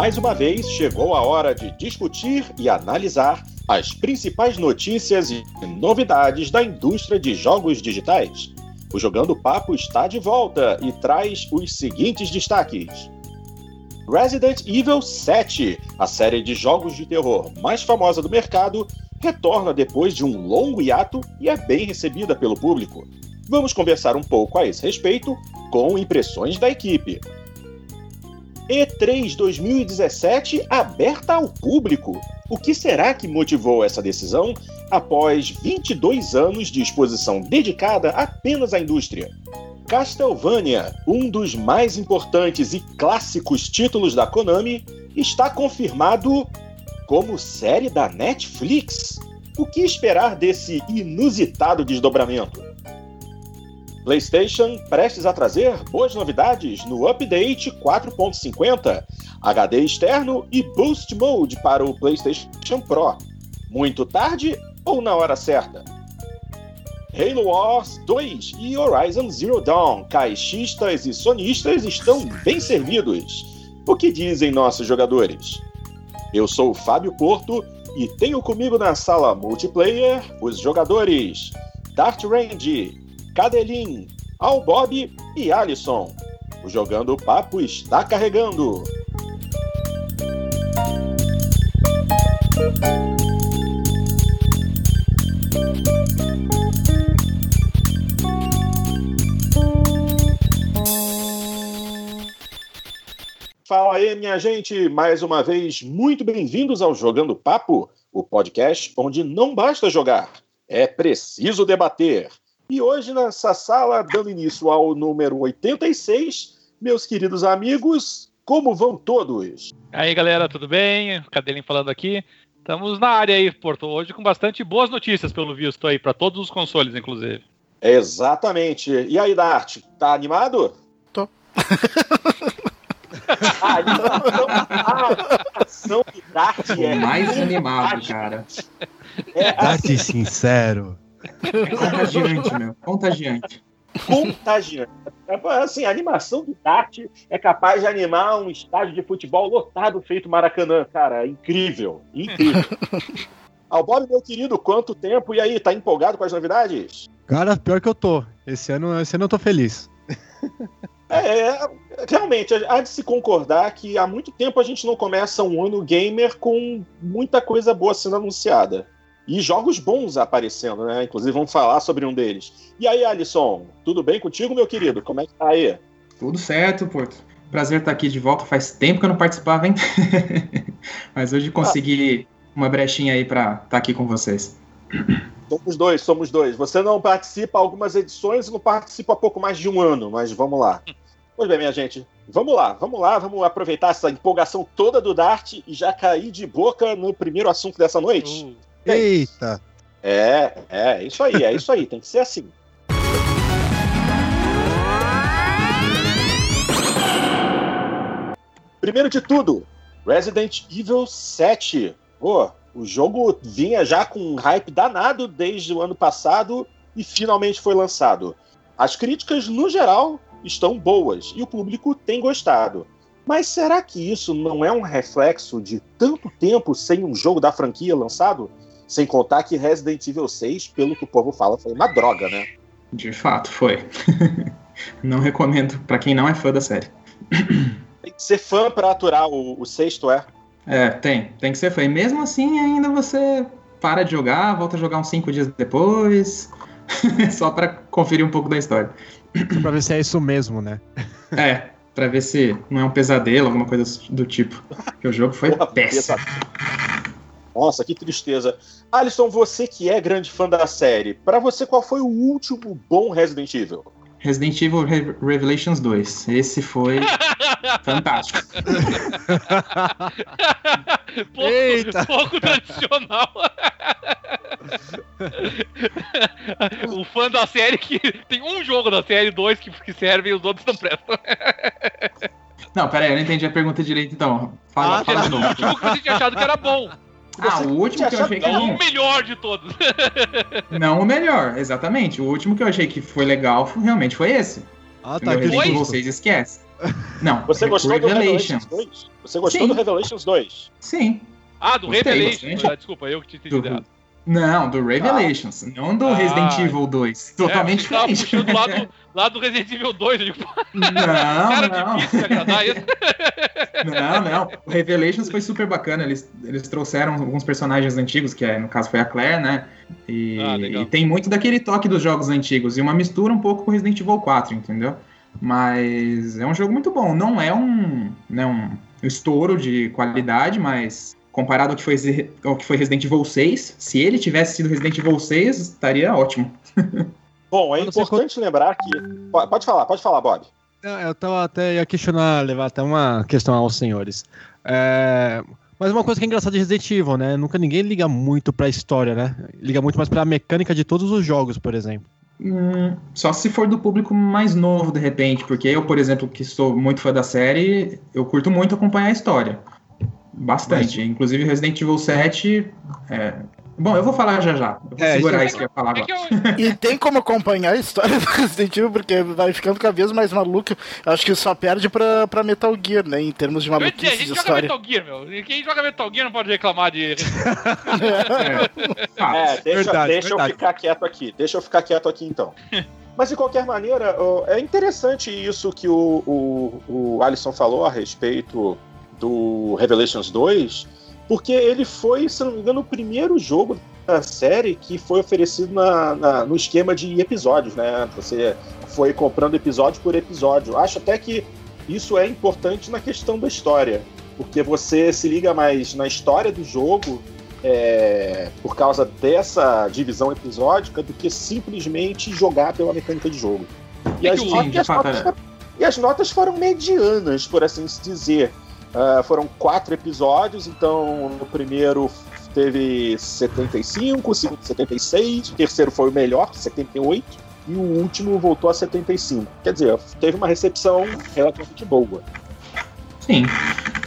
mais uma vez chegou a hora de discutir e analisar as principais notícias e novidades da indústria de jogos digitais. O Jogando Papo está de volta e traz os seguintes destaques. Resident Evil 7, a série de jogos de terror mais famosa do mercado, retorna depois de um longo hiato e é bem recebida pelo público. Vamos conversar um pouco a esse respeito com impressões da equipe. E3 2017 aberta ao público. O que será que motivou essa decisão após 22 anos de exposição dedicada apenas à indústria? Castlevania, um dos mais importantes e clássicos títulos da Konami, está confirmado como série da Netflix. O que esperar desse inusitado desdobramento? PlayStation prestes a trazer boas novidades no Update 4.50, HD externo e Boost Mode para o PlayStation Pro. Muito tarde ou na hora certa? Halo Wars 2 e Horizon Zero Dawn, caixistas e sonistas estão bem servidos. O que dizem nossos jogadores? Eu sou o Fábio Porto e tenho comigo na sala multiplayer os jogadores Dart Range, Cadelin, Al Bob e Alisson. O Jogando Papo está carregando. Fala aí, minha gente! Mais uma vez, muito bem-vindos ao Jogando Papo, o podcast onde não basta jogar, é preciso debater. E hoje, nessa sala, dando início ao número 86, meus queridos amigos, como vão todos? Aí, galera, tudo bem? Cadelinho falando aqui. Estamos na área aí, Porto, hoje com bastante boas notícias, pelo visto aí, para todos os consoles, inclusive. Exatamente. E aí, Dart, tá animado? Tô. a animação, a animação do Dart é mais animado, cara. É, Dart assim, sincero. É contagiante, meu. Contagiante. Contagiante. Assim, a animação do Dart é capaz de animar um estádio de futebol lotado feito Maracanã, cara. Incrível. Incrível. Ao Bob, meu querido, quanto tempo? E aí, tá empolgado com as novidades? Cara, pior que eu tô. Esse ano, esse ano eu tô feliz. É, é, realmente, há de se concordar que há muito tempo a gente não começa um ano gamer com muita coisa boa sendo anunciada e jogos bons aparecendo, né? Inclusive vamos falar sobre um deles. E aí, Alisson, tudo bem contigo, meu querido? Como é que tá aí? Tudo certo, Porto. Prazer estar aqui de volta. Faz tempo que eu não participava, hein? Mas hoje consegui uma brechinha aí para estar tá aqui com vocês. Somos dois, somos dois. Você não participa algumas edições e não participa há pouco mais de um ano, mas vamos lá. Pois bem, minha gente, vamos lá, vamos lá, vamos aproveitar essa empolgação toda do Dart e já cair de boca no primeiro assunto dessa noite. Uh. Eita! É, é, isso aí, é isso aí, tem que ser assim. Primeiro de tudo, Resident Evil 7. Pô, o jogo vinha já com um hype danado desde o ano passado e finalmente foi lançado. As críticas, no geral, estão boas e o público tem gostado. Mas será que isso não é um reflexo de tanto tempo sem um jogo da franquia lançado? Sem contar que Resident Evil 6, pelo que o povo fala, foi uma droga, né? De fato, foi. não recomendo para quem não é fã da série. Tem que ser fã para aturar o, o sexto, é? É, tem. Tem que ser fã. E mesmo assim, ainda você para de jogar, volta a jogar uns cinco dias depois, só para conferir um pouco da história. Pra ver se é isso mesmo, né? É, pra ver se não é um pesadelo, alguma coisa do tipo. Porque o jogo foi Porra, péssimo. Nossa, que tristeza. Alisson, você que é grande fã da série, para você qual foi o último bom Resident Evil? Resident Evil Re Revelations 2. Esse foi fantástico. pouco, Eita. pouco tradicional. o fã da série que tem um jogo da série, dois que, que servem e os outros não prestam. Não, pera aí, eu não entendi a pergunta direito então. Fala, ah, fala de novo. O jogo que você tinha achado que era bom. Ah, o último que eu achei que era o melhor de todos. Não o melhor, exatamente. O último que eu achei que foi legal realmente foi esse. Ah, tá. Que vocês esquecem. Não, Você gostou do Revelations. Revelations 2? Você gostou Sim. do Revelations 2? Sim. Ah, do Gostei Revelation. bastante. Ah, desculpa, eu que Do- errado. Não, do Revelations, não do Ah. Resident Evil 2. Totalmente é, diferente. lá do, lá do Resident Evil 2. Eu digo, Não, cara não. difícil de agradar isso. Não, não. O Revelations foi super bacana. Eles, eles trouxeram alguns personagens antigos, que é, no caso foi a Claire, né? E, Ah, e tem muito daquele toque dos jogos antigos. E uma mistura um pouco com Resident Evil 4, entendeu? Mas é um jogo muito bom. Não é um, né, um estouro de qualidade, mas comparado ao que, foi, ao que foi Resident Evil 6, se ele tivesse sido Resident Evil 6, estaria ótimo. Bom, é importante lembrar que. Po- Pode falar, pode falar, Bob. Eu tava até ia questionar, levar até uma questão aos senhores. É, Mas uma coisa que é engraçada de Resident Evil, né? Nunca ninguém liga muito pra história, né? Liga muito mais pra mecânica de todos os jogos, por exemplo. Hum, só se for do público mais novo, de repente, porque eu, por exemplo, que sou muito fã da série, eu curto muito acompanhar a história. Bastante. Inclusive Resident Evil 7. é, Bom, eu vou falar já já. Eu vou É, segurar isso- isso que eu ia falar É agora. E tem como acompanhar a história do Resident Evil, porque vai ficando cada vez mais maluco. Acho que só perde pra, pra Metal Gear, né? Em termos de eu ia dizer, a maluquice de gente joga história. Metal Gear, meu. Quem joga Metal Gear não pode reclamar de. Ah, É, deixa, verdade, deixa verdade. eu ficar quieto aqui. Deixa eu ficar quieto aqui então. Mas de qualquer maneira, é interessante isso que o, o, o Alisson falou a respeito do Revelations 2, porque ele foi, se não me engano, o primeiro jogo da série que foi oferecido na, na- no esquema de episódios, né? Você foi comprando episódio por episódio. Acho até que isso é importante na questão da história, porque você se liga mais na história do jogo é, por causa dessa divisão episódica do que simplesmente jogar pela mecânica de jogo. E, É as, notas, é. foram- e as notas foram medianas, por assim se dizer. Ah, foram quatro episódios, então no primeiro teve 75, o segundo 76, o terceiro foi o melhor, 78, e o último voltou a 75. Quer dizer, teve uma recepção relativamente boa. Sim.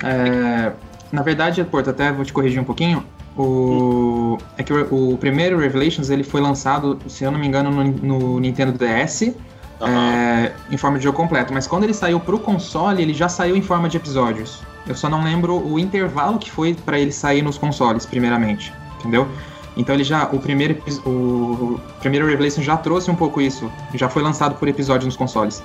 É, na verdade, Porto, até vou te corrigir um pouquinho. O, é que o, o primeiro Revelations ele foi lançado, se eu não me engano, no, no Nintendo DS é, em forma de jogo completo. Mas quando ele saiu pro console, ele já saiu em forma de episódios. Eu só não lembro o intervalo que foi para ele sair nos consoles, primeiramente. Entendeu? Então ele já. O primeiro, o primeiro Revelation já trouxe um pouco isso. Já foi lançado por episódio nos consoles.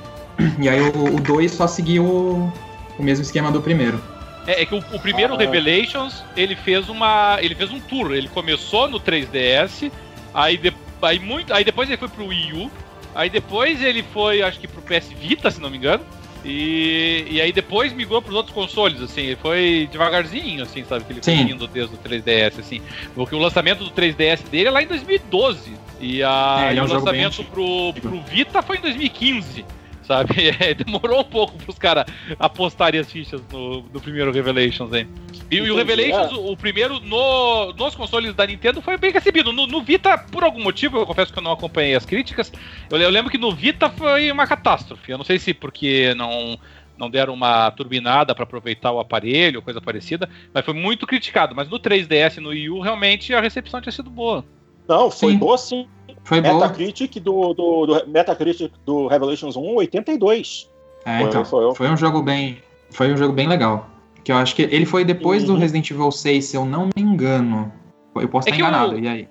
E aí o 2 só seguiu o, o mesmo esquema do primeiro. É, é que o, o primeiro Ah. Revelations, ele fez uma. Ele fez um tour. Ele começou no 3DS, aí, de- aí, muito, aí depois ele foi pro Wii U, aí depois ele foi, acho que pro PS Vita, se não me engano. E, e aí depois migrou pros outros consoles, assim, foi devagarzinho, assim, sabe? Que ele foi indo desde o 3DS, assim. Porque o lançamento do 3DS dele é lá em 2012. E, a, É, ele e é um o jogo bem lançamento pro, pro Vita foi em 2015. Sabe? É, demorou um pouco pros caras apostarem as fichas no, no primeiro Revelations, hein? E, e o Revelations, é. o, o primeiro no, nos consoles da Nintendo foi bem recebido. No, no Vita, por algum motivo, eu confesso que eu não acompanhei as críticas. Eu, eu lembro que no Vita foi uma catástrofe. Eu não sei se porque não, não deram uma turbinada para aproveitar o aparelho, coisa parecida, mas foi muito criticado. Mas no 3DS e no Wii U, realmente a recepção tinha sido boa. Não, foi Sim. boa sim. Foi boa. Metacritic do, do, do Metacritic do Revelations 1, 82. É, Foi- então, foi- foi um jogo bem. Foi um jogo bem legal. Que eu acho que ele foi depois do Uhum. Resident Evil 6, se eu não me engano. Eu posso É estar que o- enganado, e aí?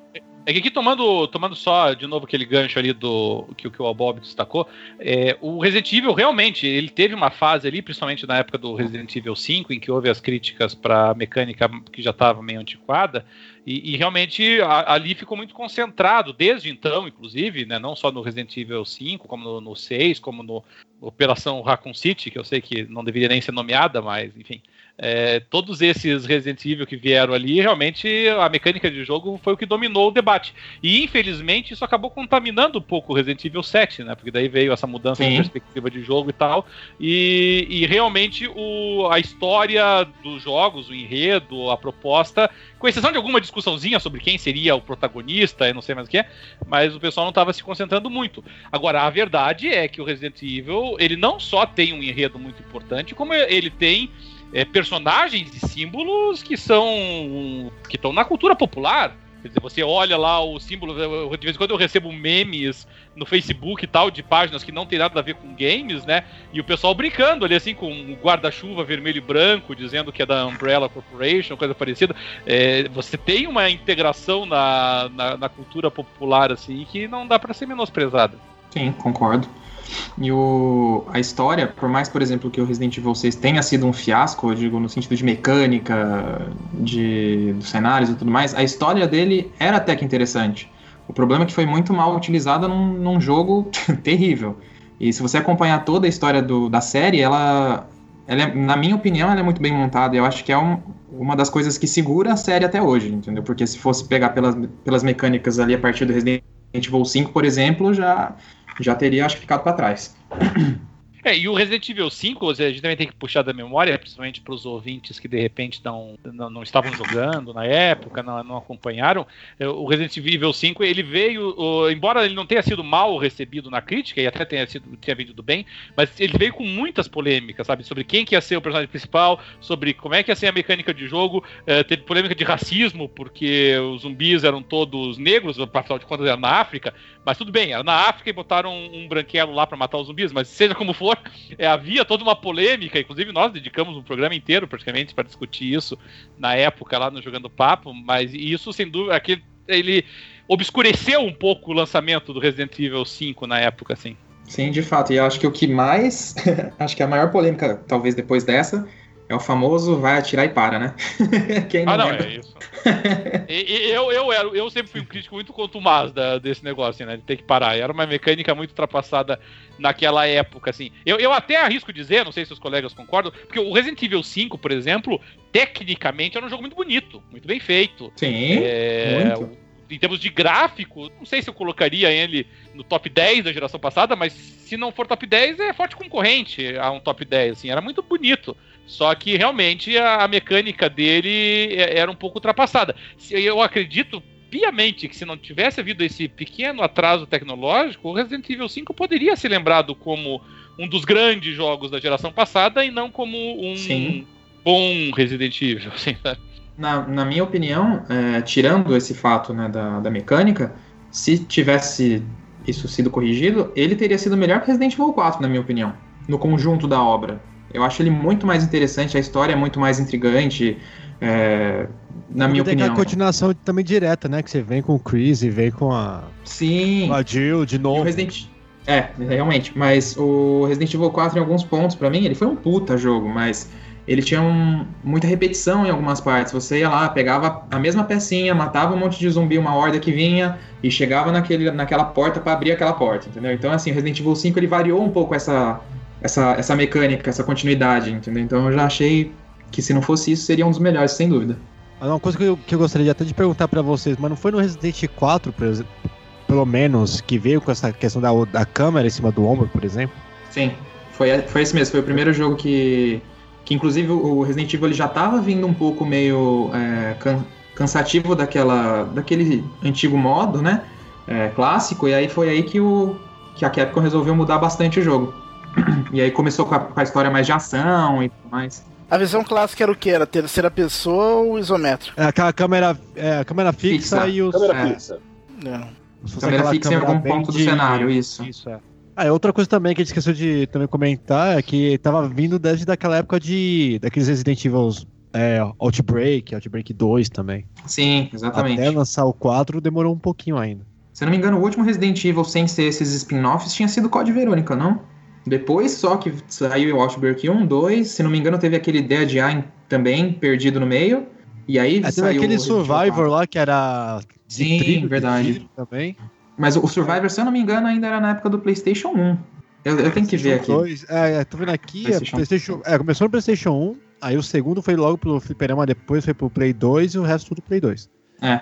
É que aqui tomando, tomando só de novo aquele gancho ali do que, que o Bob destacou, é, o Resident Evil realmente ele teve uma fase ali, principalmente na época do Resident Evil 5, em que houve as críticas para mecânica que já estava meio antiquada, e, e realmente a- ali ficou muito concentrado, desde então, inclusive, né, não só no Resident Evil 5, como no, no 6, como no Operação Raccoon City, que eu sei que não deveria nem ser nomeada, mas enfim. É, todos esses Resident Evil que vieram ali, realmente a mecânica de jogo foi o que dominou o debate. E infelizmente isso acabou contaminando um pouco o Resident Evil 7, né? Porque daí veio essa mudança de Sim. perspectiva de jogo e tal. E, e realmente o, a história dos jogos, o enredo, a proposta, com exceção de alguma discussãozinha sobre quem seria o protagonista, eu não sei mais o que é, mas o pessoal não estava se concentrando muito. Agora, a verdade é que o Resident Evil, ele não só tem um enredo muito importante, como ele tem é, personagens e símbolos que são que estão na cultura popular. Quer dizer, você olha lá o símbolo, de vez em quando eu recebo memes no Facebook e tal, de páginas que não tem nada a ver com games, né? E o pessoal brincando ali, assim, com o guarda-chuva vermelho e branco, dizendo que é da Umbrella Corporation, coisa parecida. É, você tem uma integração na, na, na cultura popular, assim, que não dá pra ser menosprezada. Sim, concordo. E o, a história, por mais, por exemplo, que o Resident Evil 6 tenha sido um fiasco, eu digo no sentido de mecânica, de dos cenários e tudo mais, a história dele era até que interessante. O problema é que foi muito mal utilizada num, num jogo terrível. E se você acompanhar toda a história do, da série, ela, ela é- na minha opinião, ela é muito bem montada. Eu acho que é um- uma das coisas que segura a série até hoje, entendeu? Porque se fosse pegar pelas, pelas mecânicas ali a partir do Resident Evil 5, por exemplo, já já teria, acho que, ficado para trás. É, e o Resident Evil 5, a gente também tem que puxar da memória, principalmente para os ouvintes que de repente não, não, não estavam jogando na época, não, não acompanharam. É, O Resident Evil 5, ele veio, embora ele não tenha sido mal recebido na crítica, e até tenha, sido, tenha vendido bem, mas ele veio com muitas polêmicas, sabe? Sobre quem que ia ser o personagem principal, sobre como é que ia ser a mecânica de jogo. É, teve polêmica de racismo, porque os zumbis eram todos negros, afinal de contas era na África, mas tudo bem, era na África e botaram um, um branquelo lá para matar os zumbis, mas seja como for, é, havia toda uma polêmica, inclusive nós dedicamos um programa inteiro praticamente para discutir isso na época lá no Jogando Papo, mas isso sem dúvida, aquele, ele obscureceu um pouco o lançamento do Resident Evil 5 na época, assim. Sim, de fato. E acho que o que mais. acho que a maior polêmica, talvez depois dessa, é o famoso vai atirar e para, né? Quem Ah, não, lembra? é isso. E- e eu, eu, era, eu sempre fui um crítico muito contumaz da, desse negócio, né? De ter que parar. Era uma mecânica muito ultrapassada naquela época, assim. Eu, eu até arrisco dizer, não sei se os colegas concordam, porque o Resident Evil 5, por exemplo, tecnicamente era um jogo muito bonito, muito bem feito. Sim, É, muito. Em termos de gráfico, não sei se eu colocaria ele no top 10 da geração passada, mas se não for top 10, é forte concorrente a um top 10, assim, era muito bonito. Só que realmente a, a mecânica dele é- era um pouco ultrapassada. Se- Eu acredito piamente que se não tivesse havido esse pequeno atraso tecnológico, o Resident Evil 5 poderia ser lembrado como um dos grandes jogos da geração passada e não como um Sim. bom Resident Evil. Assim? Na, na minha opinião, é, tirando esse fato né, da, da mecânica, se tivesse isso sido corrigido, ele teria sido melhor que Resident Evil 4, na minha opinião, no conjunto da obra. Eu acho ele muito mais interessante, a história é muito mais intrigante, é, na minha tem opinião. aquela continuação também direta, né? Que você vem com o Chris e vem com a, Sim, com a Jill de novo. Resident É, realmente. Mas o Resident Evil 4, em alguns pontos, pra mim, ele foi um puta jogo, mas ele tinha um- muita repetição em algumas partes. Você ia lá, pegava a mesma pecinha, matava um monte de zumbi, uma horda que vinha, e chegava naquele, naquela porta pra abrir aquela porta, entendeu? Então, assim, o Resident Evil 5 ele variou um pouco essa, essa, essa mecânica, essa continuidade, entendeu? Então eu já achei que se não fosse isso, seria um dos melhores, sem dúvida. Uma coisa que eu, que eu gostaria até de perguntar pra vocês, mas não foi no Resident 4, por exemplo, pelo menos, que veio com essa questão da, da câmera em cima do ombro, por exemplo? Sim, foi, foi esse mesmo. Foi o primeiro jogo que. Que inclusive o Resident Evil ele já tava vindo um pouco meio é, can- cansativo daquela, daquele antigo modo, né? é, clássico, e aí foi aí que, o, que a Capcom resolveu mudar bastante o jogo. E aí começou com a, com a história mais de ação e tudo mais. A visão clássica era o que? Era terceira pessoa ou isométrico? É aquela câmera, é, a câmera fixa, Fixa. e os. Câmera É. fixa. Fosse Câmera fixa em algum ponto do de- cenário, isso. Isso, é. Ah, é outra coisa também que a gente esqueceu de também comentar é que tava vindo desde daquela época de. daqueles Resident Evil é, Outbreak, Outbreak 2 também. Sim, exatamente. Até lançar o 4 demorou um pouquinho ainda. Se eu não me engano, o último Resident Evil sem ser esses spin-offs tinha sido Code Verônica, não? Depois só que saiu o Outbreak 1, 2, se não me engano teve aquele Dead Eye também, perdido no meio. E aí É, saiu aquele Survivor 4. lá que era. Sim, trilho, de verdade. Também. Mas o o Survivor, se eu não me engano, ainda era na época do PlayStation 1. Eu, eu tenho que ver aqui. Dois, é, é, tô vendo aqui, PlayStation. é, PlayStation, é, começou no PlayStation 1, aí o segundo foi logo pro Fliperama, depois foi pro Play 2 e o resto tudo Play 2. É.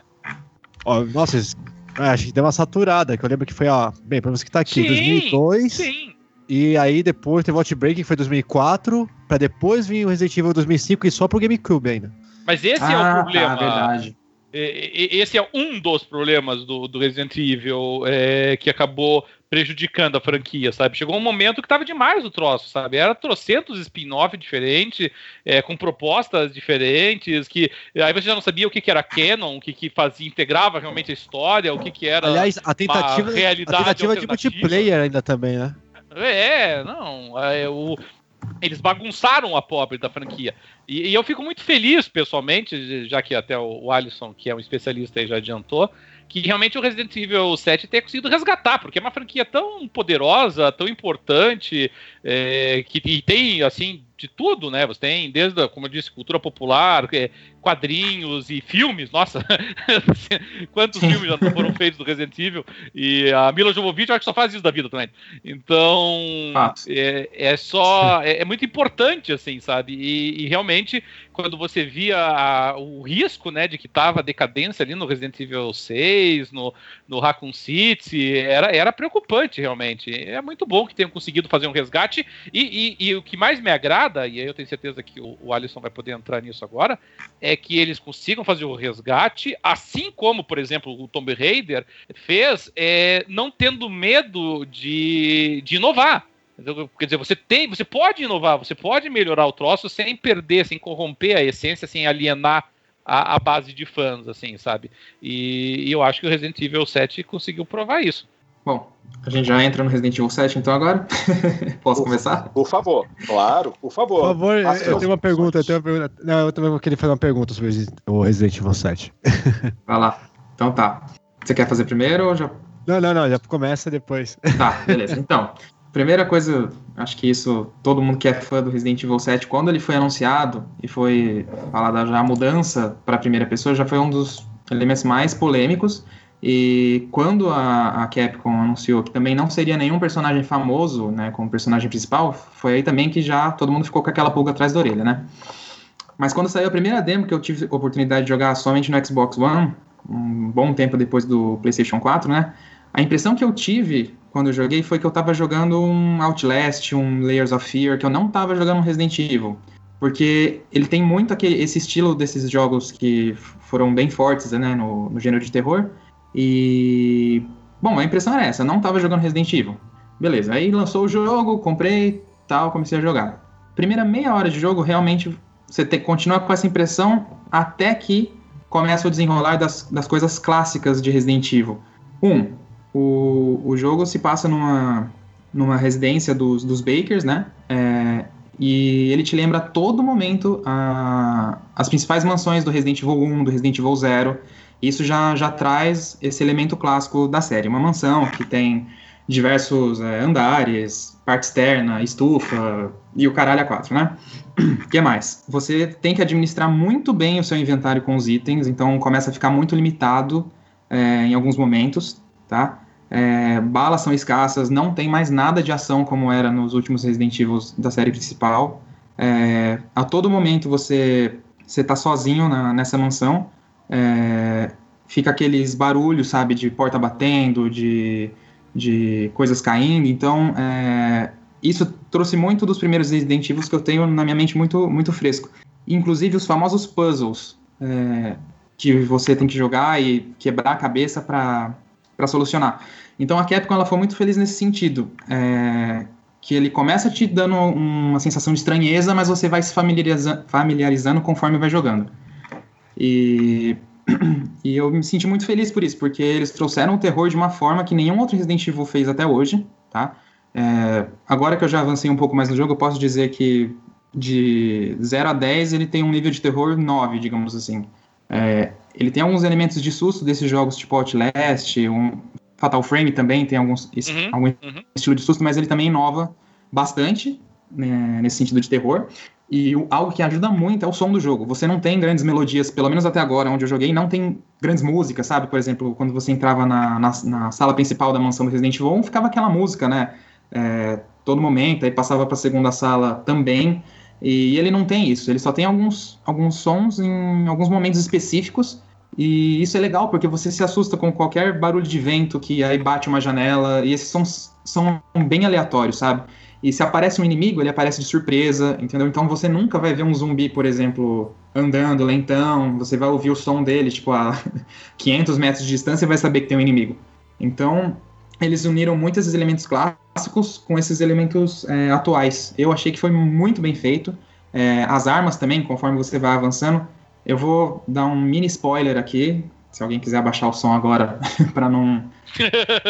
Ó, nossa, é, acho que deu uma saturada, que eu lembro que foi, ó, bem, pra você que tá aqui, Sim, 2002, Sim. e aí depois teve o Outbreak, que foi 2004, pra depois vir o Resident Evil 2005 e só pro GameCube ainda. Mas esse é Ah, o problema. Tá, verdade. Esse é um dos problemas do, do Resident Evil é, que acabou prejudicando a franquia, sabe? Chegou um momento que tava demais o troço, sabe? Era trocentos spin-off diferentes, é, com propostas diferentes, que aí você já não sabia o que, que era canon, o que, que fazia, integrava realmente a história, o que, que era Aliás, a tentativa, realidade a tentativa de multiplayer ainda também, né? É, não, é, o, eles bagunçaram a pobre da franquia. E, e, eu fico muito feliz, pessoalmente, já que até o, o Alisson, que é um especialista aí, já adiantou, que realmente o Resident Evil 7 tenha conseguido resgatar, porque é uma franquia tão poderosa, tão importante, é, que tem, assim, de tudo, né? Você tem desde, como eu disse, cultura popular, é, quadrinhos e filmes. Nossa, quantos filmes já foram feitos do Resident Evil? E a Mila Jovovich acho que só faz isso da vida também. Então, é, é, só é, é, muito importante, assim, sabe? E, e realmente, quando você via a, o risco, né, de que tava decadência ali no Resident Evil 6, no, no Raccoon City, era, era preocupante, realmente. É muito bom que tenham conseguido fazer um resgate. E, e, e o que mais me agrada e aí eu tenho certeza que o, o Alisson vai poder entrar nisso agora, é que eles consigam fazer o resgate, assim como, por exemplo, o Tomb Raider fez, é, não tendo medo de, de inovar. Quer dizer, você tem, você pode inovar, você pode melhorar o troço sem perder, sem corromper a essência, sem alienar a, a base de fãs, assim, sabe? E, e, eu acho que o Resident Evil 7 conseguiu provar isso. Bom, a gente já entra no Resident Evil 7 então agora? Posso por, começar? Por favor, claro, por favor. Por favor, eu tenho uma pergunta, eu tenho uma pergunta. Não, eu também queria fazer uma pergunta sobre o Resident Evil 7. Vai lá. Então tá. Você quer fazer primeiro ou já. Não, não, não, já começa depois. Tá, beleza. Então, primeira coisa, acho que isso, todo mundo que é fã do Resident Evil 7, quando ele foi anunciado e foi falada já a mudança para a primeira pessoa, já foi um dos elementos mais polêmicos e quando a, a, Capcom anunciou que também não seria nenhum personagem famoso, né, como personagem principal, foi aí também que já todo mundo ficou com aquela pulga atrás da orelha, né? Mas quando saiu a primeira demo que eu tive a oportunidade de jogar somente no Xbox One, um bom tempo depois do PlayStation 4, né? A impressão que eu tive quando eu joguei foi que eu estava jogando um Outlast, um Layers of Fear, que eu não estava jogando um Resident Evil. Porque ele tem muito aquele, esse estilo desses jogos que foram bem fortes né, no, no gênero de terror, e. Bom, a impressão era essa, não tava jogando Resident Evil. Beleza, aí lançou o jogo, comprei, tal, comecei a jogar. Primeira meia hora de jogo, realmente, você tem, continua com essa impressão até que começa o desenrolar das, das coisas clássicas de Resident Evil. Um, o, o jogo se passa numa, numa residência dos, dos Bakers, né? É, e ele te lembra a todo momento a, as principais mansões do Resident Evil 1, do Resident Evil 0. Isso já, já traz esse elemento clássico da série. Uma mansão que tem diversos é, andares, parte externa, estufa e o caralho a quatro, né? O que mais? Você tem que administrar muito bem o seu inventário com os itens, então começa a ficar muito limitado é, em alguns momentos, tá? É, balas são escassas, não tem mais nada de ação como era nos últimos Resident Evil da série principal. É, a todo momento você você tá sozinho na, nessa mansão é, fica aqueles barulhos, sabe, de porta batendo, de, de coisas caindo. Então, é, isso trouxe muito dos primeiros Resident Evil que eu tenho na minha mente muito, muito fresco. Inclusive os famosos puzzles é, que você tem que jogar e quebrar a cabeça para solucionar. Então a Capcom ela foi muito feliz nesse sentido. É, que ele começa te dando uma sensação de estranheza, mas você vai se familiarizando, familiarizando conforme vai jogando. E, e eu me senti muito feliz por isso, porque eles trouxeram o terror de uma forma que nenhum outro Resident Evil fez até hoje, tá? É, agora que eu já avancei um pouco mais no jogo, eu posso dizer que de 0 a 10 ele tem um nível de terror 9, digamos assim. É, ele tem alguns elementos de susto desses jogos tipo Outlast, um Fatal Frame também tem alguns, uhum, algum uhum. estilo de susto, mas ele também inova bastante né, nesse sentido de terror. E algo que ajuda muito é o som do jogo. Você não tem grandes melodias, pelo menos até agora, onde eu joguei, não tem grandes músicas, sabe? Por exemplo, quando você entrava na, na, na sala principal da mansão do Resident Evil 1, ficava aquela música, né? É, todo momento, aí passava para a segunda sala também. E ele não tem isso, ele só tem alguns, alguns sons em alguns momentos específicos. E isso é legal, porque você se assusta com qualquer barulho de vento que aí bate uma janela, e esses sons são bem aleatórios, sabe? E se aparece um inimigo, ele aparece de surpresa, entendeu? Então você nunca vai ver um zumbi, por exemplo, andando lentão, você vai ouvir o som dele, tipo, a 500 metros de distância e vai saber que tem um inimigo. Então, eles uniram muito esses elementos clássicos com esses elementos é, atuais. Eu achei que foi muito bem feito. É, as armas também, conforme você vai avançando. Eu vou dar um mini spoiler aqui, se alguém quiser abaixar o som agora, para não,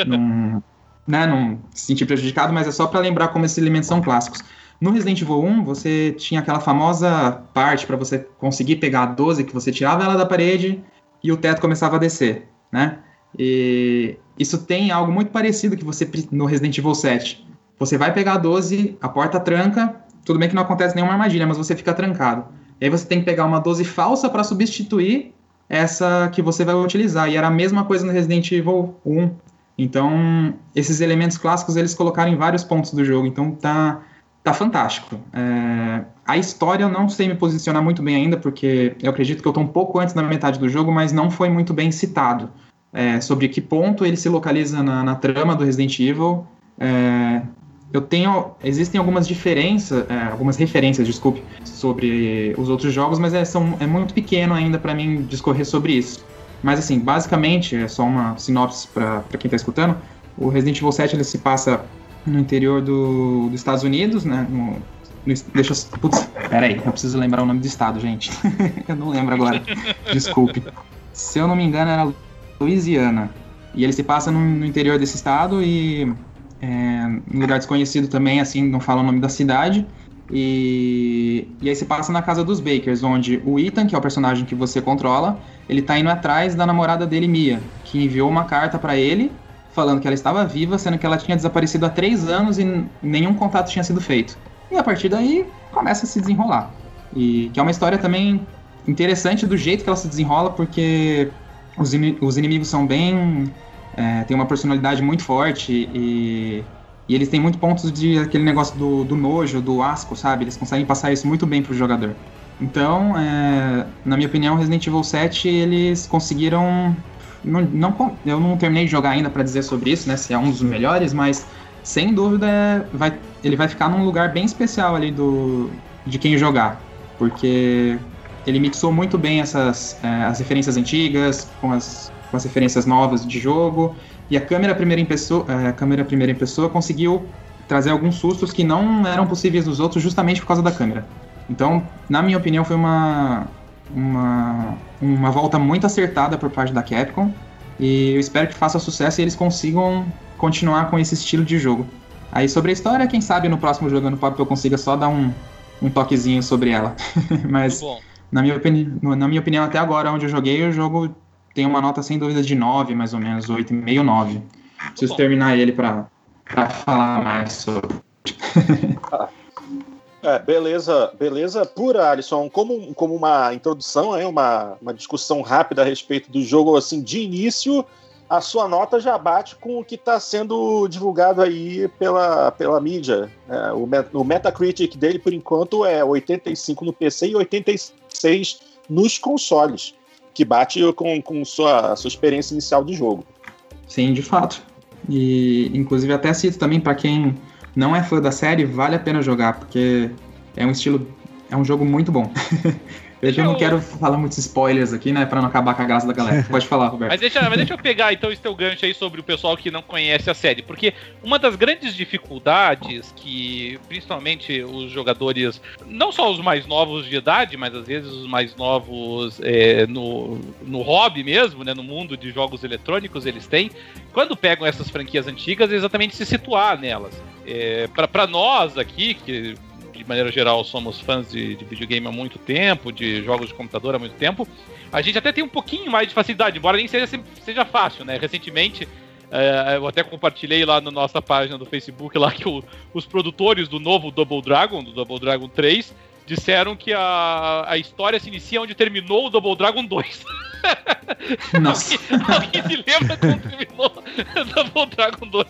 não, né, não se sentir prejudicado, mas é só para lembrar como esses elementos são clássicos. No Resident Evil 1, você tinha aquela famosa parte para você conseguir pegar a 12, que você tirava ela da parede e o teto começava a descer, né? E isso tem algo muito parecido que você no Resident Evil 7. Você vai pegar a 12, a porta tranca, tudo bem que não acontece nenhuma armadilha, mas você fica trancado. E aí você tem que pegar uma 12 falsa para substituir essa que você vai utilizar. E era a mesma coisa no Resident Evil 1. Então, esses elementos clássicos eles colocaram em vários pontos do jogo. Então, tá, tá fantástico. É, a história eu não sei me posicionar muito bem ainda, porque eu acredito que eu tô um pouco antes da metade do jogo, mas não foi muito bem citado é, sobre que ponto ele se localiza na, na trama do Resident Evil. É, eu tenho. Existem algumas diferenças, é, algumas referências, desculpe, sobre os outros jogos, mas é, são, é muito pequeno ainda para mim discorrer sobre isso. Mas assim, basicamente, é só uma sinopse para quem está escutando. O Resident Evil 7 ele se passa no interior do, dos Estados Unidos, né? No, no, deixa eu. Putz, peraí, eu preciso lembrar o nome do estado, gente. eu não lembro agora. Desculpe. Se eu não me engano, era Louisiana. E ele se passa no, no interior desse estado e é, um lugar desconhecido também, assim, não fala o nome da cidade. E, e aí se passa na casa dos Bakers, onde o Ethan, que é o personagem que você controla, ele tá indo atrás da namorada dele, Mia, que enviou uma carta para ele falando que ela estava viva, sendo que ela tinha desaparecido há três anos e nenhum contato tinha sido feito. E a partir daí começa a se desenrolar. E que é uma história também interessante do jeito que ela se desenrola, porque os, in os inimigos são bem. É, tem uma personalidade muito forte e, e eles têm muito pontos de aquele negócio do, do nojo, do asco, sabe? Eles conseguem passar isso muito bem pro jogador. Então, é, na minha opinião, Resident Evil 7 eles conseguiram. Não, não, eu não terminei de jogar ainda para dizer sobre isso, né? Se é um dos melhores, mas sem dúvida vai, ele vai ficar num lugar bem especial ali do, de quem jogar. Porque ele mixou muito bem essas é, as referências antigas com as, com as referências novas de jogo e a câmera primeira em pessoa é, a câmera primeira em pessoa conseguiu trazer alguns sustos que não eram possíveis nos outros justamente por causa da câmera. Então na minha opinião foi uma uma, uma volta muito acertada por parte da Capcom e eu espero que faça sucesso e eles consigam continuar com esse estilo de jogo. Aí sobre a história quem sabe no próximo jogando pop eu consiga só dar um um toquezinho sobre ela. Mas na minha, opini na minha opinião, até agora, onde eu joguei, o jogo tem uma nota sem dúvida de 9, mais ou menos, 8,5, 9. Preciso Bom. terminar ele para falar mais sobre. É, beleza, beleza pura, Alisson. Como, como uma introdução, é uma, uma discussão rápida a respeito do jogo, assim, de início, a sua nota já bate com o que está sendo divulgado aí pela, pela mídia. É, o, o Metacritic dele, por enquanto, é 85 no PC e 86 nos consoles, que bate com, com sua, sua experiência inicial de jogo. Sim, de fato. E, inclusive, até cito também para quem não é fã da série, vale a pena jogar, porque é um estilo. É um jogo muito bom. Deixa eu não quero falar muitos spoilers aqui, né? Pra não acabar com a graça da galera. Pode falar, Roberto. Mas deixa, mas deixa eu pegar então esse teu gancho aí sobre o pessoal que não conhece a série. Porque uma das grandes dificuldades que, principalmente, os jogadores, não só os mais novos de idade, mas às vezes os mais novos é, no, no hobby mesmo, né? No mundo de jogos eletrônicos, eles têm. Quando pegam essas franquias antigas, é exatamente se situar nelas. É, para nós aqui, que de maneira geral, somos fãs de, de, videogame há muito tempo, de jogos de computador há muito tempo, a gente até tem um pouquinho mais de facilidade, embora nem seja, seja fácil, né? Recentemente, é, eu até compartilhei lá na nossa página do Facebook lá que o, os produtores do novo Double Dragon, do Double Dragon 3, disseram que a, a história se inicia onde terminou o Double Dragon 2. Nossa. alguém, alguém se lembra como terminou Double Dragon 2?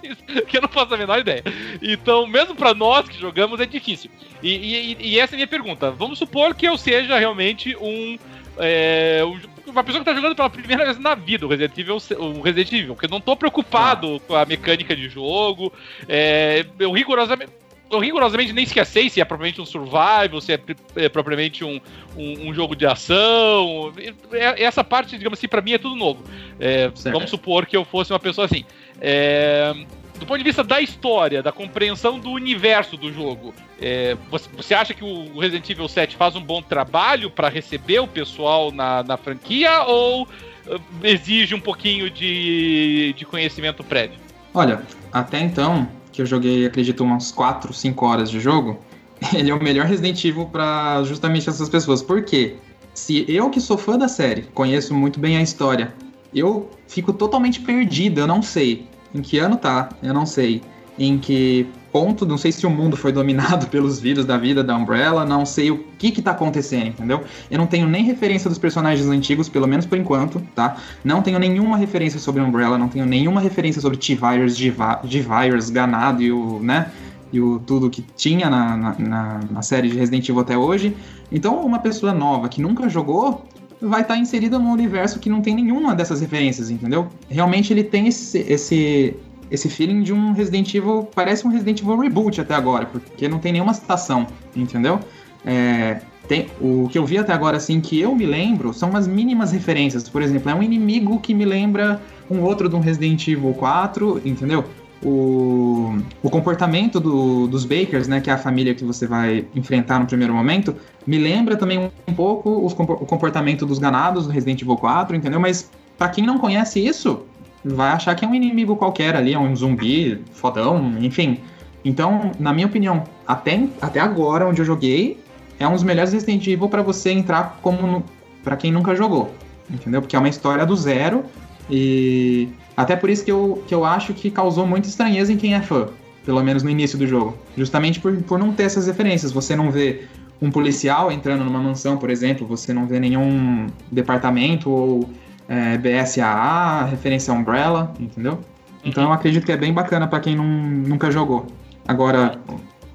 Que eu não faço a menor ideia. Então, mesmo para nós que jogamos, é difícil. E, e, e, essa é a minha pergunta. Vamos supor que eu seja realmente um. É, uma pessoa que tá jogando pela primeira vez na vida o Resident Evil, o Resident Evil, porque eu não tô preocupado ah. com a mecânica de jogo. É, eu rigorosamente eu rigorosamente nem esqueci se é propriamente um survival, se é, é propriamente um, um, um, jogo de ação. É, essa parte, digamos assim, para mim é tudo novo. É, vamos supor que eu fosse uma pessoa assim. É, do ponto de vista da história, da compreensão do universo do jogo, é, você, você, acha que o Resident Evil 7 faz um bom trabalho para receber o pessoal na, na franquia ou uh, exige um pouquinho de, de conhecimento prévio? Olha, até então, que eu joguei, acredito, umas 4, 5 horas de jogo, ele é o melhor Resident Evil para justamente essas pessoas. Por quê? Se eu que sou fã da série, conheço muito bem a história, eu fico totalmente perdido, eu não sei em que ano tá, eu não sei em que ponto, não sei se o mundo foi dominado pelos vírus da vida da Umbrella, não sei o que que tá acontecendo, entendeu? Eu não tenho nem referência dos personagens antigos, pelo menos por enquanto, tá? Não tenho nenhuma referência sobre Umbrella, não tenho nenhuma referência sobre T-Virus, G-Virus, Ganado e o, né? E o tudo que tinha na, na, na, série de Resident Evil até hoje. Então, uma pessoa nova que nunca jogou vai estar tá inserida num universo que não tem nenhuma dessas referências, entendeu? Realmente ele tem esse, esse, esse feeling de um Resident Evil, parece um Resident Evil Reboot até agora, porque não tem nenhuma citação, entendeu? É, tem, o que eu vi até agora, assim, que eu me lembro, são umas mínimas referências. Por exemplo, é um inimigo que me lembra um outro de um Resident Evil 4, entendeu? O, o comportamento do, dos Bakers, né, que é a família que você vai enfrentar no primeiro momento, me lembra também um, pouco os, o comportamento dos ganados do Resident Evil 4, entendeu? Mas para quem não conhece isso, vai achar que é um inimigo qualquer ali, é um zumbi fodão, enfim. Então, na minha opinião, até, até agora, onde eu joguei, é um dos melhores Resident Evil para você entrar como para quem nunca jogou, entendeu? Porque é uma história do zero e até por isso que eu, que eu acho que causou muita estranheza em quem é fã, pelo menos no início do jogo, justamente por, por não ter essas referências. Você não vê um policial entrando numa mansão, por exemplo, você não vê nenhum departamento ou é, BSAA, referência a Umbrella, entendeu? Então eu acredito que é bem bacana para quem não, nunca jogou. Agora,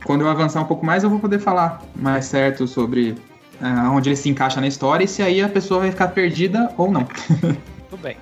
quando eu avançar um pouco mais, eu vou poder falar mais certo sobre uh, onde ele se encaixa na história e se aí a pessoa vai ficar perdida ou não. Tudo bem.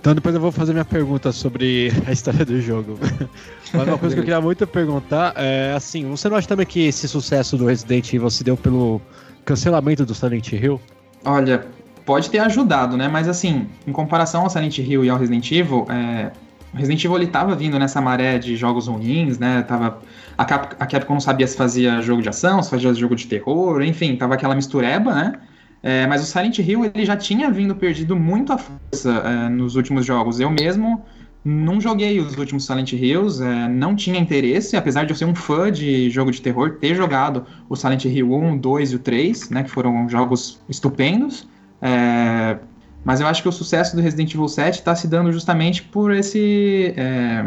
Então depois eu vou fazer minha pergunta sobre a história do jogo. Mas uma coisa que eu queria muito perguntar é assim, você não acha também que esse sucesso do Resident Evil se deu pelo cancelamento do Silent Hill? Olha, pode ter ajudado, né? Mas assim, em comparação ao Silent Hill e ao Resident Evil, é, o Resident Evil ele tava vindo nessa maré de jogos ruins, né? Tava, a, Cap, a Capcom não sabia se fazia jogo de ação, se fazia jogo de terror, enfim, tava aquela mistureba, né? É, mas o Silent Hill ele já tinha vindo perdido muito a força é, nos últimos jogos. Eu mesmo não joguei os últimos Silent Hills, é, não tinha interesse, apesar de eu ser um fã de jogo de terror, ter jogado o Silent Hill 1, 2 e o 3, né, que foram jogos estupendos. É, mas eu acho que o sucesso do Resident Evil 7 está se dando justamente por esse, é,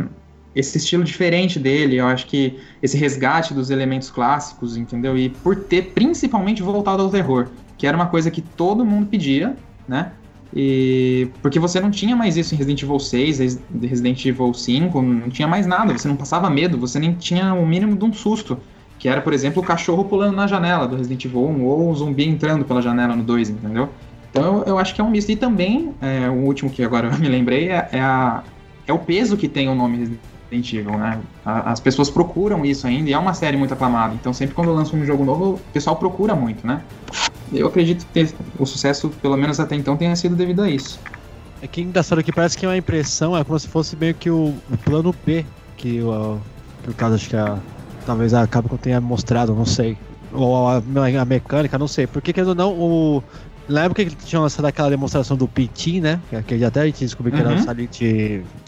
esse estilo diferente dele. Eu acho que esse resgate dos elementos clássicos, entendeu? E por ter principalmente voltado ao terror, que era uma coisa que todo mundo pedia, né? E porque você não tinha mais isso em Resident Evil 6, Resident Evil 5, não tinha mais nada, você não passava medo, você nem tinha o mínimo de um susto. Que era, por exemplo, o cachorro pulando na janela do Resident Evil 1 ou o zumbi entrando pela janela no 2, entendeu? Então eu, eu acho que é um misto. E também, é, o último que agora eu me lembrei, é, é, a, é o peso que tem o nome Resident Evil, né? A, as pessoas procuram isso ainda e é uma série muito aclamada. Então sempre quando lança um jogo novo, o pessoal procura muito, né? Eu acredito que o sucesso, pelo menos até então, tenha sido devido a isso. É que engraçado que parece que é uma impressão, é como se fosse meio que o, o plano B que o, por causa acho que a, talvez a Capcom tenha mostrado, não sei. Ou a, a, mecânica, não sei. Porque querendo ou não, o, na época que tinha lançado aquela demonstração do Pitin, né? Que até a gente descobriu que uhum. era o Silent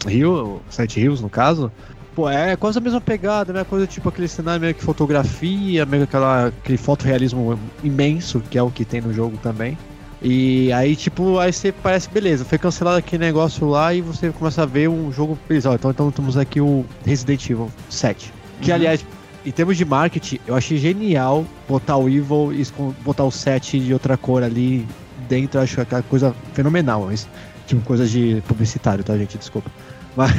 Hill, Silent Hills, no caso. Pô, é quase a mesma pegada, né? Coisa tipo aquele cenário meio que fotografia, meio aquela, aquele fotorrealismo imenso, que é o que tem no jogo também. E aí, tipo, aí você parece, beleza, foi cancelado aquele negócio lá e você começa a ver um jogo. Beleza, então, então temos aqui o Resident Evil 7. Que, uhum. aliás, em termos de marketing, eu achei genial botar o Evil e botar o set de outra cor ali dentro. Acho aquela coisa fenomenal. Mas, tipo, coisa de publicitário, tá, gente? Desculpa. Mas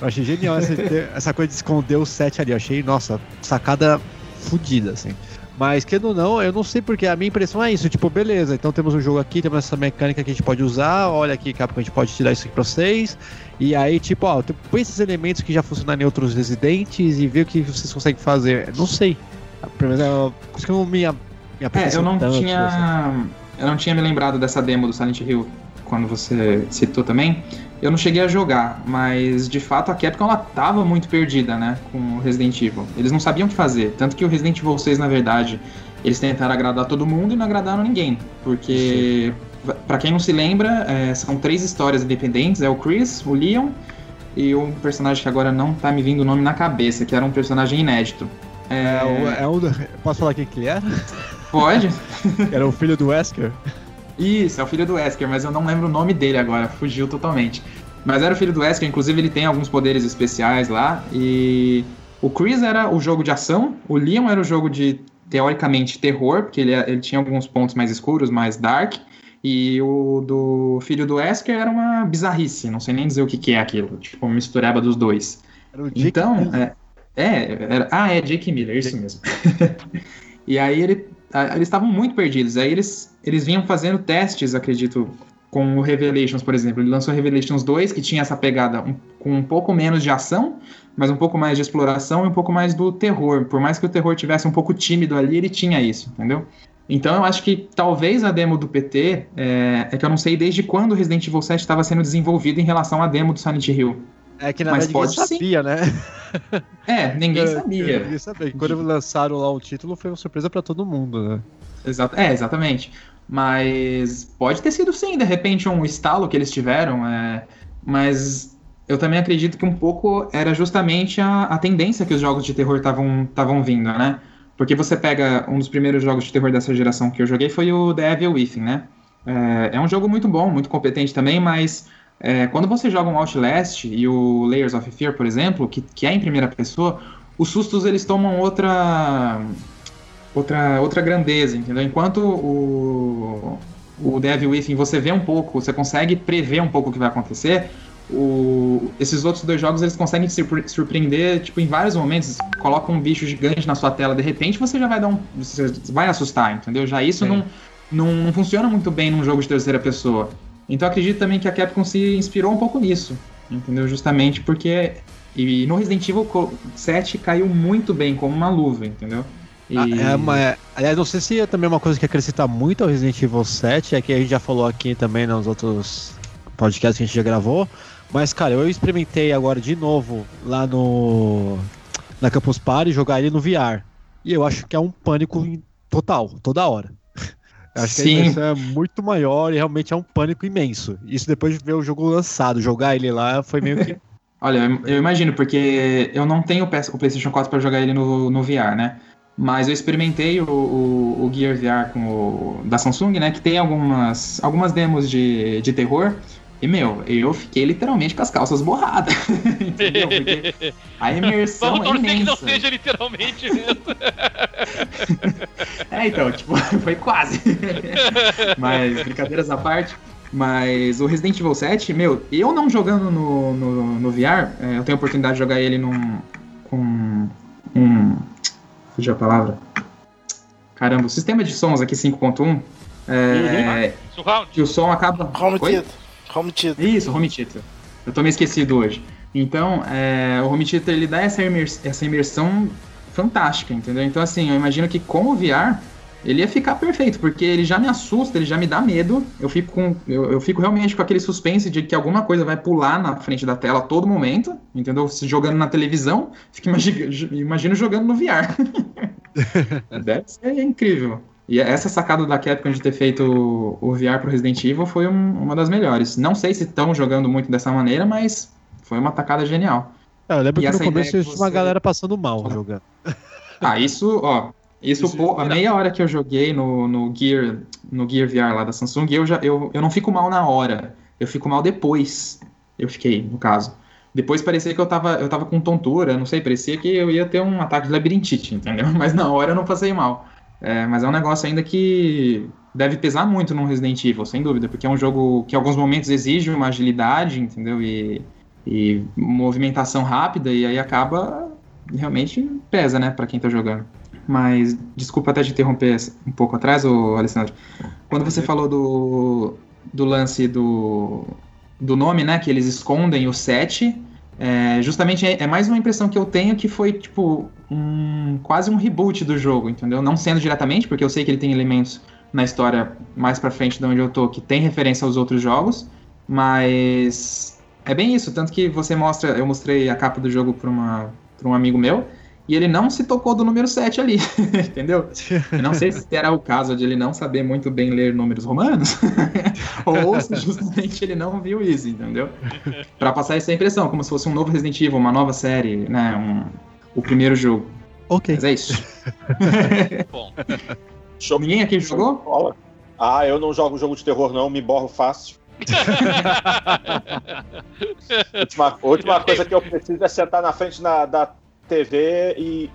eu achei genial essa, essa coisa de esconder o set ali. Eu achei, nossa, sacada fodida, assim. Mas, querendo ou não, eu não sei porque a minha impressão é isso. Tipo, beleza, então temos um jogo aqui, temos essa mecânica que a gente pode usar. Olha aqui, Capcom, a gente pode tirar isso aqui pra vocês. E aí, tipo, ó, põe esses elementos que já funcionaram em outros residentes e vê o que vocês conseguem fazer. Não sei. Pelo menos é coisa que não me, me É, eu não tanto, tinha. assim. Eu não tinha me lembrado dessa demo do Silent Hill quando você citou também. Eu não cheguei a jogar, mas de fato a Capcom ela tava muito perdida, né, com o Resident Evil. Eles não sabiam o que fazer, tanto que o Resident Evil 6, na verdade, eles tentaram agradar todo mundo e não agradaram ninguém, porque pra quem não se lembra, é, são três histórias independentes, é o Chris, o Leon e um personagem que agora não tá me vindo o nome na cabeça, que era um personagem inédito. É, o- é um, posso falar quem que ele era? Pode? Era o filho do Wesker? Isso, é o filho do Wesker, mas eu não lembro o nome dele agora, fugiu totalmente. Mas era o filho do Wesker, inclusive ele tem alguns poderes especiais lá. E o Chris era o jogo de ação, o Leon era o jogo de, teoricamente, terror, porque ele, ele tinha alguns pontos mais escuros, mais dark. E o do filho do Wesker era uma bizarrice, não sei nem dizer o que, que é aquilo, tipo, uma mistureba dos dois. Era o Jake Então, Miller. é, é, era- ah, é Jake Miller, isso mesmo. e aí ele, a- eles estavam muito perdidos. Aí eles, eles vinham fazendo testes, acredito, com o Revelations, por exemplo. Ele lançou Revelations 2, que tinha essa pegada um- com um pouco menos de ação, mas um pouco mais de exploração e um pouco mais do terror. Por mais que o terror tivesse um pouco tímido ali, ele tinha isso, entendeu? Então eu acho que talvez a demo do PT, é, é que eu não sei desde quando o Resident Evil 7 estava sendo desenvolvido em relação à demo do Silent Hill. É que na mas verdade ninguém pode sim. sabia, né? É, ninguém sabia. Ninguém sabia. Quando lançaram lá o título, foi uma surpresa pra todo mundo, né? Exato, é, exatamente. Mas pode ter sido sim, de repente, um estalo que eles tiveram. é, mas eu também acredito que um pouco era justamente a, a tendência que os jogos de terror estavam vindo, né? Porque você pega um dos primeiros jogos de terror dessa geração que eu joguei foi o The Evil Within, né? É, é um jogo muito bom, muito competente também, mas é, quando você joga um Outlast e o Layers of Fear, por exemplo, que, que é em primeira pessoa, os sustos eles tomam outra outra, outra grandeza, entendeu? Enquanto o, o Devil Within você vê um pouco, você consegue prever um pouco o que vai acontecer, o, esses outros dois jogos eles conseguem te surpre- surpreender tipo, em vários momentos. Coloca um bicho gigante na sua tela, de repente você já vai dar um. Você vai assustar, entendeu? Já isso não, não, não funciona muito bem num jogo de terceira pessoa. Então acredito também que a Capcom se inspirou um pouco nisso, entendeu? Justamente porque. E no Resident Evil co- 7 caiu muito bem, como uma luva, entendeu? E- Ah, é, aliás, não sei se é também uma coisa que acrescenta muito ao Resident Evil 7, é que a gente já falou aqui também nos outros podcasts que a gente já gravou. Mas, cara, eu experimentei agora de novo lá no. Na Campus Party jogar ele no VR. E eu acho que é um pânico em- total, toda hora. Eu acho que a Sim. imersão é muito maior e realmente é um pânico imenso. Isso depois de ver o jogo lançado, jogar ele lá foi meio que. Olha, eu- imagino, porque eu não tenho o PlayStation 4 para jogar ele no, no VR, né? Mas eu experimentei o, o, o Gear VR com o, da Samsung, né? Que tem algumas, algumas demos de, de terror. E, meu, eu fiquei literalmente com as calças borradas. entendeu? Porque a imersão Vamos é torcer que não imensa. seja literalmente mesmo. É, então, tipo, foi quase. Mas, brincadeiras à parte. Mas o Resident Evil 7, meu, eu não jogando no, no, no VR, é, eu tenho a oportunidade de jogar ele num. com. um. fugiu a palavra. Caramba, o sistema de sons aqui 5.1. É, Surround. que o som acaba. Home Oi? theater. Home theater. Isso, home theater. Eu tô meio esquecido hoje. Então, é, o home theater ele dá essa, imers- essa imersão fantástica, entendeu? Então, assim, eu imagino que com o VR ele ia ficar perfeito, porque ele já me assusta, ele já me dá medo. Eu fico com, eu, eu fico realmente com aquele suspense de que alguma coisa vai pular na frente da tela a todo momento, entendeu? Se jogando na televisão, fico imagi- imagino jogando no VR. Deve ser incrível. E essa sacada da Capcom de ter feito o, VR pro Resident Evil foi um- uma das melhores. Não sei se estão jogando muito dessa maneira, mas foi uma tacada genial. É, eu lembro E que no começo tinha uma você- galera passando mal jogando. Ah, isso, ó. Isso, Isso pô, a meia hora que eu joguei no, no Gear no Gear VR lá da Samsung, eu, já, eu, eu não fico mal na hora. Eu fico mal depois. Eu fiquei, no caso. Depois parecia que eu tava, eu tava com tontura, não sei, parecia que eu ia ter um ataque de labirintite, entendeu? Mas na hora eu não passei mal. É, mas é um negócio ainda que deve pesar muito num Resident Evil, sem dúvida, porque é um jogo que em alguns momentos exige uma agilidade, entendeu? E, e movimentação rápida, e aí acaba realmente pesa, né, pra quem tá jogando. Mas, desculpa até te interromper um pouco atrás, ô Alessandro. Quando você falou do, do lance do, do nome, né? Que eles escondem o 7. É, justamente é, é, mais uma impressão que eu tenho que foi, tipo, um, quase um reboot do jogo, entendeu? Não sendo diretamente, porque eu sei que ele tem elementos na história mais pra frente de onde eu tô que tem referência aos outros jogos, mas é bem isso. Tanto que você mostra, eu mostrei a capa do jogo pra, uma, pra um amigo meu, e ele não se tocou do número 7 ali, entendeu? Eu não sei se era o caso de ele não saber muito bem ler números romanos, ou se justamente ele não viu isso, entendeu? Para passar essa impressão, como se fosse um novo Resident Evil, uma nova série, né? Um, o primeiro jogo. Ok. Mas é isso. Bom, Show- Ninguém aqui show jogou? bola. Ah, eu não jogo jogo de terror, não, me borro fácil. última última coisa que eu preciso é sentar na frente na- da TV e,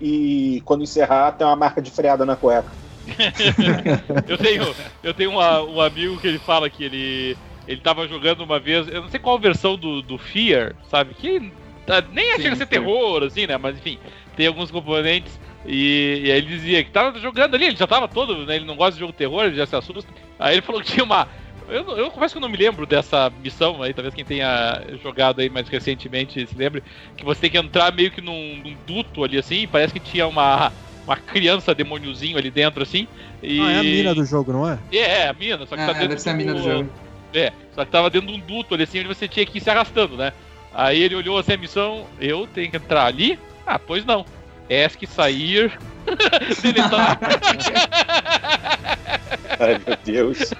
e quando encerrar tem uma marca de freada na cueca. eu tenho, eu tenho uma- um amigo que ele fala que ele, ele tava jogando uma vez, eu não sei qual versão do, do Fear, sabe? Que ah, nem Sim, chega a ser terror, assim, né? Mas enfim, tem alguns componentes. E, e aí ele dizia que tava jogando ali, ele já tava todo, né? Ele não gosta de jogo terror, ele já se assusta. Aí ele falou que tinha uma. Eu, não- eu confesso que eu não me lembro dessa missão aí, talvez quem tenha jogado aí mais recentemente se lembre, que você tem que entrar meio que num, num duto ali assim, e parece que tinha uma, uma criança demôniozinho ali dentro assim. E... Ah, é a mina do jogo, não é? É, é, a mina, só que É, tá dentro deve ser a mina do jogo. É, só que tava dentro de um duto ali assim, onde você tinha que ir se arrastando, né? Aí ele olhou assim a missão, eu tenho que entrar ali? Ah, pois não. ESC sair. Deletar. Ai, meu Deus.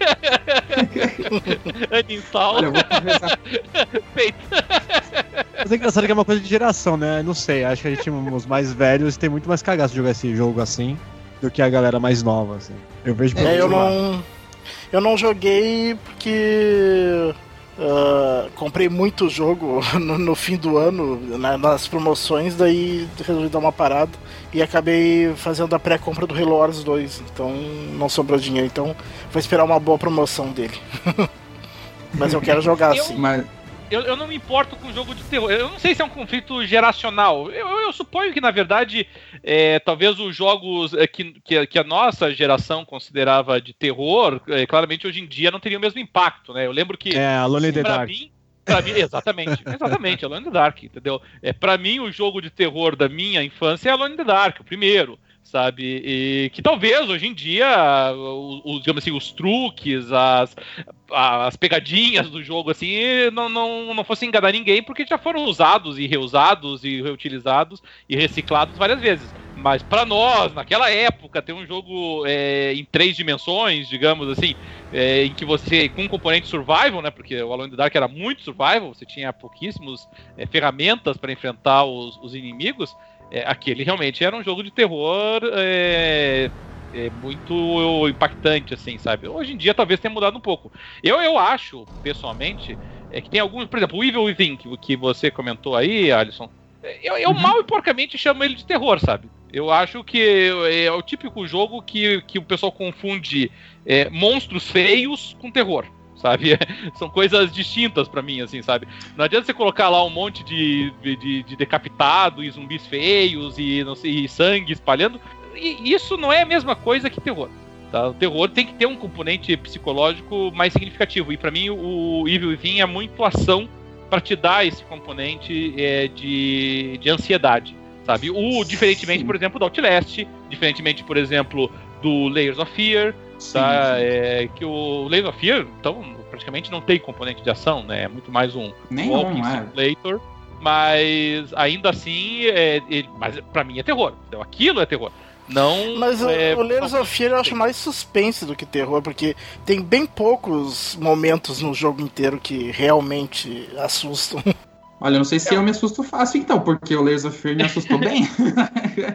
Uninstall. Olha, eu vou. Feito. Mas é engraçado que é uma coisa de geração, né? Não sei, acho que a gente, os mais velhos, tem muito mais cagaço de jogar esse jogo assim do que a galera mais nova, assim. Eu vejo É, eu não. Eu não joguei porque. Ah, comprei muito jogo no, no fim do ano, na- nas promoções, daí resolvi dar uma parada e acabei fazendo a pré-compra do Halo Wars 2, então não sobrou dinheiro, então vou esperar uma boa promoção dele. Mas eu quero jogar Eu- assim. Mas, Eu, eu não me importo com jogo de terror. Eu não sei se é um conflito geracional. Eu, eu suponho que, na verdade, é, talvez os jogos é, que, que, que a nossa geração considerava de terror, é, claramente hoje em dia não teriam o mesmo impacto, né? Eu lembro que. É, Alone the Dark. mim, mim, exatamente, exatamente, Alone in the Dark, entendeu? É, pra mim, o jogo de terror da minha infância é Alone in the Dark, o primeiro, sabe? E que talvez hoje em dia, os, os, digamos assim, os truques, as, as pegadinhas do jogo, assim, não, não, não fossem enganar ninguém, porque já foram usados e reusados e reutilizados e reciclados várias vezes. Mas pra nós, naquela época, ter um jogo é, em três dimensões, digamos assim, é, em que você, com um componente survival, né? Porque o Alone in the Dark era muito survival, você tinha pouquíssimos é, ferramentas para enfrentar os, os inimigos. É, aquele realmente era um jogo de terror é, é, muito impactante, assim, sabe? Hoje em dia talvez tenha mudado um pouco. Eu, eu acho, pessoalmente, é que tem alguns, por exemplo, o Evil Within, que, que você comentou aí, Alisson. Eu, eu mal e porcamente chamo ele de terror, sabe? Eu acho que é o típico jogo que, que o pessoal confunde é, monstros feios com terror, sabe? São coisas distintas pra mim, assim, sabe? Não adianta você colocar lá um monte de, de, de decapitado e zumbis feios e, não sei, e sangue espalhando. E isso não é a mesma coisa que terror. Tá? O terror tem que ter um componente psicológico mais significativo. E pra mim o Evil Within é muito ação para te dar esse componente é, de, de ansiedade, sabe? O diferentemente, Sim. por exemplo, do Outlast, diferentemente, por exemplo, do Layers of Fear, tá? sim. É, que o Layers of Fear, então, praticamente não tem componente de ação, né? É muito mais um Nenhum, walking é. simulator. Mas ainda assim, é, ele, mas para mim é terror. Então, aquilo é terror. Não. Mas o- é, o Layers of Fear eu acho mais suspense do que terror, porque tem bem poucos momentos no jogo inteiro que realmente assustam. Olha, eu não sei se eu me assusto fácil então, porque o Layers of Fear me assustou bem.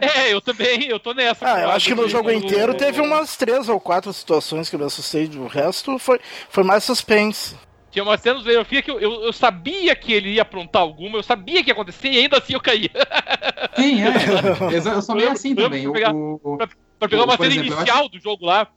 É, eu também, eu tô nessa. Ah, eu acho que no jogo inteiro o- teve umas três ou quatro situações que eu me assustei, o resto foi, foi mais suspense. Tinha umas cenas do Fear que eu, eu, eu sabia que ele ia aprontar alguma, eu sabia que ia acontecer e ainda assim eu caía. Sim, é. Eu sou meio assim Eu- também. O- pegar- o- o- Pra pegar uma cena exemplo, inicial do jogo lá,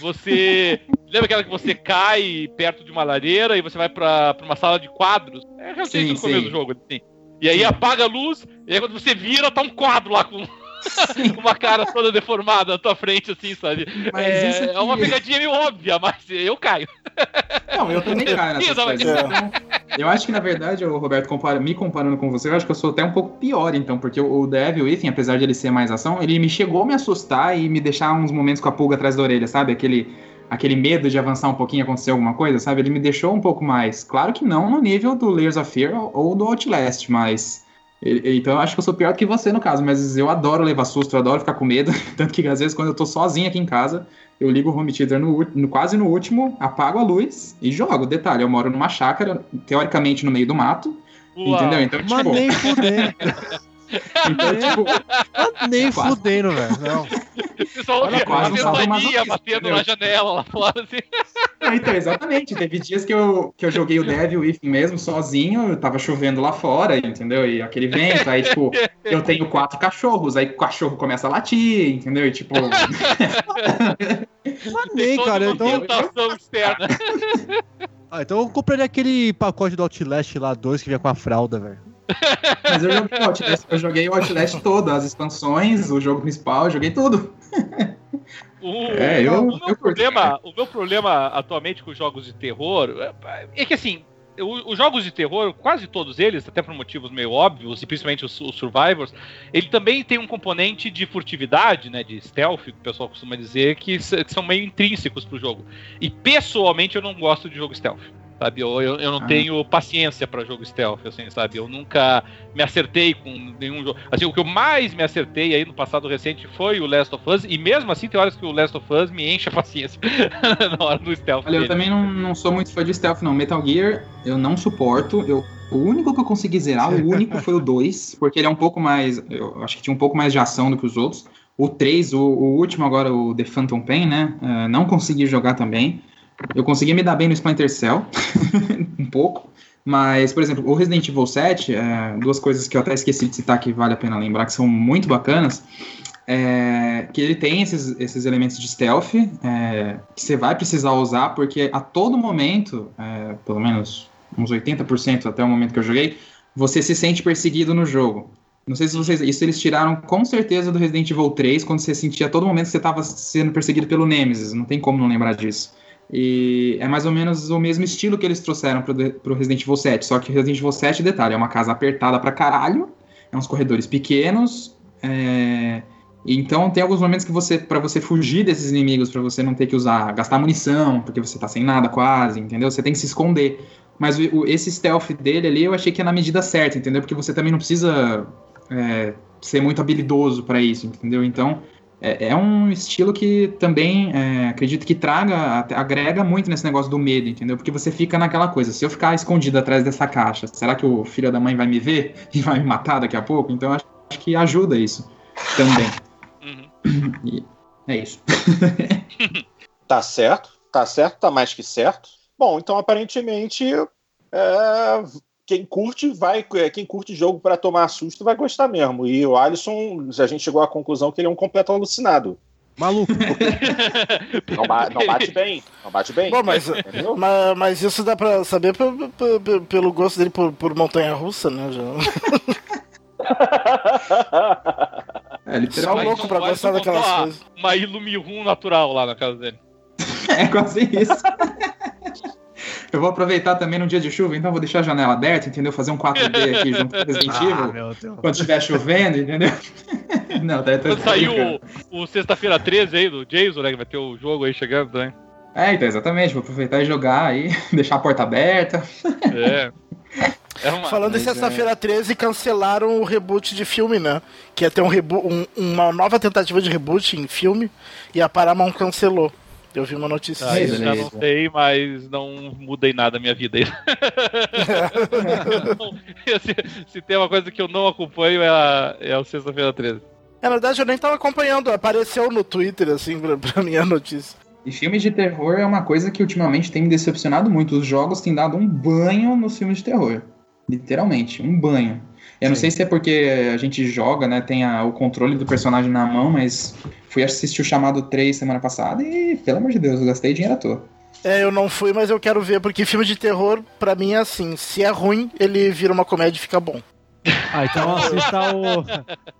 você. Lembra aquela que você cai perto de uma lareira e você vai pra, pra uma sala de quadros? É realmente Sim, no começo sim. do jogo, assim. E aí apaga a luz, e aí quando você vira, tá um quadro lá com. uma cara toda deformada na tua frente, assim, sabe? Mas é, isso aqui- é uma pegadinha meio óbvia, mas eu caio. Não, eu também caio nessas Não, coisas. mas- Então, eu acho que, na verdade, o Roberto, compara- me comparando com você, eu acho que eu sou até um pouco pior, então, porque o Devil Within, apesar de ele ser mais ação, ele me chegou a me assustar e me deixar uns momentos com a pulga atrás da orelha, sabe? Aquele, aquele medo de avançar um pouquinho e acontecer alguma coisa, sabe? Ele me deixou um pouco mais. Claro que não no nível do Layers of Fear ou do Outlast, mas. Então eu acho que eu sou pior do que você no caso, mas eu adoro levar susto, eu adoro ficar com medo. Tanto que às vezes quando eu tô sozinho aqui em casa, eu ligo o home theater no, no- quase no último, apago a luz e jogo. Detalhe, eu moro numa chácara, teoricamente no meio do mato, Uau. entendeu? Então, Mas tipo, nem fudendo. então, tipo, Mas nem Quase. fudendo, velho. Não. Só Olha, quase um a saldo ventania batendo na janela lá fora, assim. É, então, exatamente. Teve dias que eu, que eu joguei o Devil Within mesmo, sozinho, tava chovendo lá fora, entendeu? E aquele vento, aí, tipo, eu tenho quatro cachorros, aí o cachorro começa a latir, entendeu? E, tipo, nem, Toda cara. uma Então, externa. ah, então eu compraria aquele pacote do Outlast lá, dois que vinha com a fralda, velho. Mas eu joguei o Outlast, eu joguei o Outlast todo, as expansões, o jogo principal, eu joguei tudo. O, É, eu- o, meu eu problema, o meu problema atualmente com os jogos de terror é- é que assim. Os jogos de terror, quase todos eles, até por motivos meio óbvios, e principalmente os, os Survivors, ele também tem um componente de furtividade, né, de stealth, que o pessoal costuma dizer, que, que são meio intrínsecos pro jogo. E pessoalmente eu não gosto de jogo stealth. Sabe, eu, eu, eu não Ah. tenho paciência pra jogo stealth, assim, sabe? Eu nunca me acertei com nenhum jogo. Assim, o que eu mais me acertei aí no passado recente foi o Last of Us, e mesmo assim tem horas que o Last of Us me enche a paciência na hora do stealth. Olha, eu dele. também não, não sou muito fã de stealth, não. Metal Gear, eu não suporto. Eu, o único que eu consegui zerar, o único foi o 2, porque ele é um pouco mais. Eu acho que tinha um pouco mais de ação do que os outros. O 3, o, o último agora, o The Phantom Pain, né? eh, não consegui jogar também. Eu consegui me dar bem no Splinter Cell, um pouco. Mas, por exemplo, o Resident Evil 7, eh, duas coisas que eu até esqueci de citar que vale a pena lembrar, que são muito bacanas. É, que ele tem esses, esses elementos de stealth é, que você vai precisar usar, porque a todo momento, é, pelo menos uns 80% até o momento que eu joguei, você se sente perseguido no jogo. Não sei se vocês. Isso eles tiraram com certeza do Resident Evil 3, quando você sentia a todo momento que você estava sendo perseguido pelo Nemesis. Não tem como não lembrar disso. E é mais ou menos o mesmo estilo que eles trouxeram de- pro Resident Evil 7. Só que o Resident Evil 7, detalhe, é uma casa apertada pra caralho, é uns corredores pequenos, é, então tem alguns momentos que você, para você fugir desses inimigos, pra você não ter que usar, gastar munição, porque você tá sem nada quase, entendeu? Você tem que se esconder. Mas o- o- esse stealth dele ali eu achei que é na medida certa, entendeu? Porque você também não precisa é, ser muito habilidoso pra isso, entendeu? Então é, é um estilo que também é, acredito que traga, agrega muito nesse negócio do medo, entendeu? Porque você fica naquela coisa, se eu ficar escondido atrás dessa caixa, será que o filho da mãe vai me ver e vai me matar daqui a pouco? Então acho, acho que ajuda isso também. Uhum. E é isso. Tá certo, tá certo, tá mais que certo. Bom, então aparentemente é, quem curte vai, é, quem curte jogo para tomar susto vai gostar mesmo. E o Alisson, a gente chegou à conclusão que ele é um completo alucinado. Maluco. Não, ba- não bate bem, não bate bem. Bom, mas, mas, mas isso dá pra saber pe- pe- pe- pelo gosto dele por, por montanha russa, né? Já. É, Só literalmente. louco pra gostar daquelas coisas. Uma Ilumirum natural lá na casa dele. É quase isso. Eu vou aproveitar também no dia de chuva, então vou deixar a janela aberta, entendeu? Fazer um 4D aqui junto com o Resident Ah, Evil. Deus. quando estiver chovendo, entendeu? Não, tá, Quando saiu o, o Sexta-feira 13 aí do Jason, né? Que vai ter o jogo aí chegando também. É, então, exatamente. Vou aproveitar e jogar aí, deixar a porta aberta. É. É uma... Falando em Mas sexta-feira 13, cancelaram o reboot de filme, né? Que ia ter um um- uma nova tentativa de reboot em filme e a Paramount cancelou. Eu vi uma notícia. Ah, isso Beleza. já não sei, mas não mudei nada na minha vida. Eu não- se, se tem uma coisa que eu não acompanho é, a, é o Sexta-feira 13. É, na verdade, eu nem tava acompanhando, apareceu no Twitter, assim, pra, pra minha notícia. E filmes de terror é uma coisa que ultimamente tem me decepcionado muito. Os jogos têm dado um banho nos filmes de terror. Literalmente, um banho. Eu não Sim. sei se é porque a gente joga, né? Tem a- o controle do personagem na mão, mas fui assistir o chamado 3 semana passada e, pelo amor de Deus, eu gastei dinheiro à toa. É, eu não fui, mas eu quero ver, porque filme de terror, pra mim, é assim: se é ruim, ele vira uma comédia e fica bom. Ah, então assista o.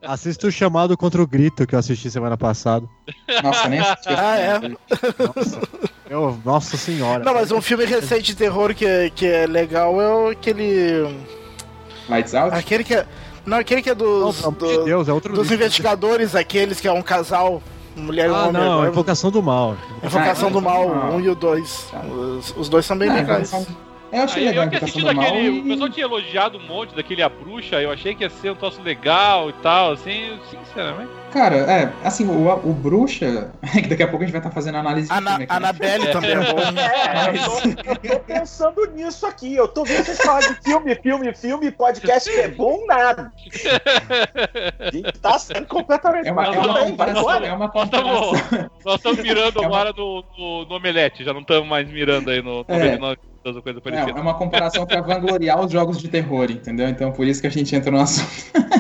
Assista o chamado contra o grito que eu assisti semana passada. Nossa, nem assisti. Ah, é? Nossa, eu- nossa senhora. Não, mas um filme recente de terror que, é- que é legal é o- aquele. Lights Out? Aquele que é. Não, aquele que é dos. amor de do- Deus, é outro dos livro. investigadores, aqueles que é um casal, mulher e um Ah, homem. não, agora. Invocação do Mal. Invocação Ah, do Mal, do um e o dois. Tá. Os, os dois são bem Ah, legais. Eu achei Aí, legal a eu tinha Invocação assistido do Mal. aquele. e- O pessoal tinha elogiado um monte daquele A Bruxa, eu achei que ia ser um troço legal e tal, assim, sinceramente. Cara, é, assim, o, o Bruxa, que daqui a pouco a gente vai estar fazendo análise de Ana, filme aqui, né? Anabelle também é bom. É, eu tô, eu tô pensando nisso aqui. Eu tô vendo vocês falarem de filme, filme, filme, podcast que é bom nada. Gente tá sendo completamente É uma, é uma comparação, é uma Nós estamos comparação. nós estamos mirando É uma- agora no, no, no Omelete, já não estamos mais mirando aí no É. 99 ou coisa É, parecida. é uma comparação pra vangloriar os jogos de terror, entendeu? Então por isso que a gente entra no assunto.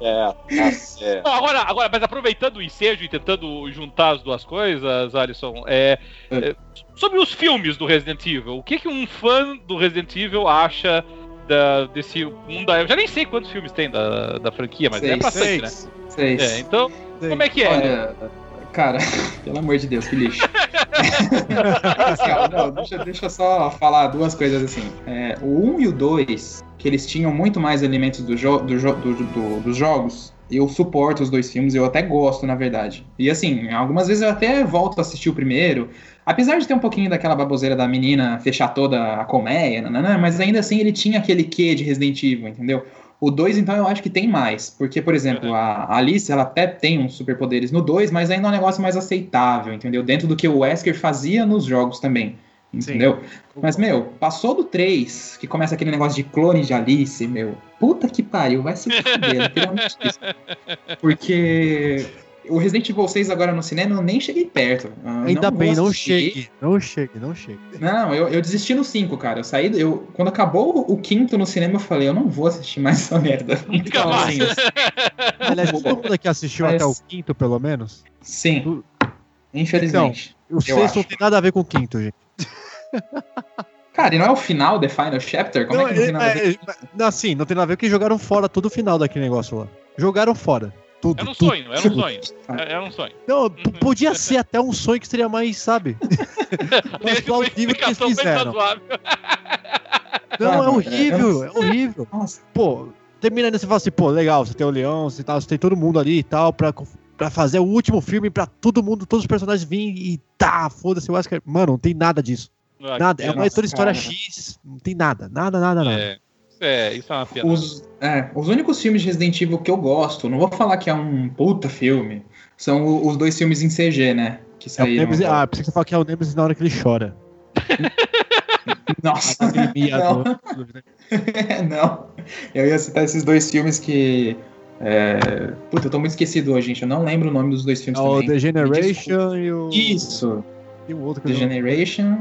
É. Não, agora, agora, mas aproveitando o ensejo e tentando juntar as duas coisas, Alisson, é, é, sobre os filmes do Resident Evil, o que, que um fã do Resident Evil acha da, desse mundo? Eu já nem sei quantos filmes tem da, da franquia, mas é Seis. bastante, né? Seis. É, então, como é que é? Olha, cara, pelo amor de Deus, que lixo. Assim, não, deixa, deixa eu só falar duas coisas assim. É, o 1 e o 2, que eles tinham muito mais elementos do jo do jo do- do- dos jogos, eu suporto os dois filmes, eu até gosto, na verdade. E assim, algumas vezes eu até volto a assistir o primeiro, apesar de ter um pouquinho daquela baboseira da menina fechar toda a colmeia, nananã, mas ainda assim ele tinha aquele quê de Resident Evil, entendeu? O 2, então, eu acho que tem mais. Porque, por exemplo, a Alice, ela até tem uns superpoderes no 2, mas ainda é um negócio mais aceitável, entendeu? Dentro do que o Wesker fazia nos jogos também. Entendeu? Mas, meu, passou do 3, que começa aquele negócio de clone de Alice, meu. Puta que pariu, vai se fuder, literalmente isso. Porque o Resident Evil 6 agora no cinema eu nem cheguei perto. Ainda vou bem, não chegue. Não chegue, não chegue. Não, eu, eu desisti no 5, cara. Eu saí. Eu, quando acabou o quinto no cinema, eu falei, eu não vou assistir mais essa merda. Nunca Então, mais. assim, Aliás, todo mundo aqui assistiu Mas- até o quinto, pelo menos. sim. Infelizmente. O Eu sexto não acho. tem nada a ver com o quinto, gente. Cara, e não é o final, The Final Chapter? Como é que não tem nada a ver? é, é, assim, não tem nada a ver porque jogaram fora todo o final daquele negócio lá. Jogaram fora. Tudo. Era um tudo, sonho, era um tudo. sonho. É- Era um sonho. Não, p- podia ser até um sonho que seria mais, sabe? mais plausível que eles fizeram. razoável. Não, é Não, horrível, é- é horrível. Pô, terminando você fala assim, pô, legal, você tem o Leão, você, tá, você tem todo mundo ali e tal, pra, pra fazer o último filme, pra todo mundo, todos os personagens virem e tá, foda-se, eu acho que. Mano, não tem nada disso. Ah, Nada. É uma nossa, toda história cara. X, não tem nada, nada, nada, nada. É, é, isso é uma pena. Os, é, os únicos filmes de Resident Evil que eu gosto, não vou falar que é um puta filme, são o- os dois filmes em CG, né? Que É o saíram. Nemesis, ah, pensei que você fala que é o Nemesis na hora que ele chora. Nossa, não. do- não. Eu ia citar esses dois filmes que. É... Puta, eu tô muito esquecido hoje, gente. Eu não lembro o nome dos dois É filmes o também. The Generation e o. Isso. E o outro que The eu não- Generation.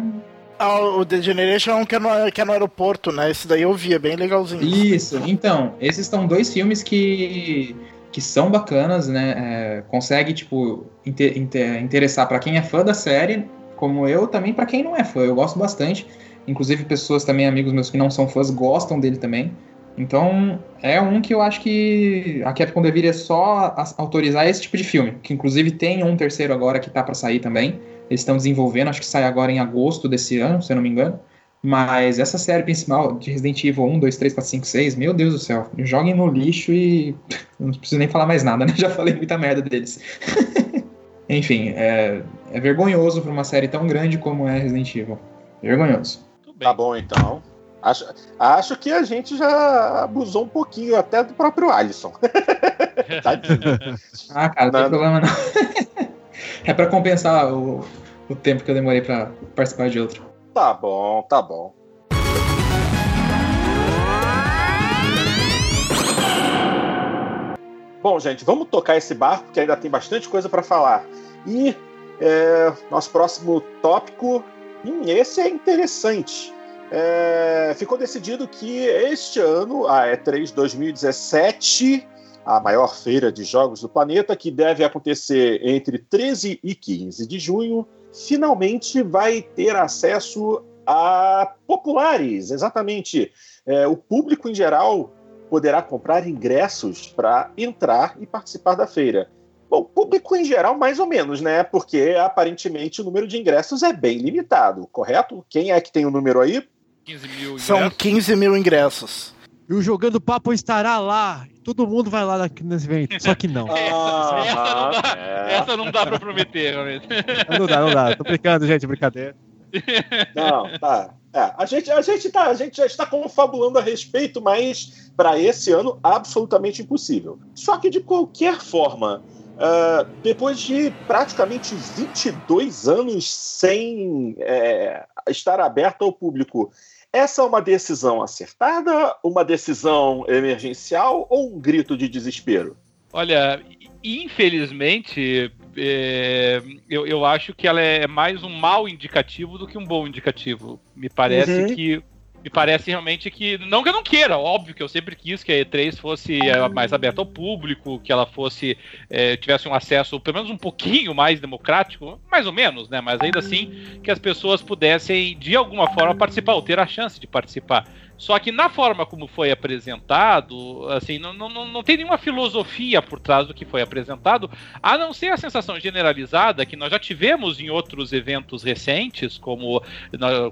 Ah, o The Generation é um que é, no, que é no aeroporto, né? Esse daí eu vi, é bem legalzinho. Isso. Então, esses são dois filmes que. Que são bacanas, né? É, consegue, tipo, inte- inte- interessar pra quem é fã da série, como eu, também pra quem não é fã. Eu gosto bastante. Inclusive, pessoas também, amigos meus que não são fãs, gostam dele também. Então, é um que eu acho que a Capcom deveria só autorizar esse tipo de filme. Que inclusive tem um terceiro agora que tá pra sair também. Eles estão desenvolvendo, acho que sai agora em agosto desse ano, se eu não me engano. Mas essa série principal de Resident Evil 1, 2, 3, 4, 5, 6, meu Deus do céu, joguem no lixo e. Não preciso nem falar mais nada, né? Já falei muita merda deles. Enfim, é, é vergonhoso pra uma série tão grande como é Resident Evil. Vergonhoso. Tudo bem. Tá bom, então. Acho, acho que a gente já abusou um pouquinho até do próprio Alisson. Tadinho. Ah, cara, não tem problema não. É pra compensar o, o tempo que eu demorei pra participar de outro. Tá bom, tá bom. Bom, gente, vamos tocar esse barco, porque ainda tem bastante coisa para falar. E é, nosso próximo tópico, hum, esse é interessante. É, ficou decidido que este ano, a E3 2017, a maior feira de jogos do planeta, que deve acontecer entre 13 e 15 de junho, finalmente vai ter acesso a populares, exatamente. É, o público em geral poderá comprar ingressos para entrar e participar da feira. Bom, público em geral, mais ou menos, né? Porque aparentemente o número de ingressos é bem limitado, correto? Quem é que tem o número aí? 15 mil ingressos. São 15 mil ingressos. E o Jogando Papo estará lá. Todo mundo vai lá nesse evento. Só que não. Essa, essa não dá, é. essa não dá pra prometer, realmente. Não dá, não dá. Tô brincando, gente. Brincadeira. Não, tá. É, a, gente, a, gente tá, a gente já está confabulando a respeito, mas para esse ano, absolutamente impossível. Só que, de qualquer forma, uh, depois de praticamente 22 anos sem é, estar aberto ao público, essa é uma decisão acertada, uma decisão emergencial ou um grito de desespero? Olha, infelizmente, é, eu, eu acho que ela é mais um mau indicativo do que um bom indicativo. Me parece Uhum. que. Me parece realmente que. Não que eu não queira, óbvio que eu sempre quis que a E3 fosse mais aberta ao público, que ela fosse. é, tivesse um acesso pelo menos um pouquinho mais democrático, mais ou menos, né? Mas ainda assim, que as pessoas pudessem, de alguma forma, participar, ou ter a chance de participar. Só que na forma como foi apresentado, assim, não, não, não tem nenhuma filosofia por trás do que foi apresentado, a não ser a sensação generalizada que nós já tivemos em outros eventos recentes, como,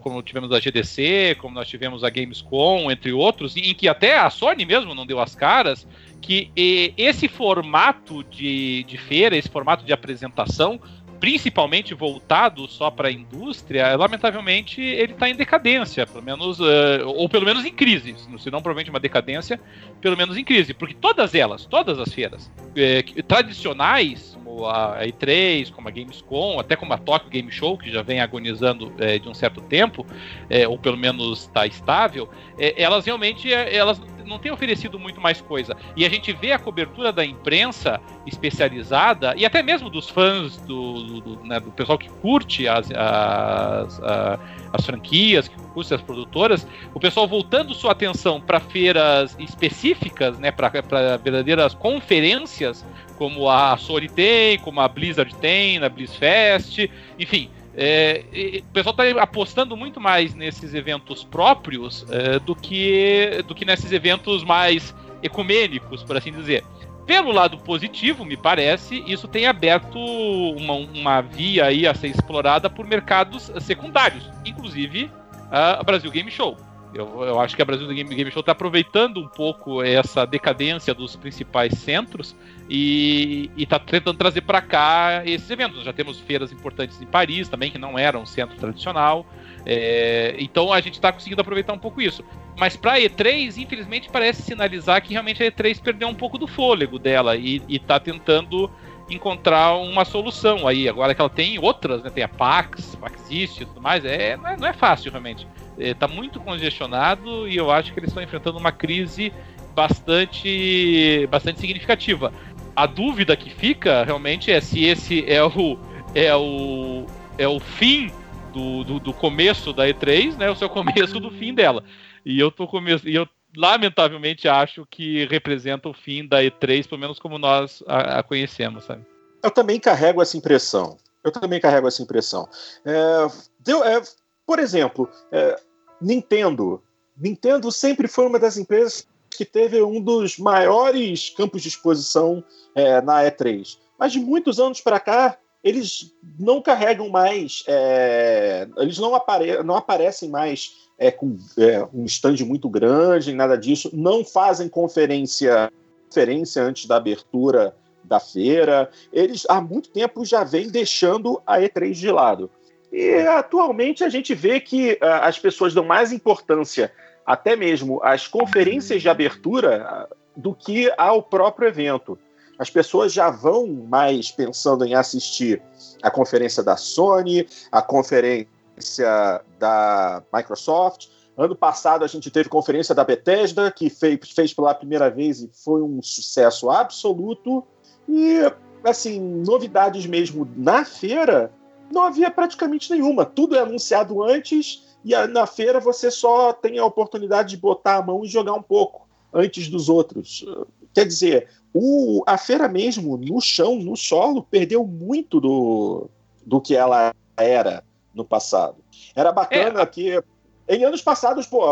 como tivemos a GDC, como nós tivemos a Gamescom, entre outros, em que até a Sony mesmo não deu as caras, que esse formato de, de feira, esse formato de apresentação, principalmente voltado só para a indústria, lamentavelmente ele está em decadência, pelo menos, eh, ou pelo menos em crise, se não provavelmente uma decadência, pelo menos em crise, porque todas elas, todas as feiras eh, tradicionais, a E3, como a Gamescom, até como a Tokyo Game Show, que já vem agonizando eh, de um certo tempo, eh, ou pelo menos está estável, eh, elas realmente eh, elas não têm oferecido muito mais coisa. E a gente vê a cobertura da imprensa especializada e até mesmo dos fãs do, do, do, né, do pessoal que curte as, as, a- as franquias, que as produtoras, o pessoal voltando sua atenção para feiras específicas, né, para verdadeiras conferências, como a Sony tem, como a Blizzard tem, na BlizzFest, enfim. é, o pessoal está apostando muito mais nesses eventos próprios é, do, que, do que nesses eventos mais ecumênicos, por assim dizer. Pelo lado positivo, me parece, isso tem aberto uma, uma via aí a ser explorada por mercados secundários, inclusive a Brasil Game Show. Eu, eu acho que a Brasil Game, Game Show está aproveitando um pouco essa decadência dos principais centros e está tentando trazer para cá esses eventos. Já temos feiras importantes em Paris também, que não era um centro tradicional. É, então a gente está conseguindo aproveitar um pouco isso. Mas para a E3, infelizmente, parece sinalizar que realmente a E3 perdeu um pouco do fôlego dela e está tentando encontrar uma solução aí. Agora que ela tem outras, né? Tem a Pax, Paxist e tudo mais, é, não, é, não é fácil realmente. Está muito congestionado e eu acho que eles estão enfrentando uma crise bastante, bastante significativa. A dúvida que fica realmente é se esse é o, é o, é o fim do, do, do começo da E3, né? O seu começo do fim dela. E eu tô come... e eu lamentavelmente acho que representa o fim da E3, pelo menos como nós a, a conhecemos, sabe? Eu também carrego essa impressão. Eu também carrego essa impressão. É, deu, é, por exemplo, é, Nintendo. Nintendo sempre foi uma das empresas que teve um dos maiores campos de exposição é, na E3. Mas de muitos anos para cá, eles não carregam mais, é, eles não, apare não aparecem mais é, com é, um stand muito grande, nada disso. Não fazem conferência, conferência antes da abertura da feira. Eles há muito tempo já vêm deixando a E3 de lado. E atualmente a gente vê que uh, as pessoas dão mais importância até mesmo às conferências de abertura uh, do que ao próprio evento. As pessoas já vão mais pensando em assistir a conferência da Sony, a conferência da Microsoft. Ano passado a gente teve conferência da Bethesda, que fez, fez pela primeira vez e foi um sucesso absoluto. E, assim, novidades mesmo na feira, não havia praticamente nenhuma. Tudo é anunciado antes e na feira você só tem a oportunidade de botar a mão e jogar um pouco antes dos outros. Quer dizer, o, a feira mesmo, no chão, no solo, perdeu muito do, do que ela era no passado. Era bacana é. que. Em anos passados, pô,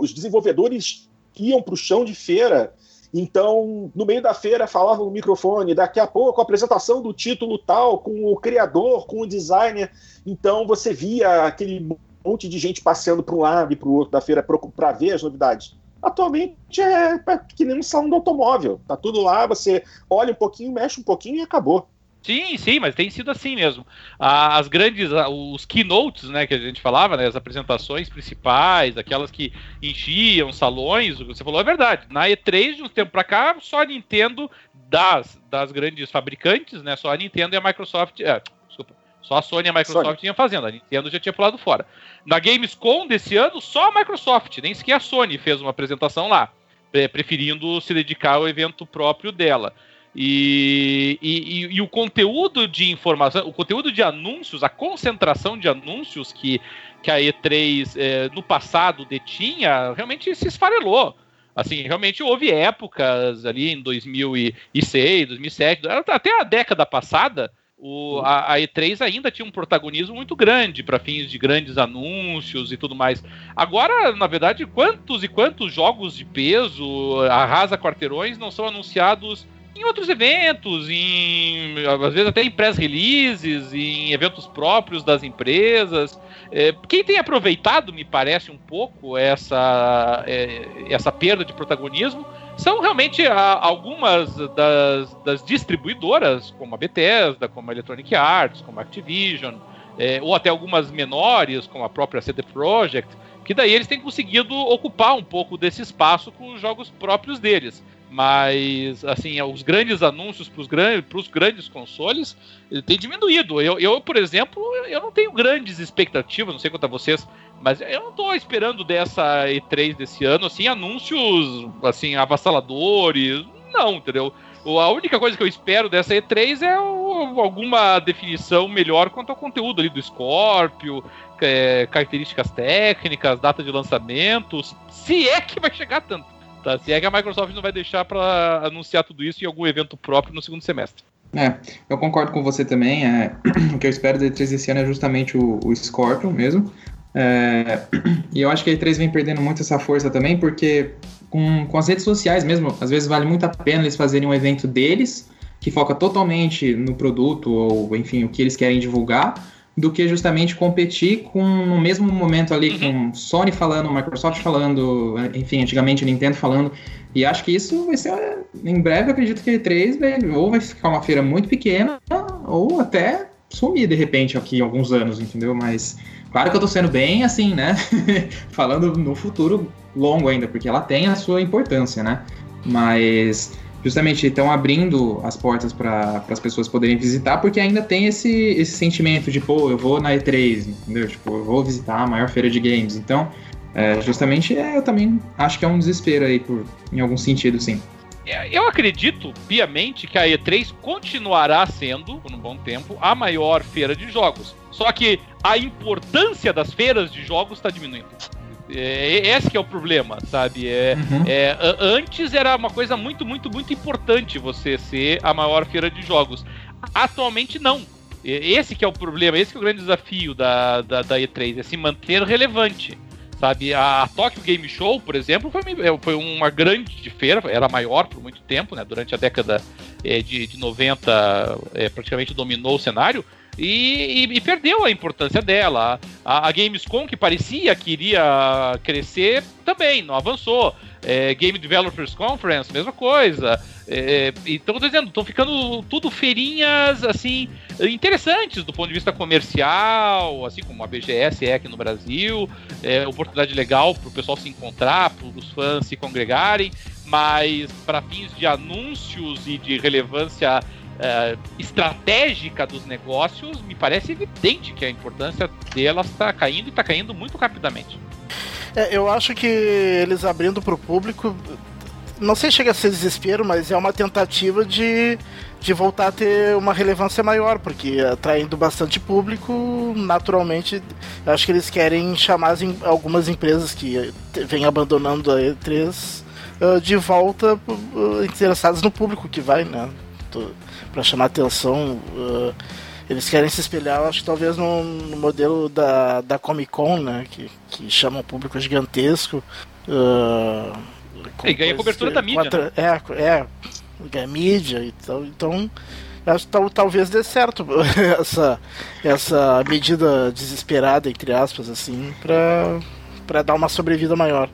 os desenvolvedores iam para o chão de feira. Então, no meio da feira, falavam no microfone, daqui a pouco a apresentação do título tal, com o criador, com o designer. Então, você via aquele monte de gente passeando para um lado e para o outro da feira para ver as novidades. Atualmente é que nem um salão do automóvel. Tá tudo lá, você olha um pouquinho, mexe um pouquinho e acabou. Sim, sim, mas tem sido assim mesmo. As grandes, os keynotes, né, que a gente falava, né, as apresentações principais, aquelas que enchiam salões, o que você falou é verdade. Na E3, de um tempo para cá, só a Nintendo das, das grandes fabricantes, né, só a Nintendo e a Microsoft, é, desculpa, só a Sony e a Microsoft Sony. tinham fazendo, a Nintendo já tinha pulado fora. Na Gamescom desse ano, só a Microsoft, nem sequer a Sony fez uma apresentação lá, preferindo se dedicar ao evento próprio dela. E, e, e, o conteúdo de informação, o conteúdo de anúncios, a concentração de anúncios que, que a E3 é, no passado detinha, realmente se esfarelou. Assim, realmente houve épocas ali em 2006, 2007, até a década passada, o, a, a, E3 ainda tinha um protagonismo muito grande para fins de grandes anúncios e tudo mais. Agora, na verdade, quantos e quantos jogos de peso, arrasa quarteirões, não são anunciados em outros eventos, em às vezes até em press releases, em eventos próprios das empresas. É, quem tem aproveitado, me parece um pouco essa é, essa perda de protagonismo são realmente a, algumas das, das, distribuidoras, como a Bethesda, como a Electronic Arts, como a Activision, é, ou até algumas menores, como a própria CD Projekt, que daí eles têm conseguido ocupar um pouco desse espaço com os jogos próprios deles. Mas, assim, os grandes anúncios para os grandes, grandes consoles tem diminuído. Eu, eu, por exemplo, eu não tenho grandes expectativas, não sei quanto a vocês, mas eu não estou esperando dessa E3 desse ano, assim, anúncios, assim, avassaladores. Não, entendeu? A única coisa que eu espero dessa E3 é alguma definição melhor quanto ao conteúdo ali do Scorpio, é, características técnicas, data de lançamentos, se é que vai chegar tanto. Tá? Se é que a Microsoft não vai deixar para anunciar tudo isso em algum evento próprio no segundo semestre. É, eu concordo com você também. É, o que eu espero da E3 esse ano é justamente o, o Scorpion mesmo. É, e eu acho que a E3 vem perdendo muito essa força também, porque com, com as redes sociais mesmo, às vezes vale muito a pena eles fazerem um evento deles, que foca totalmente no produto, ou enfim, o que eles querem divulgar, do que justamente competir com no mesmo momento ali uhum. com Sony falando, Microsoft falando, enfim, antigamente Nintendo falando. E acho que isso vai ser em breve, acredito que a E3 vai, ou vai ficar uma feira muito pequena ou até sumir de repente aqui em alguns anos, entendeu? Mas claro que eu tô sendo bem assim, né? falando no futuro longo ainda, porque ela tem a sua importância, né? Mas justamente estão abrindo as portas para as pessoas poderem visitar, porque ainda tem esse, esse sentimento de, pô, eu vou na E3, entendeu? Tipo, eu vou visitar a maior feira de games. Então, é, justamente, é, eu também acho que é um desespero aí, por, em algum sentido, sim. É, eu acredito piamente que a E3 continuará sendo, por um bom tempo, a maior feira de jogos. Só que a importância das feiras de jogos está diminuindo. É, esse que é o problema, sabe? É, uhum. é, antes era uma coisa muito, muito, muito importante você ser a maior feira de jogos. Atualmente não. Esse que é o problema, esse que é o grande desafio da, da, da E3, é se manter relevante. Sabe, a Tokyo Game Show, por exemplo, foi, é, foi uma grande feira, era maior por muito tempo, né? Durante a década é, de, de 90, é, praticamente dominou o cenário. E, e, e, perdeu a importância dela. A, a, Gamescom, que parecia que iria crescer, também não avançou. É, Game Developers Conference, mesma coisa. É, então, dizendo, estão ficando tudo feirinhas assim interessantes do ponto de vista comercial, assim como a BGS é aqui no Brasil, é oportunidade legal para o pessoal se encontrar, para os fãs se congregarem, mas para fins de anúncios e de relevância uh, estratégica dos negócios, me parece evidente que a importância delas está caindo e está caindo muito rapidamente. É, eu acho que eles abrindo para o público, não sei se chega a ser desespero, mas é uma tentativa de, de voltar a ter uma relevância maior, porque atraindo bastante público, naturalmente, acho que eles querem chamar as, algumas empresas que vêm abandonando a E3 uh, de volta uh, interessadas no público que vai, né? Para chamar atenção. Uh, eles querem se espelhar, acho que talvez no, no, modelo da, da Comic Con, né? Que, que chama um público gigantesco. Uh, E ganha cobertura da mídia. Contra, né? É, é, ganha mídia e tal. Então, acho que talvez dê certo essa, essa medida desesperada, entre aspas, assim, pra dar uma sobrevida maior.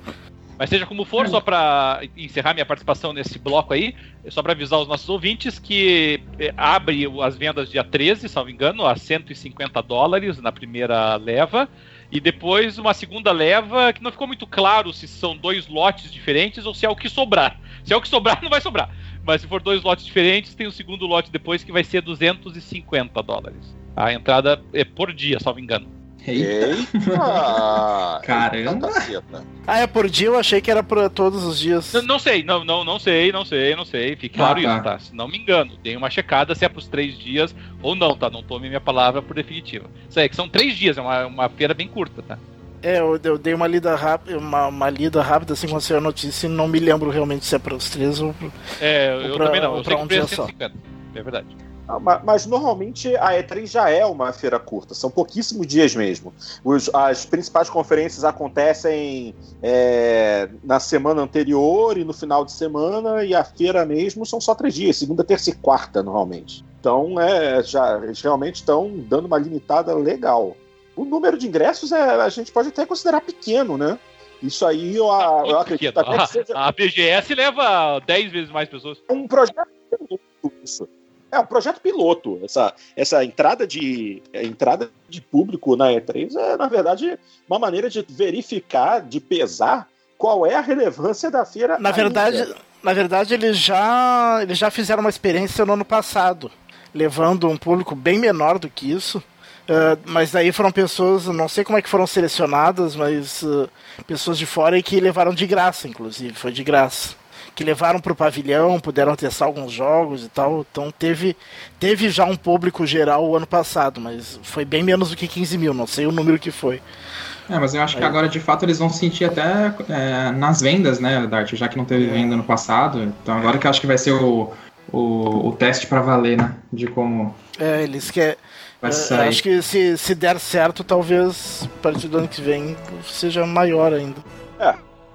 Mas seja como for, só para encerrar minha participação nesse bloco aí, só para avisar os nossos ouvintes que eh, abre as vendas dia 13, salvo engano, a 150 dólares na primeira leva. E depois uma segunda leva que não ficou muito claro se são dois lotes diferentes ou se é o que sobrar. Se é o que sobrar, não vai sobrar. Mas se for dois lotes diferentes, tem o segundo lote depois que vai ser 250 dólares. A entrada é por dia, salvo engano. Eita! Caramba! Eita, Ah, é por dia? Eu achei que era por todos os dias. Não, não sei, não, não, não sei, não sei, não sei. Fique claro Ah, tá. isso, tá? Se não me engano, dei uma checada se é pros três dias ou não, tá? Não tome minha palavra por definitiva. Isso aí, que são três dias, é uma, uma feira bem curta, tá? É, eu, eu dei uma lida rápida, uma, uma lida rápida assim quando saiu a notícia e não me lembro realmente se é para os três ou pro... É, Ou eu pra- também não, eu sei que um o preço é dia só. 150. É verdade. Ah, ma- Mas normalmente a E3 já é uma feira curta, são pouquíssimos dias mesmo. Os- as principais conferências acontecem é, na semana anterior e no final de semana, e a feira mesmo são só três dias, segunda, terça e quarta, normalmente. Então, é, já, eles realmente estão dando uma limitada legal. O número de ingressos é, a gente pode até considerar pequeno, né? Isso aí eu, a- eu acredito até que seja A BGS leva 10 vezes mais pessoas. um projeto isso. É um projeto piloto. Essa, essa entrada de a entrada de público na E3 é, na verdade, uma maneira de verificar, de pesar qual é a relevância da feira. Na ainda. verdade, na verdade eles já eles já fizeram uma experiência no ano passado, levando um público bem menor do que isso. Uh, mas daí foram pessoas, não sei como é que foram selecionadas, mas uh, pessoas de fora e que levaram de graça, inclusive, foi de graça. Que levaram pro pavilhão, puderam testar alguns jogos e tal. Então teve, teve já um público geral o ano passado, mas foi bem menos do que 15 mil, não sei o número que foi. É, mas eu acho que agora de fato eles vão sentir até é, nas vendas, né, Dart? Já que não teve venda no passado. Então agora que eu acho que vai ser o, o, o teste pra valer, né? De como É, eles querem. vai Eu sair. acho que se, se der certo, talvez a partir do ano que vem seja maior ainda.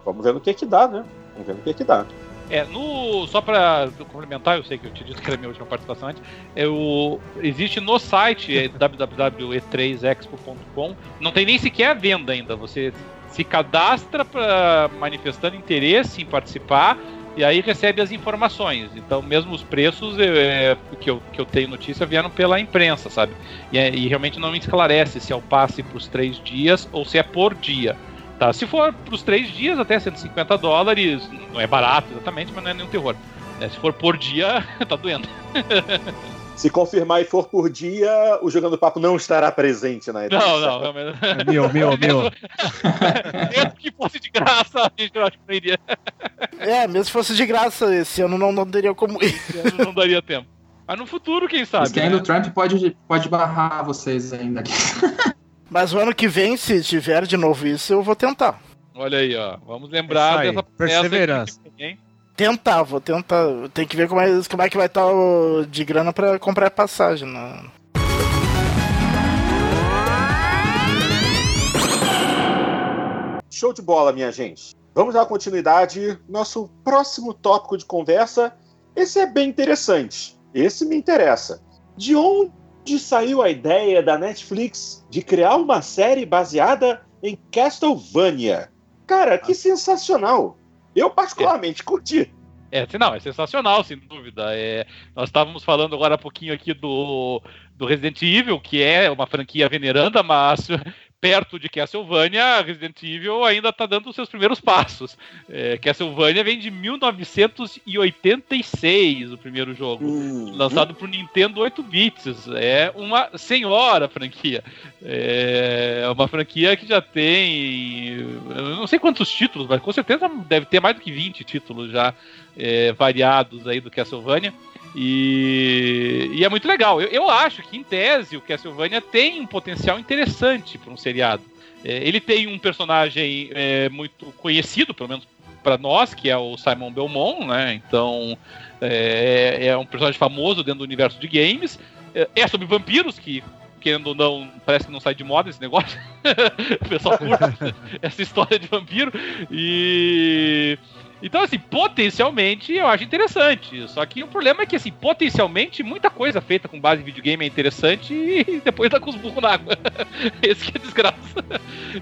Vamos ver no que que dá, né? Vamos ver no que que dá. É, no, só para complementar, eu sei que eu te disse que era a minha última participação antes, eu, existe no site é, www.e3expo.com, não tem nem sequer a venda ainda, você se cadastra para manifestando interesse em participar e aí recebe as informações. Então, mesmo os preços é, que, eu, que eu tenho notícia vieram pela imprensa, sabe? E, é- e realmente não me esclarece se é o passe para os três dias ou se é por dia. Tá, se for para os três dias, até 150 dólares, não é barato exatamente, mas não é nenhum terror. É, se for por dia, tá doendo. Se confirmar e for por dia, o Jogando Papo não estará presente na E3. Não, não. É mil, mil, mil. Mesmo que fosse de graça, a gente eu acho que não iria. É, mesmo se fosse de graça, esse ano não, não teria como ir. Não daria tempo. Mas no futuro, quem sabe? Mas que ainda né? o Trump pode, pode barrar vocês ainda aqui. Mas o ano que vem, se tiver de novo isso, eu vou tentar. Olha aí, ó. Vamos lembrar Isso aí, dessa perseverança. Tentar, vou tentar. Tem que ver como é, como é que vai estar o- de grana pra comprar passagem. Né? Show de bola, minha gente. Vamos dar continuidade. Nosso próximo tópico de conversa. Esse é bem interessante. Esse me interessa. De onde saiu a ideia da Netflix de criar uma série baseada em Castlevania? Cara, que sensacional! Eu particularmente curti. É, não, é sensacional, sem dúvida. É, nós estávamos falando agora há pouquinho aqui do, do Resident Evil, que é uma franquia veneranda, mas perto de Castlevania, Resident Evil ainda está dando os seus primeiros passos. É, Castlevania vem de 1986, o primeiro jogo. Lançado para o Nintendo 8 bits. É uma senhora franquia. É uma franquia que já tem. Eu não sei quantos títulos, mas com certeza deve ter mais do que 20 títulos já é, variados aí do Castlevania. E, e é muito legal. Eu, eu acho que, em tese, o Castlevania tem um potencial interessante para um seriado. É, ele tem um personagem é, muito conhecido, pelo menos para nós, que é o Simon Belmont, né? Então é, é um personagem famoso dentro do universo de games. É, é sobre vampiros, que querendo ou não, parece que não sai de moda esse negócio. o pessoal curte essa história de vampiro. E, Então, assim, potencialmente eu acho interessante. Só que o problema é que, assim, potencialmente muita coisa feita com base em videogame é interessante e depois dá com os burros na água. Esse que é desgraça.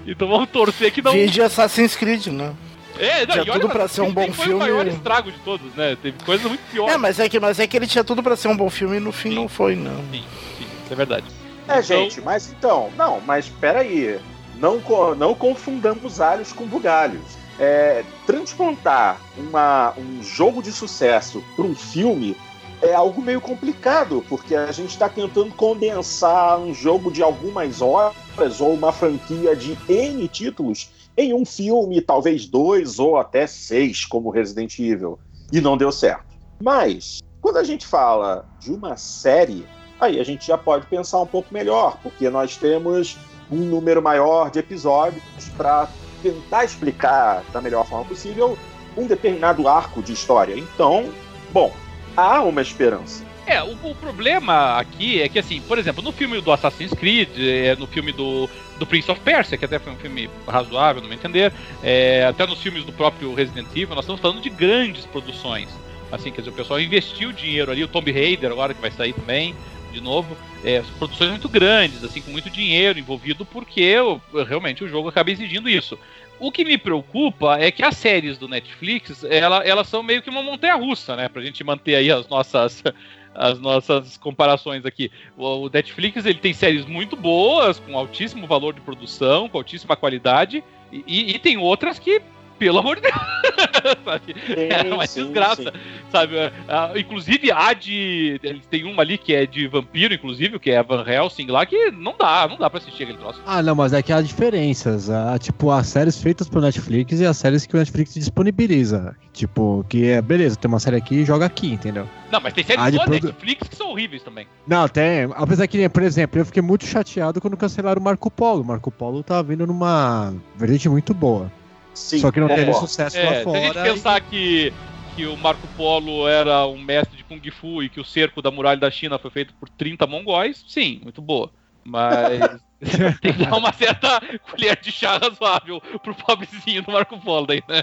Então vamos torcer que não. Vídeo Assassin's Creed, né? É, não, Tinha e tudo pra ser um bom foi filme. o maior estrago de todos, né? Teve coisas muito piores. É, mas é que, mas é que ele tinha tudo pra ser um bom filme e no fim não foi, não. Sim, sim, isso é verdade. É, Então- gente, mas então, não, mas peraí. Não, não confundamos alhos com bugalhos. É, transplantar uma, um jogo de sucesso para um filme é algo meio complicado, porque a gente está tentando condensar um jogo de algumas horas ou uma franquia de N títulos em um filme, talvez dois ou até seis, como Resident Evil. E não deu certo. Mas, quando a gente fala de uma série, aí a gente já pode pensar um pouco melhor, porque nós temos um número maior de episódios para tentar explicar da melhor forma possível um determinado arco de história. Então, bom, há uma esperança. É, o, o problema aqui é que, assim, por exemplo, no filme do Assassin's Creed, é, no filme do, do Prince of Persia, que até foi um filme razoável, no meu entender, é, até nos filmes do próprio Resident Evil, nós estamos falando de grandes produções. Assim, quer dizer, o pessoal investiu dinheiro ali, o Tomb Raider agora que vai sair também, de novo, é, produções muito grandes, assim, com muito dinheiro envolvido, porque o- realmente o jogo acaba exigindo isso. O que me preocupa é que as séries do Netflix, ela, elas são meio que uma montanha-russa, né? Pra gente manter aí as nossas, as nossas comparações aqui. O, Netflix, ele tem séries muito boas, com altíssimo valor de produção, com altíssima qualidade, e- e tem outras que, pelo amor de Deus, sabe? É uma Sim, desgraça, sim. sabe? Ah, inclusive a de. Eles têm uma ali que é de vampiro, inclusive, que é a Van Helsing lá, que não dá, não dá pra assistir aquele troço. Ah, não, mas é que há diferenças. Há, tipo, as séries feitas pelo Netflix e as séries que o Netflix disponibiliza. Tipo, que é, beleza, tem uma série aqui e joga aqui, entendeu? Não, mas tem séries de do produ- Netflix que são horríveis também. Não, tem. Apesar que, por exemplo, eu fiquei muito chateado quando cancelaram o Marco Polo. O Marco Polo tá vindo numa vertente muito boa. Sim, Só que não teve sucesso É, lá se a gente fora. pensar que, que o Marco Polo era um mestre de Kung Fu e que o cerco da muralha da China foi feito por 30 mongóis, sim, muito boa. Mas tem que dar uma certa colher de chá razoável pro pobrezinho do Marco Polo daí, né?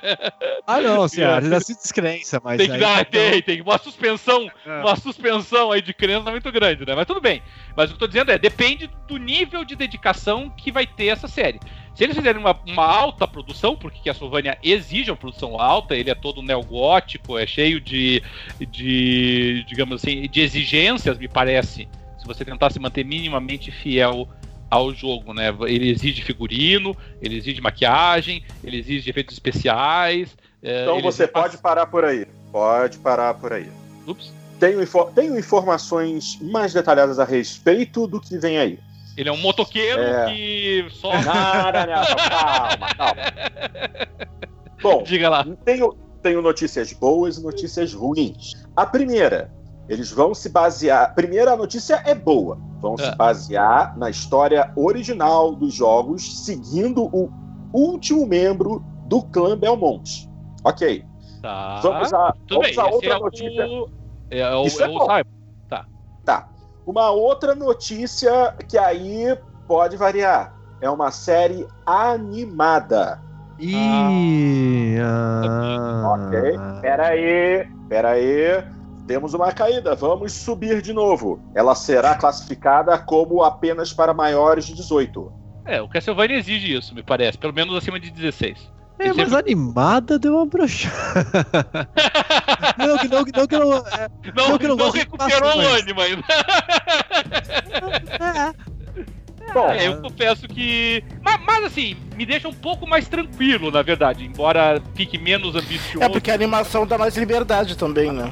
Ah, não, senhora, dá descrença, mas. Tem que aí- dar, tem, tem uma suspensão, É. uma suspensão aí de crença muito grande, né? Mas tudo bem. Mas o que eu tô dizendo é, depende do nível de dedicação que vai ter essa série. Se eles fizerem uma, uma alta produção, porque Castlevania exige uma produção alta, ele é todo neogótico, é cheio de, de digamos assim, de exigências, me parece. Se você tentar se manter minimamente fiel ao jogo, né? Ele exige figurino, ele exige maquiagem, ele exige efeitos especiais. é, Então você exige- pode parar por aí. Pode parar por aí. Ups. Tenho, tenho informações mais detalhadas a respeito do que vem aí. Ele é um motoqueiro É. que só. Não, não, não, calma, calma. Bom, Diga lá. tenho, tenho notícias boas e notícias ruins. A primeira, eles vão se basear. Primeira, a notícia é boa. Vão É. se basear na história original dos jogos, seguindo o último membro do clã Belmont. Ok. Tá. Vamos a, vamos a outra é notícia. o. É, o, Isso é é o. Simon. Tá. Uma outra notícia que aí pode variar. É uma série animada. Ih, ah, Ok. Pera aí, pera aí. Temos uma caída, vamos subir de novo. Ela será classificada como apenas para maiores de 18. É, o Castlevania exige isso, me parece. Pelo menos acima de 16. É, Ele mas animada deu uma brochada. não, que não, que não, que não. É, Não, Eu que não não recuperou o ânimo ainda. Bom, É, eu confesso que. Mas, mas, assim, me deixa um pouco mais tranquilo, na verdade. Embora fique menos ambicioso. É porque a animação dá mais liberdade também, né?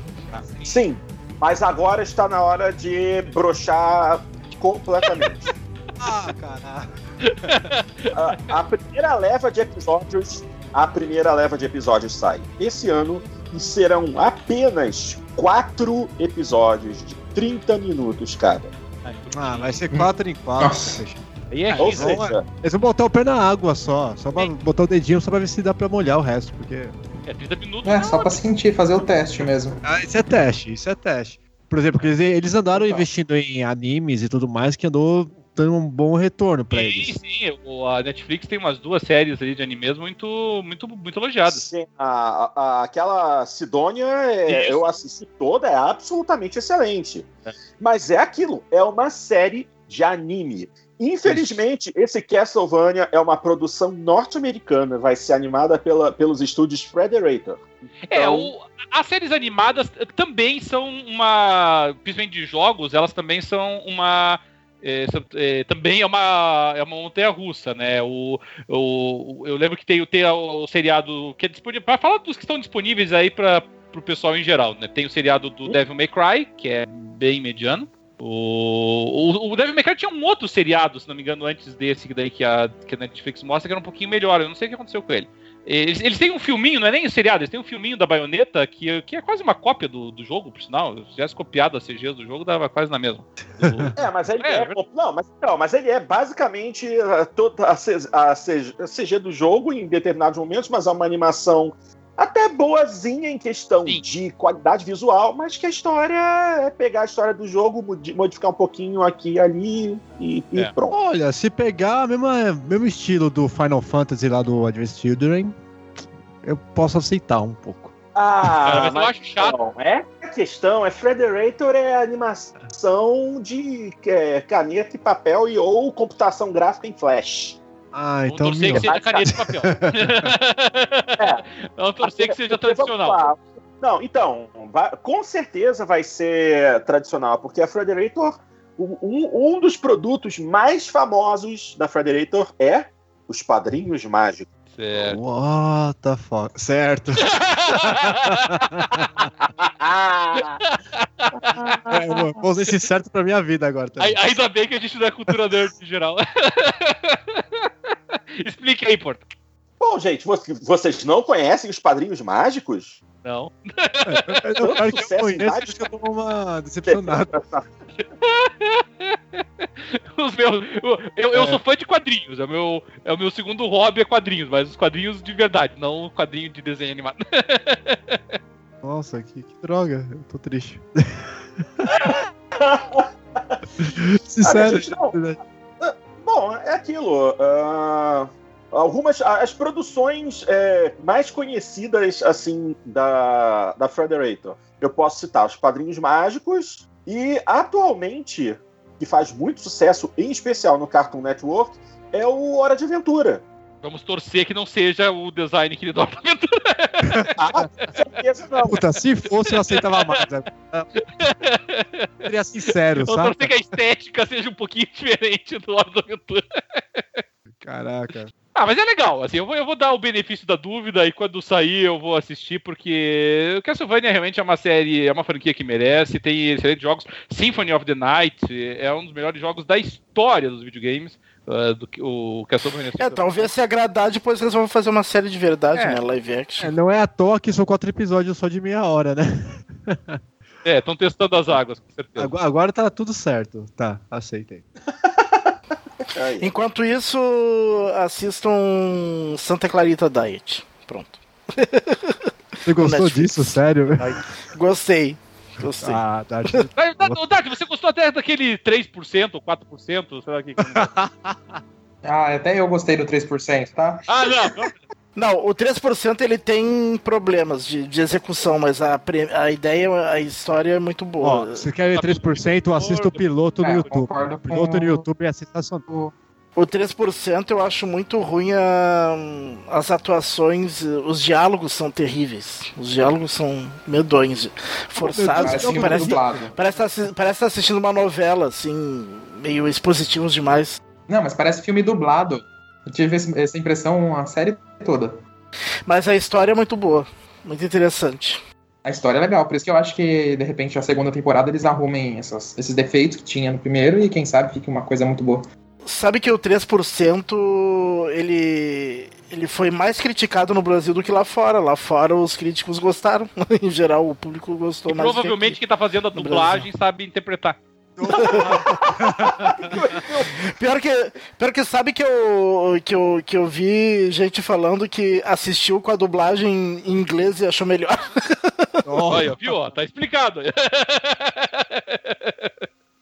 sim, mas agora está na hora de brochar completamente. ah, caralho. a, a primeira leva de episódios, a primeira leva de episódios sai esse ano e serão apenas quatro episódios de 30 minutos cada. Ah, vai ser 4 em 4. Nossa. Aí é Ou risco. seja, Eles vão botar o pé na água só. Só pra botar o dedinho só pra ver se dá pra molhar o resto. Porque. É 30 minutos. É, só pra sentir, fazer o teste mesmo. Ah, isso é teste, isso é teste. Por exemplo, eles, eles andaram Tá. investindo em animes e tudo mais que andou dando um bom retorno pra Sim, eles. sim. o- A Netflix tem umas duas séries ali de animes muito, muito, muito elogiadas. Sim, a- a- aquela Sidônia, é, eu assisti toda, é absolutamente excelente. É. Mas é aquilo, é uma série de anime. Infelizmente, esse Castlevania é uma produção norte-americana, vai ser animada pela, pelos estúdios Frederator. É, Então- o- as séries animadas também são uma. Principalmente de jogos, elas também são uma. É, é, também é uma, é uma montanha russa, né? O, o, eu lembro que tem, tem o, seriado que é disponível. Para falar dos que estão disponíveis aí para o pessoal em geral, né? Tem o seriado do Devil May Cry, que é bem mediano. O, o, o Devil May Cry tinha um outro seriado, se não me engano, antes desse daí que a, que a Netflix mostra, que era um pouquinho melhor. Eu não sei o que aconteceu com ele. Eles, eles têm um filminho, não é nem um seriado, eles têm um filminho da baioneta que, que é quase uma cópia do, do jogo, por sinal. Se tivesse copiado as CGs do jogo, dava quase na mesma. É, mas ele É, é. é não, mas, não, mas ele é basicamente uh, toda a, a CG a CG do jogo em determinados momentos, mas é uma animação até boazinha em questão Sim. de qualidade visual, mas que a história é pegar a história do jogo, modi- modificar um pouquinho aqui e ali e, e É. pronto. Olha, se pegar o mesmo, estilo do Final Fantasy lá do Advanced Children, eu posso aceitar um pouco. Ah, mas eu acho chato. Não, é a questão, é Frederator é animação de é, caneta e papel e ou computação gráfica em flash. Ah, Vamos então. torcer que meu, seja caneta e papel. Vamos torcer que seja vamos tradicional. Não, então, vai- com certeza vai ser tradicional, porque a Frederator, um, um dos produtos mais famosos da Frederator é os padrinhos mágicos. Certo. What the fuck? Certo. É, eu vou- vou usar esse certo pra minha vida agora. Também. Ai- Ainda bem que a gente não é cultura nerd em geral. Explique aí, Porto. Bom, gente, vo- vocês não conhecem os padrinhos mágicos? Não. Eu, eu, eu sucesso em conheço, vários- acho que eu tô uma decepcionada. Os meus, eu eu, eu É. sou fã de quadrinhos. É o, meu, é o meu segundo hobby é quadrinhos, mas os quadrinhos de verdade, não o quadrinho de desenho animado. Nossa, que, que droga. Eu tô triste. Sincero. gente, não. Bom, é aquilo. ah, algumas as produções é, mais conhecidas assim da da Frederator. Eu posso citar os Padrinhos Mágicos e atualmente que faz muito sucesso, em especial no Cartoon Network, é o Hora de Aventura. Vamos torcer que não seja o design que ele dá pra aventura. Ah, com certeza não. Puta, se fosse eu aceitava mais. né? Seria sincero, Vamos sabe? torcer que a estética seja um pouquinho diferente do Hora da Aventura. Caraca. Ah, mas é legal, assim, eu vou, eu vou dar o benefício da dúvida e quando sair eu vou assistir, porque Castlevania realmente é uma série, é uma franquia que merece, tem excelentes jogos. Symphony of the Night é um dos melhores jogos da história dos videogames, ah, do que o Castlevania. É, talvez se agradar, depois resolvam fazer uma série de verdade, É. né? Live action. É, não é à toa que são quatro episódios só de meia hora, né? É, estão testando as águas, com certeza. Agora, agora tá tudo certo. Tá, aceitei. Enquanto isso, assistam Santa Clarita Diet. Pronto. Você gostou disso? Sério? Gostei. Gostei. Ah, tá. Dad, Dad, Dad, você gostou até daquele 3% ou 4%? Sei lá o que. Ah, até eu gostei do 3%, tá? Ah, não! Não, o 3% ele tem problemas de, de execução, mas a, pre- a ideia, a história é muito Ó, boa. você quer ver 3%? Assista o piloto no É, eu YouTube. O piloto no YouTube é sensacional. O 3% eu acho muito ruim a- as atuações, os diálogos são terríveis. Os diálogos são medonhos, forçados. Parece Parece, filme parece, parece, tá parece tá assistindo uma novela, assim, meio expositivos demais. Não, mas parece filme dublado. Eu tive essa impressão a série toda. Mas a história é muito boa, muito interessante. A história é legal, por isso que eu acho que, de repente, a segunda temporada eles arrumem essas- esses defeitos que tinha no primeiro e quem sabe fique uma coisa muito boa. Sabe que o 3% ele, ele foi mais criticado no Brasil do que lá fora. Lá fora os críticos gostaram. em geral, o público gostou E mais. que provavelmente aqui. quem tá fazendo a dublagem sabe interpretar. Pior que, pior que sabe que eu, que, eu, que eu vi gente falando que assistiu com a dublagem em inglês e achou melhor. Olha, viu? ó, Tá explicado.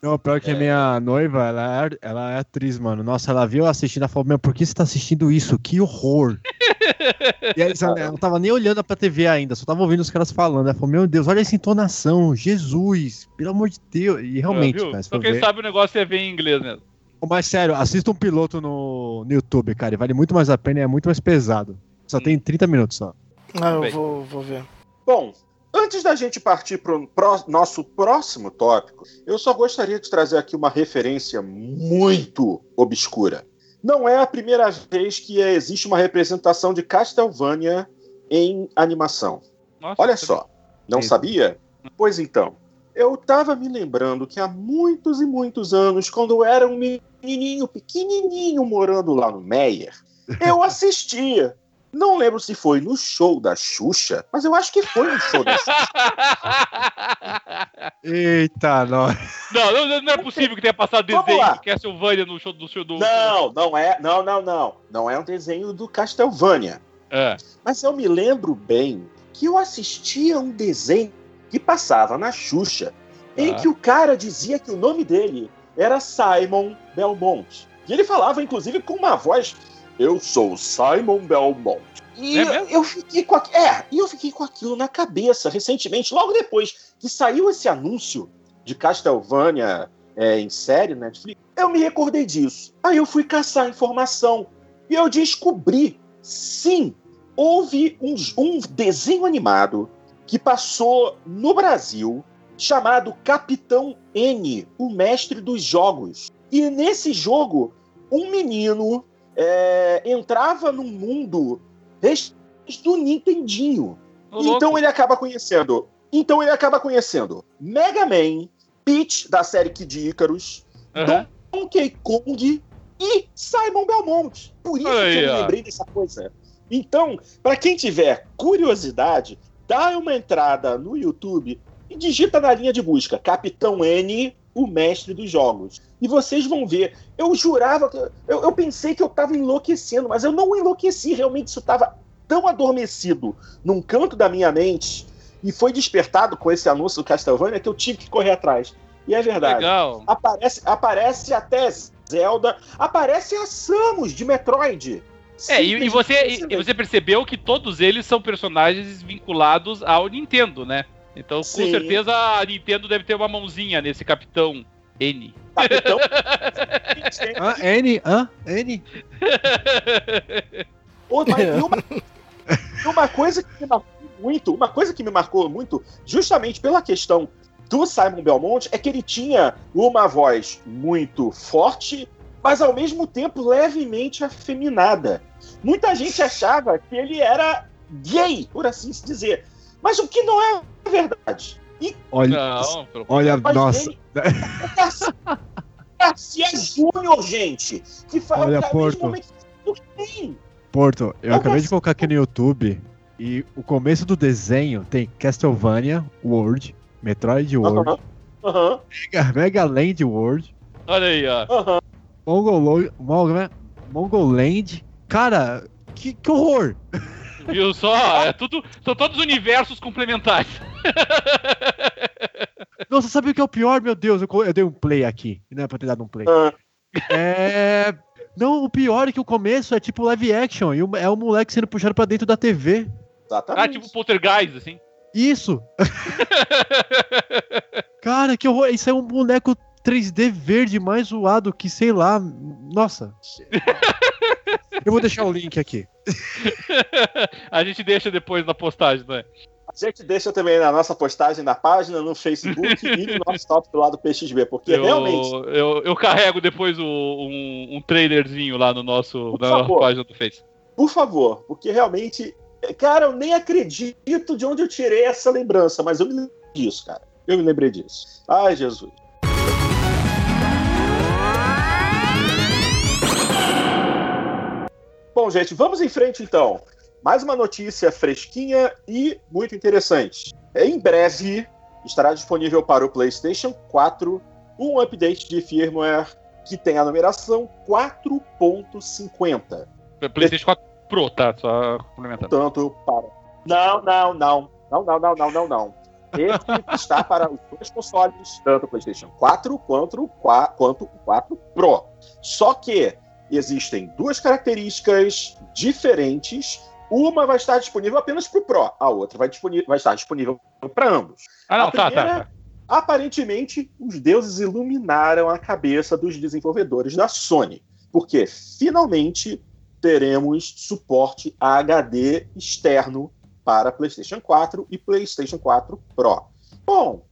Não, pior que É. minha noiva, ela é, ela é atriz, mano. Nossa, ela viu eu assistindo, ela falou, meu, por que você tá assistindo isso? Que horror. e aí, ela, ela não tava nem olhando pra TV ainda, só tava ouvindo os caras falando. Ela falou, meu Deus, olha essa entonação, Jesus, pelo amor de Deus. E realmente, viu? cara, for quem ver- sabe o negócio é ver em inglês mesmo. Mas sério, assista um piloto no, no YouTube, cara, e vale muito mais a pena e é muito mais pesado. Só tem 30 minutos só. Ah, eu Bem. vou, vou ver. Bom, antes da gente partir para o nosso próximo tópico, eu só gostaria de trazer aqui uma referência muito obscura. Não é a primeira vez que existe uma representação de Castlevania em animação. Nossa, Olha só, não sabia? Pois então, eu tava me lembrando que há muitos e muitos anos, quando eu era um menininho pequenininho morando lá no Meyer, eu assistia. Não lembro se foi no show da Xuxa, mas eu acho que foi no show da Xuxa. Eita, nós. não, não, não é possível que tenha passado desenho do Castlevania no show do show do. Não, não é, não, não, não. Não é um desenho do Castlevania. É. Mas eu me lembro bem que eu assistia um desenho que passava na Xuxa, em Ah. que o cara dizia que o nome dele era Simon Belmont. E ele falava, inclusive, com uma voz: Eu sou Simon Belmont. E É mesmo? eu fiquei com aqu- é, e eu fiquei com aquilo na cabeça recentemente, logo depois que saiu esse anúncio de Castlevania é, em série na Netflix, eu me recordei disso. Aí eu fui caçar informação e eu descobri, sim, houve um, um desenho animado que passou no Brasil chamado Capitão N, o mestre dos jogos. E nesse jogo, um menino é, entrava num mundo do Nintendinho. Ô, Então louco. ele acaba conhecendo. Então ele acaba conhecendo Mega Man, Peach da série Kid Icarus, Aham. Donkey Kong e Simon Belmont. Por isso que eu me lembrei dessa coisa. Então, para quem tiver curiosidade, dá uma entrada no YouTube e digita na linha de busca Capitão N, o mestre dos jogos. E vocês vão ver. Eu jurava, que- eu, eu pensei que eu tava enlouquecendo, mas eu não enlouqueci. Realmente isso tava tão adormecido num canto da minha mente e foi despertado com esse anúncio do Castlevania que eu tive que correr atrás. E é verdade. Legal. Aparece, aparece até Zelda, aparece a Samus de Metroid. É, e, e você, e você percebeu que todos eles são personagens vinculados ao Nintendo, né? Então, com Sim. certeza a Nintendo deve ter uma mãozinha nesse Capitão N. Capitão. Hã? N? Hã? N? Outra- e uma, e uma coisa que me marcou muito, uma coisa que me marcou muito, justamente pela questão do Simon Belmont, é que ele tinha uma voz muito forte, mas ao mesmo tempo levemente afeminada. Muita gente achava que ele era gay, por assim se dizer. Mas o que não é verdade. Olha, Não, pelo olha, nossa. ele é Garcia- Garcia Júnior, gente. Que fala Olha, que é o Porto. Porto, eu Eu acabei de gosto- colocar aqui no YouTube e o começo do desenho tem Castlevania World, Metroid World, Aham. Aham. Mega, Mega Land World, Olha aí, ó. Aham. Mongolo, Mongol, Mongoland. Cara, que, que horror! Viu só? É tudo, são todos universos complementares. Nossa, sabe o que é o pior? Meu Deus, eu, eu dei um play aqui. Não é pra ter dado um play. Ah. É. Não, o pior é que o começo é tipo live action e é o moleque sendo puxado pra dentro da TV. Exatamente. Ah, tipo Poltergeist, assim. Isso! Cara, que horror! Isso é um boneco 3D verde mais zoado que sei lá. Nossa! Eu vou deixar o link aqui. A gente deixa depois na postagem, né? A gente deixa também na nossa postagem na página, no Facebook e no nosso top lá do PXB, porque Eu, realmente, eu, eu carrego depois o- um, um trailerzinho lá no nosso, Por na nossa favor. página do Face. por favor, porque realmente, cara, eu nem acredito de onde eu tirei essa lembrança, mas eu me lembrei disso, cara. Eu me lembrei disso. Ai, Jesus. Bom, gente, vamos em frente então. Mais uma notícia fresquinha e muito interessante. Em breve estará disponível para o PlayStation 4 um update de firmware que tem a numeração 4.50. PlayStation 4 Pro, tá? Só complementando. Tanto para. Não, não, não. Não, não, não, não, não, não. Esse está para os dois consoles, tanto o PlayStation 4 quanto o 4, quanto o 4 Pro. Só que existem duas características diferentes. Uma vai estar disponível apenas para o Pro, a outra vai, vai estar disponível para ambos. Ah, não, a tá, primeira, tá, tá. Aparentemente, os deuses iluminaram a cabeça dos desenvolvedores da Sony, porque finalmente teremos suporte a HD externo para PlayStation 4 e PlayStation 4 Pro. Bom,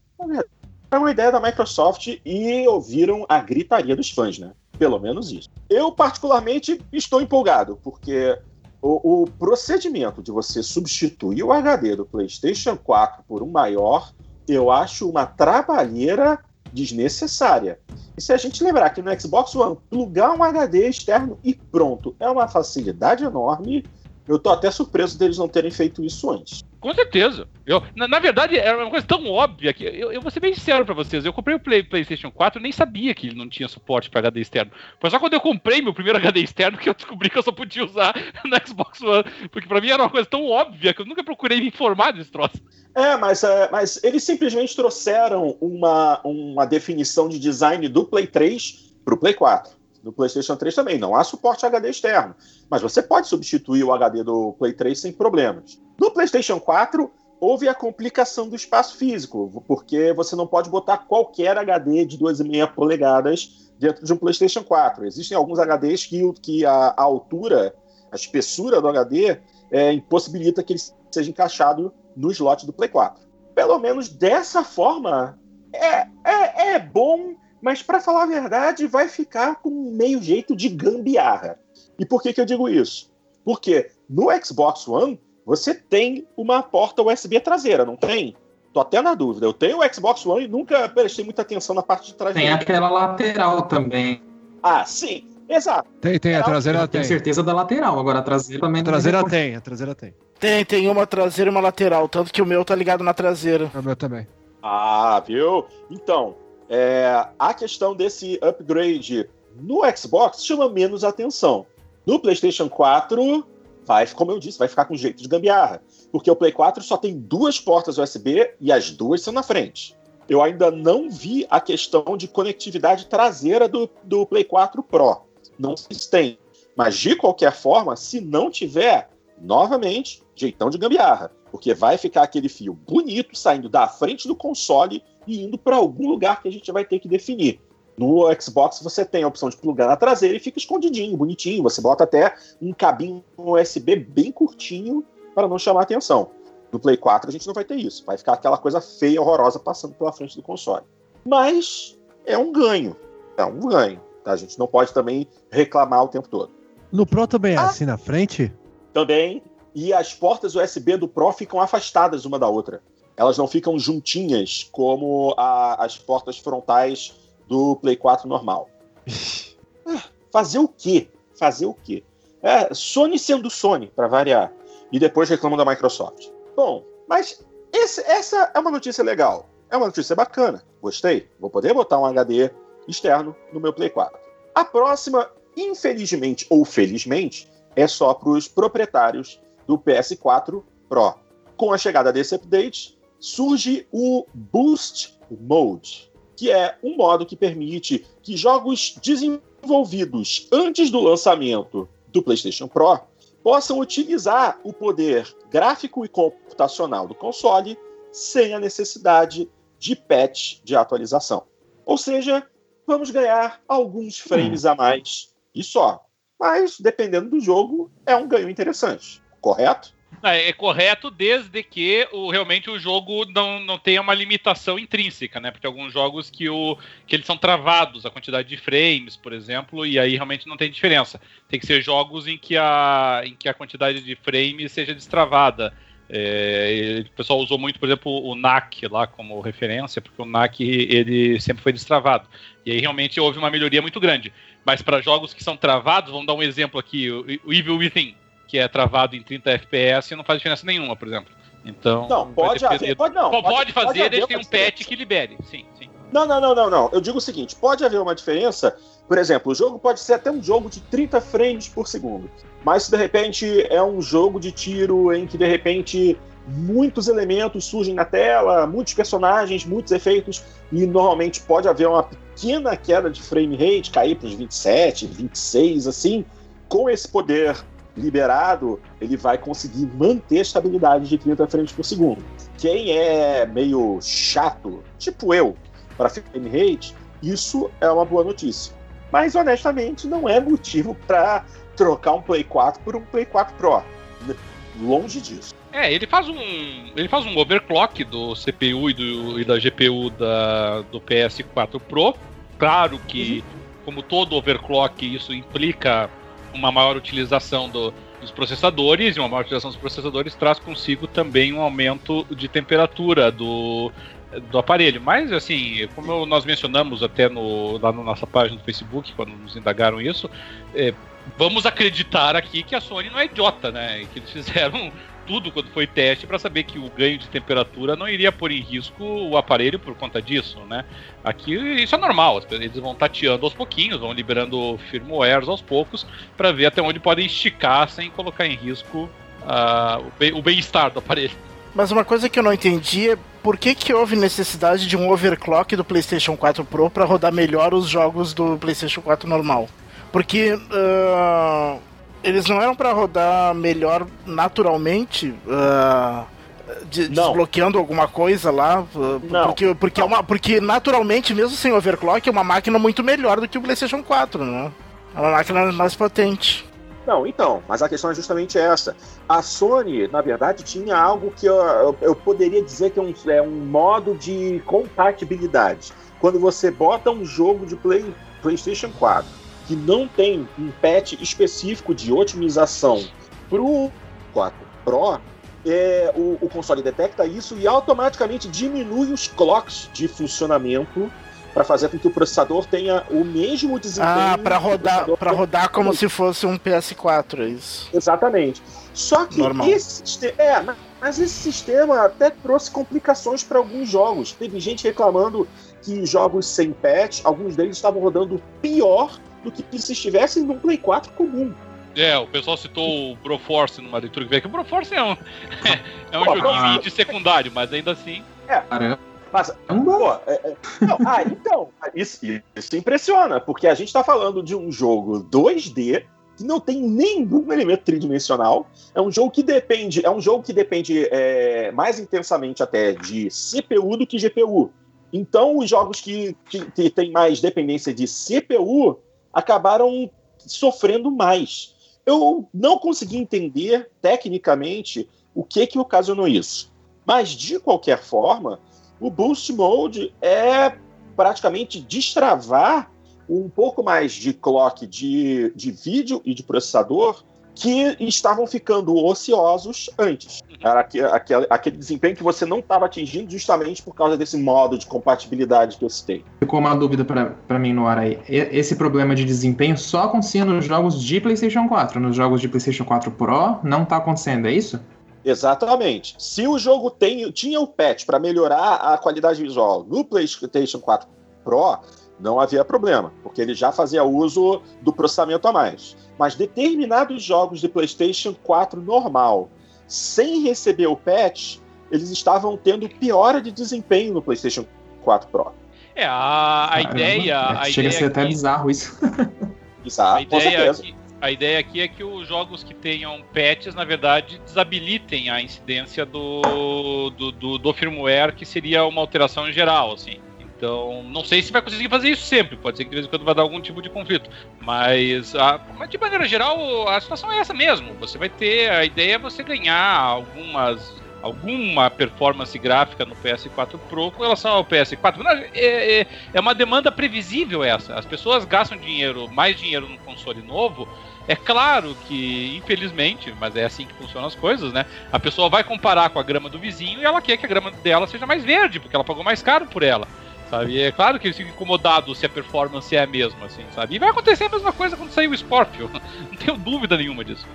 é uma ideia da Microsoft e ouviram a gritaria dos fãs, né? Pelo menos isso. Eu, particularmente, estou empolgado, porque o, o procedimento de você substituir o HD do PlayStation 4 por um maior, eu acho uma trabalheira desnecessária. E se a gente lembrar que no Xbox One, plugar um HD externo e pronto, é uma facilidade enorme eu tô até surpreso deles não terem feito isso antes. Com certeza. Eu, na, na verdade, era uma coisa tão óbvia que eu, eu vou ser bem sincero para vocês. Eu comprei o Play, PlayStation 4 e nem sabia que ele não tinha suporte para HD externo. Foi só quando eu comprei meu primeiro HD externo que eu descobri que eu só podia usar no Xbox One. Porque para mim era uma coisa tão óbvia que eu nunca procurei me informar desse troço. É, mas, é, mas eles simplesmente trouxeram uma, uma definição de design do Play 3 pro Play 4. No PlayStation 3 também não há suporte HD externo, mas você pode substituir o HD do Play 3 sem problemas. No PlayStation 4 houve a complicação do espaço físico, porque você não pode botar qualquer HD de 2,5 polegadas dentro de um PlayStation 4. Existem alguns HDs que, que a, a altura, a espessura do HD é, impossibilita que ele seja encaixado no slot do Play 4. Pelo menos dessa forma, é, é, é bom mas para falar a verdade, vai ficar com meio jeito de gambiarra. E por que, que eu digo isso? Porque no Xbox One você tem uma porta USB traseira, não tem? Tô até na dúvida. Eu tenho o Xbox One e nunca prestei muita atenção na parte de trás. Tem aquela lateral também. Ah, sim. Exato. Tem, tem, a traseira tem. Tenho certeza da lateral, agora a traseira também. A traseira tem, a traseira tem. Tem, tem uma traseira e uma lateral, tanto que o meu tá ligado na traseira. O meu também. Ah, viu? Então, é, a questão desse upgrade no Xbox chama menos atenção. No PlayStation 4, vai, como eu disse, vai ficar com jeito de gambiarra. Porque o Play 4 só tem duas portas USB e as duas são na frente. Eu ainda não vi a questão de conectividade traseira do, do Play 4 Pro. Não se tem. Mas de qualquer forma, se não tiver, novamente, jeitão de gambiarra. Porque vai ficar aquele fio bonito saindo da frente do console e indo para algum lugar que a gente vai ter que definir. No Xbox você tem a opção de plugar na traseira e fica escondidinho, bonitinho. Você bota até um cabinho USB bem curtinho para não chamar atenção. No Play 4 a gente não vai ter isso. Vai ficar aquela coisa feia, horrorosa passando pela frente do console. Mas é um ganho. É um ganho. Tá? A gente não pode também reclamar o tempo todo. No Pro também é ah, assim na frente? Também. E as portas USB do Pro ficam afastadas uma da outra elas não ficam juntinhas como a, as portas frontais do Play 4 normal. Ah, fazer o quê? Fazer o quê? É, Sony sendo Sony, para variar. E depois reclamam da Microsoft. Bom, mas esse, essa é uma notícia legal. É uma notícia bacana. Gostei. Vou poder botar um HD externo no meu Play 4. A próxima, infelizmente ou felizmente, é só para os proprietários do PS4 Pro. Com a chegada desse update, surge o Boost Mode, que é um modo que permite que jogos desenvolvidos antes do lançamento do PlayStation Pro possam utilizar o poder gráfico e computacional do console sem a necessidade de patch de atualização. Ou seja, vamos ganhar alguns frames a mais e só. Mas, dependendo do jogo, é um ganho interessante, correto? É, é, correto desde que o, realmente o jogo não, não tenha uma limitação intrínseca, né? Porque alguns jogos que, o, que eles são travados, a quantidade de frames, por exemplo, e aí realmente não tem diferença. Tem que ser jogos em que a, em que a quantidade de frames seja destravada. É, o pessoal usou muito, por exemplo, o NAC lá como referência, porque o NAC ele sempre foi destravado. E aí realmente houve uma melhoria muito grande. Mas para jogos que são travados, vamos dar um exemplo aqui: o Evil Within que é travado em 30 FPS não faz diferença nenhuma, por exemplo. Então. Não, pode haver. Pode, não, pode, pode fazer, pode desde que tem um patch que libere. Sim, sim. Não, não, não, não, não. Eu digo o seguinte: pode haver uma diferença. Por exemplo, o jogo pode ser até um jogo de 30 frames por segundo. Mas se de repente é um jogo de tiro em que de repente muitos elementos surgem na tela, muitos personagens, muitos efeitos, e normalmente pode haver uma pequena queda de frame rate, cair para os 27, 26, assim. Com esse poder liberado, ele vai conseguir manter a estabilidade de 30 frames por segundo. Quem é meio chato, tipo eu, para frame rate, isso é uma boa notícia. Mas honestamente, não é motivo para trocar um Play 4 por um Play 4 Pro. Longe disso. É, ele faz um. Ele faz um overclock do CPU e, do, e da GPU da, do PS4 Pro. Claro que, uhum. como todo overclock, isso implica uma maior utilização do, dos processadores, e uma maior utilização dos processadores traz consigo também um aumento de temperatura do, do aparelho. Mas, assim, como nós mencionamos até no, lá na nossa página do Facebook, quando nos indagaram isso, é, vamos acreditar aqui que a Sony não é idiota, né? Que eles fizeram tudo quando foi teste para saber que o ganho de temperatura não iria pôr em risco o aparelho por conta disso, né? Aqui isso é normal, eles vão tateando aos pouquinhos, vão liberando firmwares aos poucos para ver até onde podem esticar sem colocar em risco uh, o bem-estar do aparelho. Mas uma coisa que eu não entendi é por que, que houve necessidade de um overclock do PlayStation 4 Pro para rodar melhor os jogos do PlayStation 4 normal. Porque uh, eles não eram para rodar melhor naturalmente, uh, de, desbloqueando alguma coisa lá, uh, não. porque porque é uma porque naturalmente mesmo sem overclock é uma máquina muito melhor do que o PlayStation 4, né? É uma máquina mais potente. Não, então, mas a questão é justamente essa. A Sony, na verdade, tinha algo que eu, eu, eu poderia dizer que é um, é um modo de compatibilidade. Quando você bota um jogo de Play, PlayStation 4 que não tem um patch específico de otimização para o 4 Pro, é, o, o, console detecta isso e automaticamente diminui os clocks de funcionamento para fazer com que o processador tenha o mesmo desempenho. Ah, para rodar, para rodar como se fosse um PS4, é isso. Exatamente. Só que Normal. esse é, mas esse sistema até trouxe complicações para alguns jogos. Teve gente reclamando que jogos sem patch, alguns deles estavam rodando pior do que se estivessem num Play 4 comum. É, o pessoal citou o Broforce numa leitura que veio, que o Broforce é um, é, é um joguinho de secundário, mas ainda assim. É. Mas, pô, é, é, não, ah, então, isso, isso impressiona, porque a gente tá falando de um jogo 2D que não tem nenhum elemento tridimensional. É um jogo que depende, é um jogo que depende é, mais intensamente até de CPU do que GPU. Então, os jogos que, que, que têm mais dependência de CPU acabaram sofrendo mais. Eu não consegui entender tecnicamente o que que ocasionou isso. Mas de qualquer forma, o Boost Mode é praticamente destravar um pouco mais de clock de, de vídeo e de processador que estavam ficando ociosos antes. Era aquele, aquele desempenho que você não estava atingindo justamente por causa desse modo de compatibilidade que eu citei. Ficou uma dúvida para mim no ar aí. Esse problema de desempenho só acontecia nos jogos de PlayStation 4. Nos jogos de PlayStation 4 Pro não está acontecendo, é isso? Exatamente. Se o jogo tem, tinha o patch para melhorar a qualidade visual no PlayStation 4 Pro, não havia problema, porque ele já fazia uso do processamento a mais. Mas determinados jogos de PlayStation 4 normal, sem receber o patch, eles estavam tendo piora de desempenho no PlayStation 4 Pro. É, a, a ideia. A chega ideia a ser até bizarro isso. Bizarro, a ideia aqui, a ideia aqui é que os jogos que tenham patches, na verdade, desabilitem a incidência do, do, do, do firmware, que seria uma alteração geral, assim. Então, não sei se vai conseguir fazer isso sempre. Pode ser que de vez em quando vai dar algum tipo de conflito. Mas, a, mas de maneira geral, a situação é essa mesmo. Você vai ter. A ideia é você ganhar algumas alguma performance gráfica no PS4 Pro com relação ao PS4. É, é, é, uma demanda previsível essa. As pessoas gastam dinheiro, mais dinheiro no console novo. É claro que, infelizmente, mas é assim que funcionam as coisas, né? A pessoa vai comparar com a grama do vizinho e ela quer que a grama dela seja mais verde, porque ela pagou mais caro por ela sabe? E é claro que eles ficam incomodados se a performance é a mesma, assim, sabe? E vai acontecer a mesma coisa quando sair o Scorpio, não tenho dúvida nenhuma disso.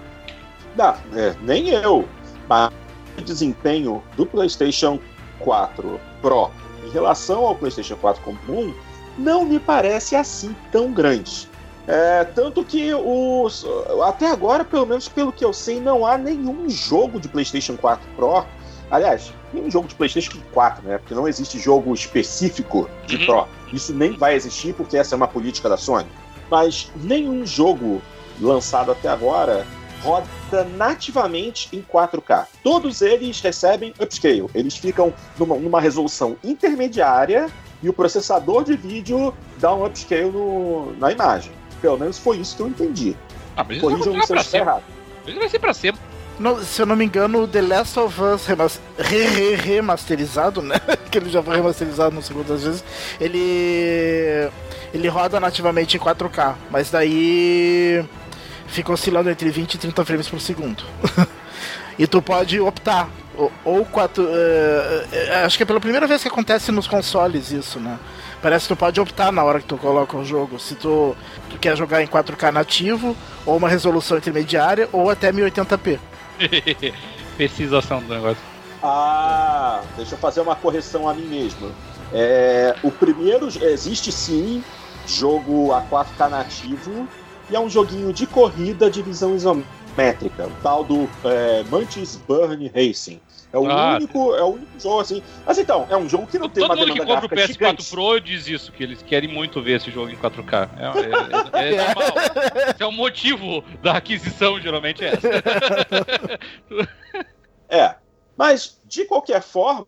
Não, é, nem eu. Mas o desempenho do PlayStation 4 Pro em relação ao PlayStation 4 comum não me parece assim tão grande. É, tanto que os, até agora, pelo menos pelo que eu sei, não há nenhum jogo de PlayStation 4 Pro Aliás, nenhum jogo de PlayStation 4, né? Porque não existe jogo específico de Uhum. Pro. Isso nem vai existir porque essa é uma política da Sony. Mas nenhum jogo lançado até agora roda nativamente em 4K. Todos eles recebem upscale. Eles ficam numa, numa resolução intermediária e o processador de vídeo dá um upscale no- na imagem. Pelo menos foi isso que eu entendi. Ah, mas Corrijam se eu pra estiver sempre. errado. Isso vai ser pra sempre. Se eu não me engano, o The Last of Us remas- re- re- remasterizado, né? que ele já foi remasterizado no segundo das vezes. Ele. Ele roda nativamente em 4K, mas daí fica oscilando entre 20 e 30 frames por segundo. e tu pode optar. Ou, ou quatro, eh, acho que é pela primeira vez que acontece nos consoles isso, né? Parece que tu pode optar na hora que tu coloca o jogo. Se tu, tu quer jogar em 4K nativo, ou uma resolução intermediária, ou até 1080p. Precisação do negócio. Ah, deixa eu fazer uma correção a mim mesmo. É, o primeiro existe sim jogo a 4K nativo e é um joguinho de corrida de visão isométrica, o tal do é, Mantis Burn Racing. É o Ah, único, é o único jogo assim. Mas então, é um jogo que não tem Todo uma mundo que demanda compra o gráfica PS4 gigante. Pro diz isso, que eles querem muito ver esse jogo em 4K. É, é- é- é normal. Esse é o motivo da aquisição, geralmente é essa. É, mas de qualquer forma,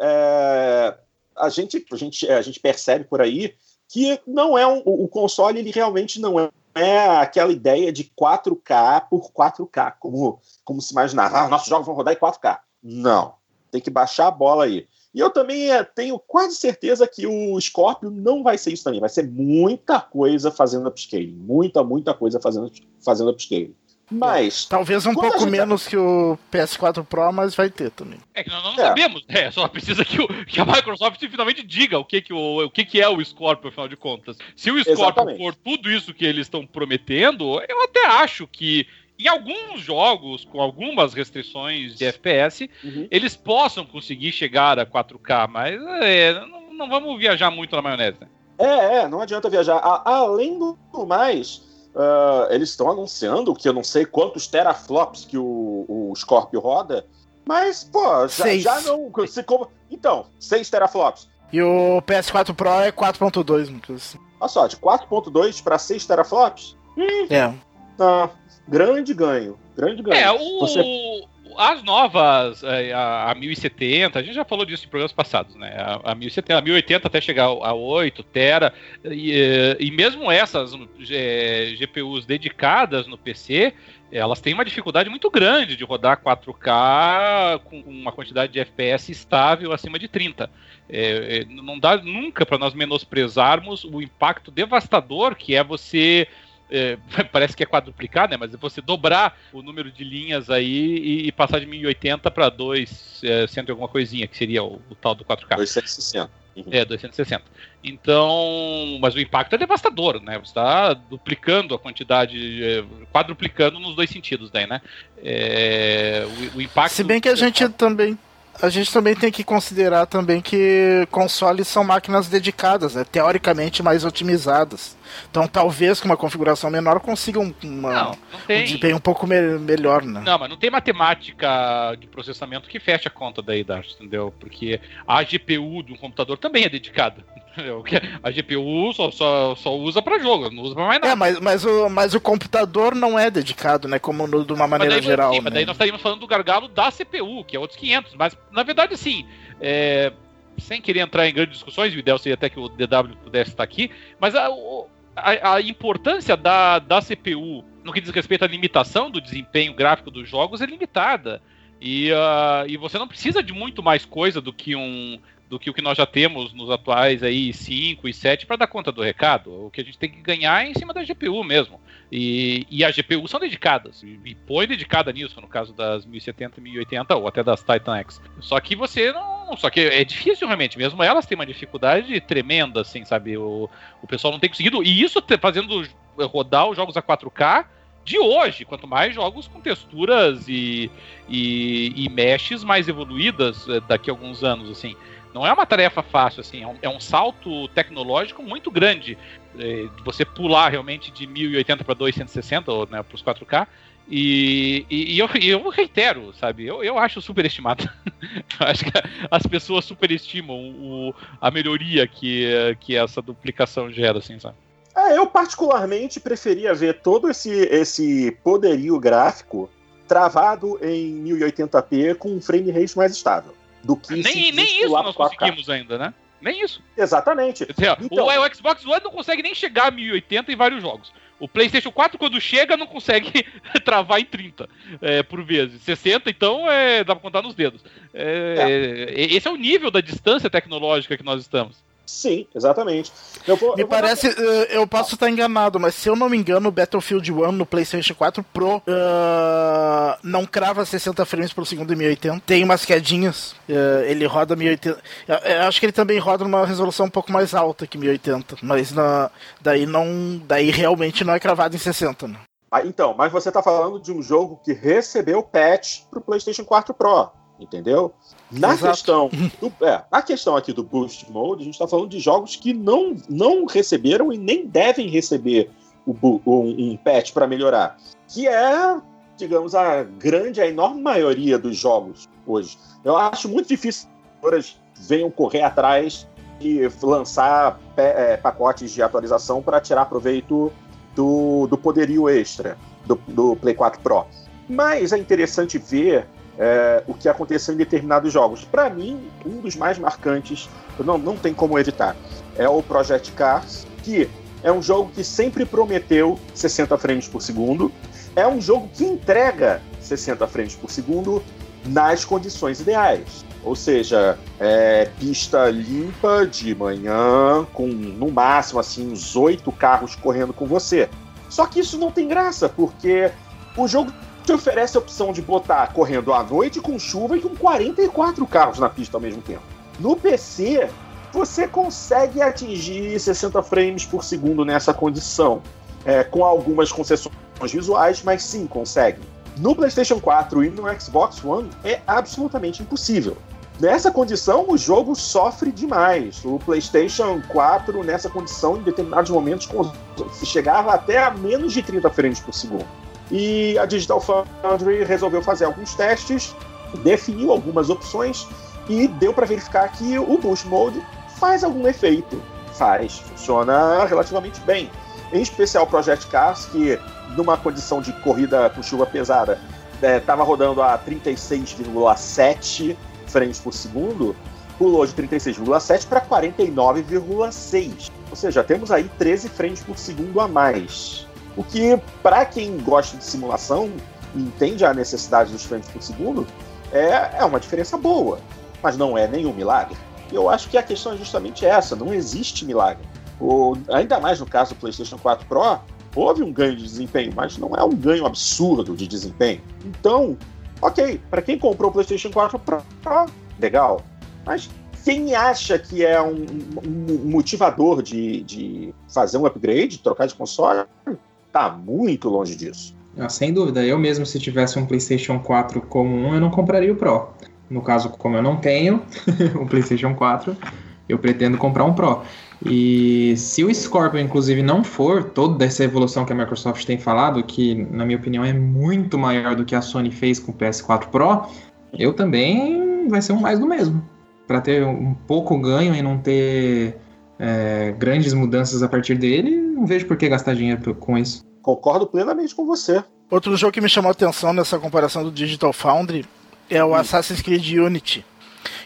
é, a, gente, a, gente, a gente percebe por aí que não é um, o console, ele realmente não é, é aquela ideia de 4K por 4K, como, como se imaginava. Ah, nossos jogos vão rodar em 4K. Não, tem que baixar a bola aí. E eu também é, tenho quase certeza que o Scorpio não vai ser isso também. Vai ser muita coisa fazendo upscaling. Muita, muita coisa fazendo, fazendo upscaling. Mas Talvez um pouco gente- menos que o PS4 Pro, mas vai ter também. É que nós não É. sabemos, é, só precisa que, o- que a Microsoft finalmente diga o que, que, o, o que, que é o Scorpio, afinal de contas. Se o Scorpio Exatamente. for tudo isso que eles estão prometendo, eu até acho que em alguns jogos, com algumas restrições de FPS, Uhum. eles possam conseguir chegar a 4K, mas é, não, não vamos viajar muito na maionese. né? É, é, não adianta viajar. A- além do mais, ah, eles estão anunciando que eu não sei quantos teraflops que o, o Scorpio roda, mas, pô, já, Seis. já não. Se, como, então, 6 teraflops. E o PS4 Pro é 4.2, no caso. Olha só, de 4.2 para 6 teraflops, É. tá, grande ganho. Grande ganho. É, o, Você- as novas, é, a, a 1070, a gente já falou disso em programas passados, né? A, a 1070, a 1080 até chegar a 8 tera, e, e mesmo essas eh, GPUs dedicadas no PC, elas têm uma dificuldade muito grande de rodar 4K com uma quantidade de FPS estável acima de 30. É, é, não dá nunca para nós menosprezarmos o impacto devastador que é você é, parece que é quadruplicar, né? Mas é você dobrar o número de linhas aí e, e passar de 1080 para 200 e alguma coisinha, que seria o, o tal do 4K. 260. É, 260. Então, mas o impacto é devastador, né? Você está duplicando a quantidade, é, quadruplicando nos dois sentidos daí, né? É, o, o impacto... Se bem que a gente também. A gente também tem que considerar também que consoles são máquinas dedicadas, né? teoricamente mais otimizadas. Então talvez com uma configuração menor consigam uma, Não, não um desempenho um pouco me- melhor, né? Não, mas não tem matemática de processamento que feche a conta daí, Darcy, entendeu? Porque a GPU de um computador também é dedicada. Entendeu? Que A GPU só, só, só usa pra jogo, não usa pra mais nada. É, mas, mas, o, mas o computador não é dedicado, né? Como no, de uma Mas maneira daí, geral. sim, né? mas daí nós estaríamos falando do gargalo da CPU, que é outros 500. Mas, na verdade, sim, é, sem querer entrar em grandes discussões, o ideal seria até que o DW pudesse estar aqui, mas a, a, a importância da, da CPU no que diz respeito à limitação do desempenho gráfico dos jogos é limitada. E, ah, e você não precisa de muito mais coisa do que um do que o que nós já temos nos atuais aí 5 e 7 para dar conta do recado. O que a gente tem que ganhar é em cima da GPU mesmo. E, e as GPUs são dedicadas. E, e põe dedicada nisso, no caso das 1070 e 1080 ou até das Titan X. Só que você não. Só que é difícil realmente. Mesmo elas têm uma dificuldade tremenda, assim, sabe? O, o pessoal não tem conseguido. E isso te- fazendo rodar os jogos a 4K de hoje, quanto mais jogos com texturas e, e, e meshes mais evoluídas eh, daqui a alguns anos, assim. Não é uma tarefa fácil, assim, é um, é um salto tecnológico muito grande. de você pular realmente de 1080 para 260, ou né, para os 4K, E, e, e eu, eu, reitero, sabe? Eu, eu acho superestimado. eu acho que as pessoas superestimam o, a melhoria que, que essa duplicação gera, assim, sabe? É, eu particularmente preferia ver todo esse, esse poderio gráfico travado em 1080p com um frame rate mais estável. Do que nem, nem isso nós conseguimos ainda, né? Nem isso. Exatamente. Dizer, então... o, o, Xbox One não consegue nem chegar a 1080 em vários jogos. O PlayStation 4, quando chega, não consegue travar em 30 é, por vezes. 60, então, é, dá pra contar nos dedos. É, é. Esse é o nível da distância tecnológica que nós estamos. Sim, exatamente. Vou, me parece, dar... Eh, eu posso estar enganado, mas se eu não me engano, o Battlefield 1 no PlayStation 4 Pro uh, não crava 60 frames por segundo em 1080. Tem umas quedinhas, uh, ele roda 1080. Eu, eu acho que ele também roda numa resolução um pouco mais alta que 1080, mas na, daí não, daí realmente não é cravado em 60, né? Ah, então, mas você está falando de um jogo que recebeu patch para o PlayStation 4 Pro, entendeu? Na questão, do, é, na questão aqui do Boost Mode, a gente está falando de jogos que não, não receberam e nem devem receber o, um, um patch para melhorar. Que é, digamos, a grande, a enorme maioria dos jogos hoje. Eu acho muito difícil que as venham correr atrás e lançar é, pacotes de atualização para tirar proveito do, do poderio extra do, do Play 4 Pro. Mas é interessante ver é, o que aconteceu em determinados jogos. Para mim, um dos mais marcantes, não, não tem como evitar, é o Project Cars, que é um jogo que sempre prometeu 60 frames por segundo, é um jogo que entrega 60 frames por segundo nas condições ideais. Ou seja, é, pista limpa de manhã, com no máximo assim uns oito carros correndo com você. Só que isso não tem graça, porque o jogo te oferece a opção de botar correndo à noite com chuva e com 44 carros na pista ao mesmo tempo. No PC, você consegue atingir 60 frames por segundo nessa condição, é, com algumas concessões visuais, mas sim consegue. No PlayStation 4 e no Xbox One é absolutamente impossível. Nessa condição, o jogo sofre demais. O PlayStation 4, nessa condição, em determinados momentos, chegava até a menos de 30 frames por segundo. E a Digital Foundry resolveu fazer alguns testes, definiu algumas opções e deu para verificar que o Boost Mode faz algum efeito. Faz, funciona relativamente bem. Em especial o Project Cars, que numa condição de corrida com chuva pesada estava é, rodando a 36,7 frames por segundo, pulou de 36,7 para 49,6. Ou seja, temos aí 13 frames por segundo a mais. O que, para quem gosta de simulação e entende a necessidade dos frames por segundo, é, é uma diferença boa, mas não é nenhum milagre. E eu acho que a questão é justamente essa: não existe milagre. O, ainda mais no caso do PlayStation 4 Pro, houve um ganho de desempenho, mas não é um ganho absurdo de desempenho. Então, ok, para quem comprou o PlayStation 4 Pro, legal. Mas quem acha que é um, um motivador de, de fazer um upgrade, trocar de console, tá muito longe disso. Ah, sem dúvida, eu mesmo se tivesse um PlayStation 4 comum, eu não compraria o Pro. No caso, como eu não tenho o PlayStation 4, eu pretendo comprar um Pro. E se o Scorpio, inclusive, não for toda essa evolução que a Microsoft tem falado, que na minha opinião é muito maior do que a Sony fez com o PS4 Pro, eu também vai ser um mais do mesmo. Para ter um pouco ganho e não ter é, grandes mudanças a partir dele, não vejo por que gastar dinheiro com isso. Concordo plenamente com você. Outro jogo que me chamou a atenção nessa comparação do Digital Foundry é o hum. Assassin's Creed Unity.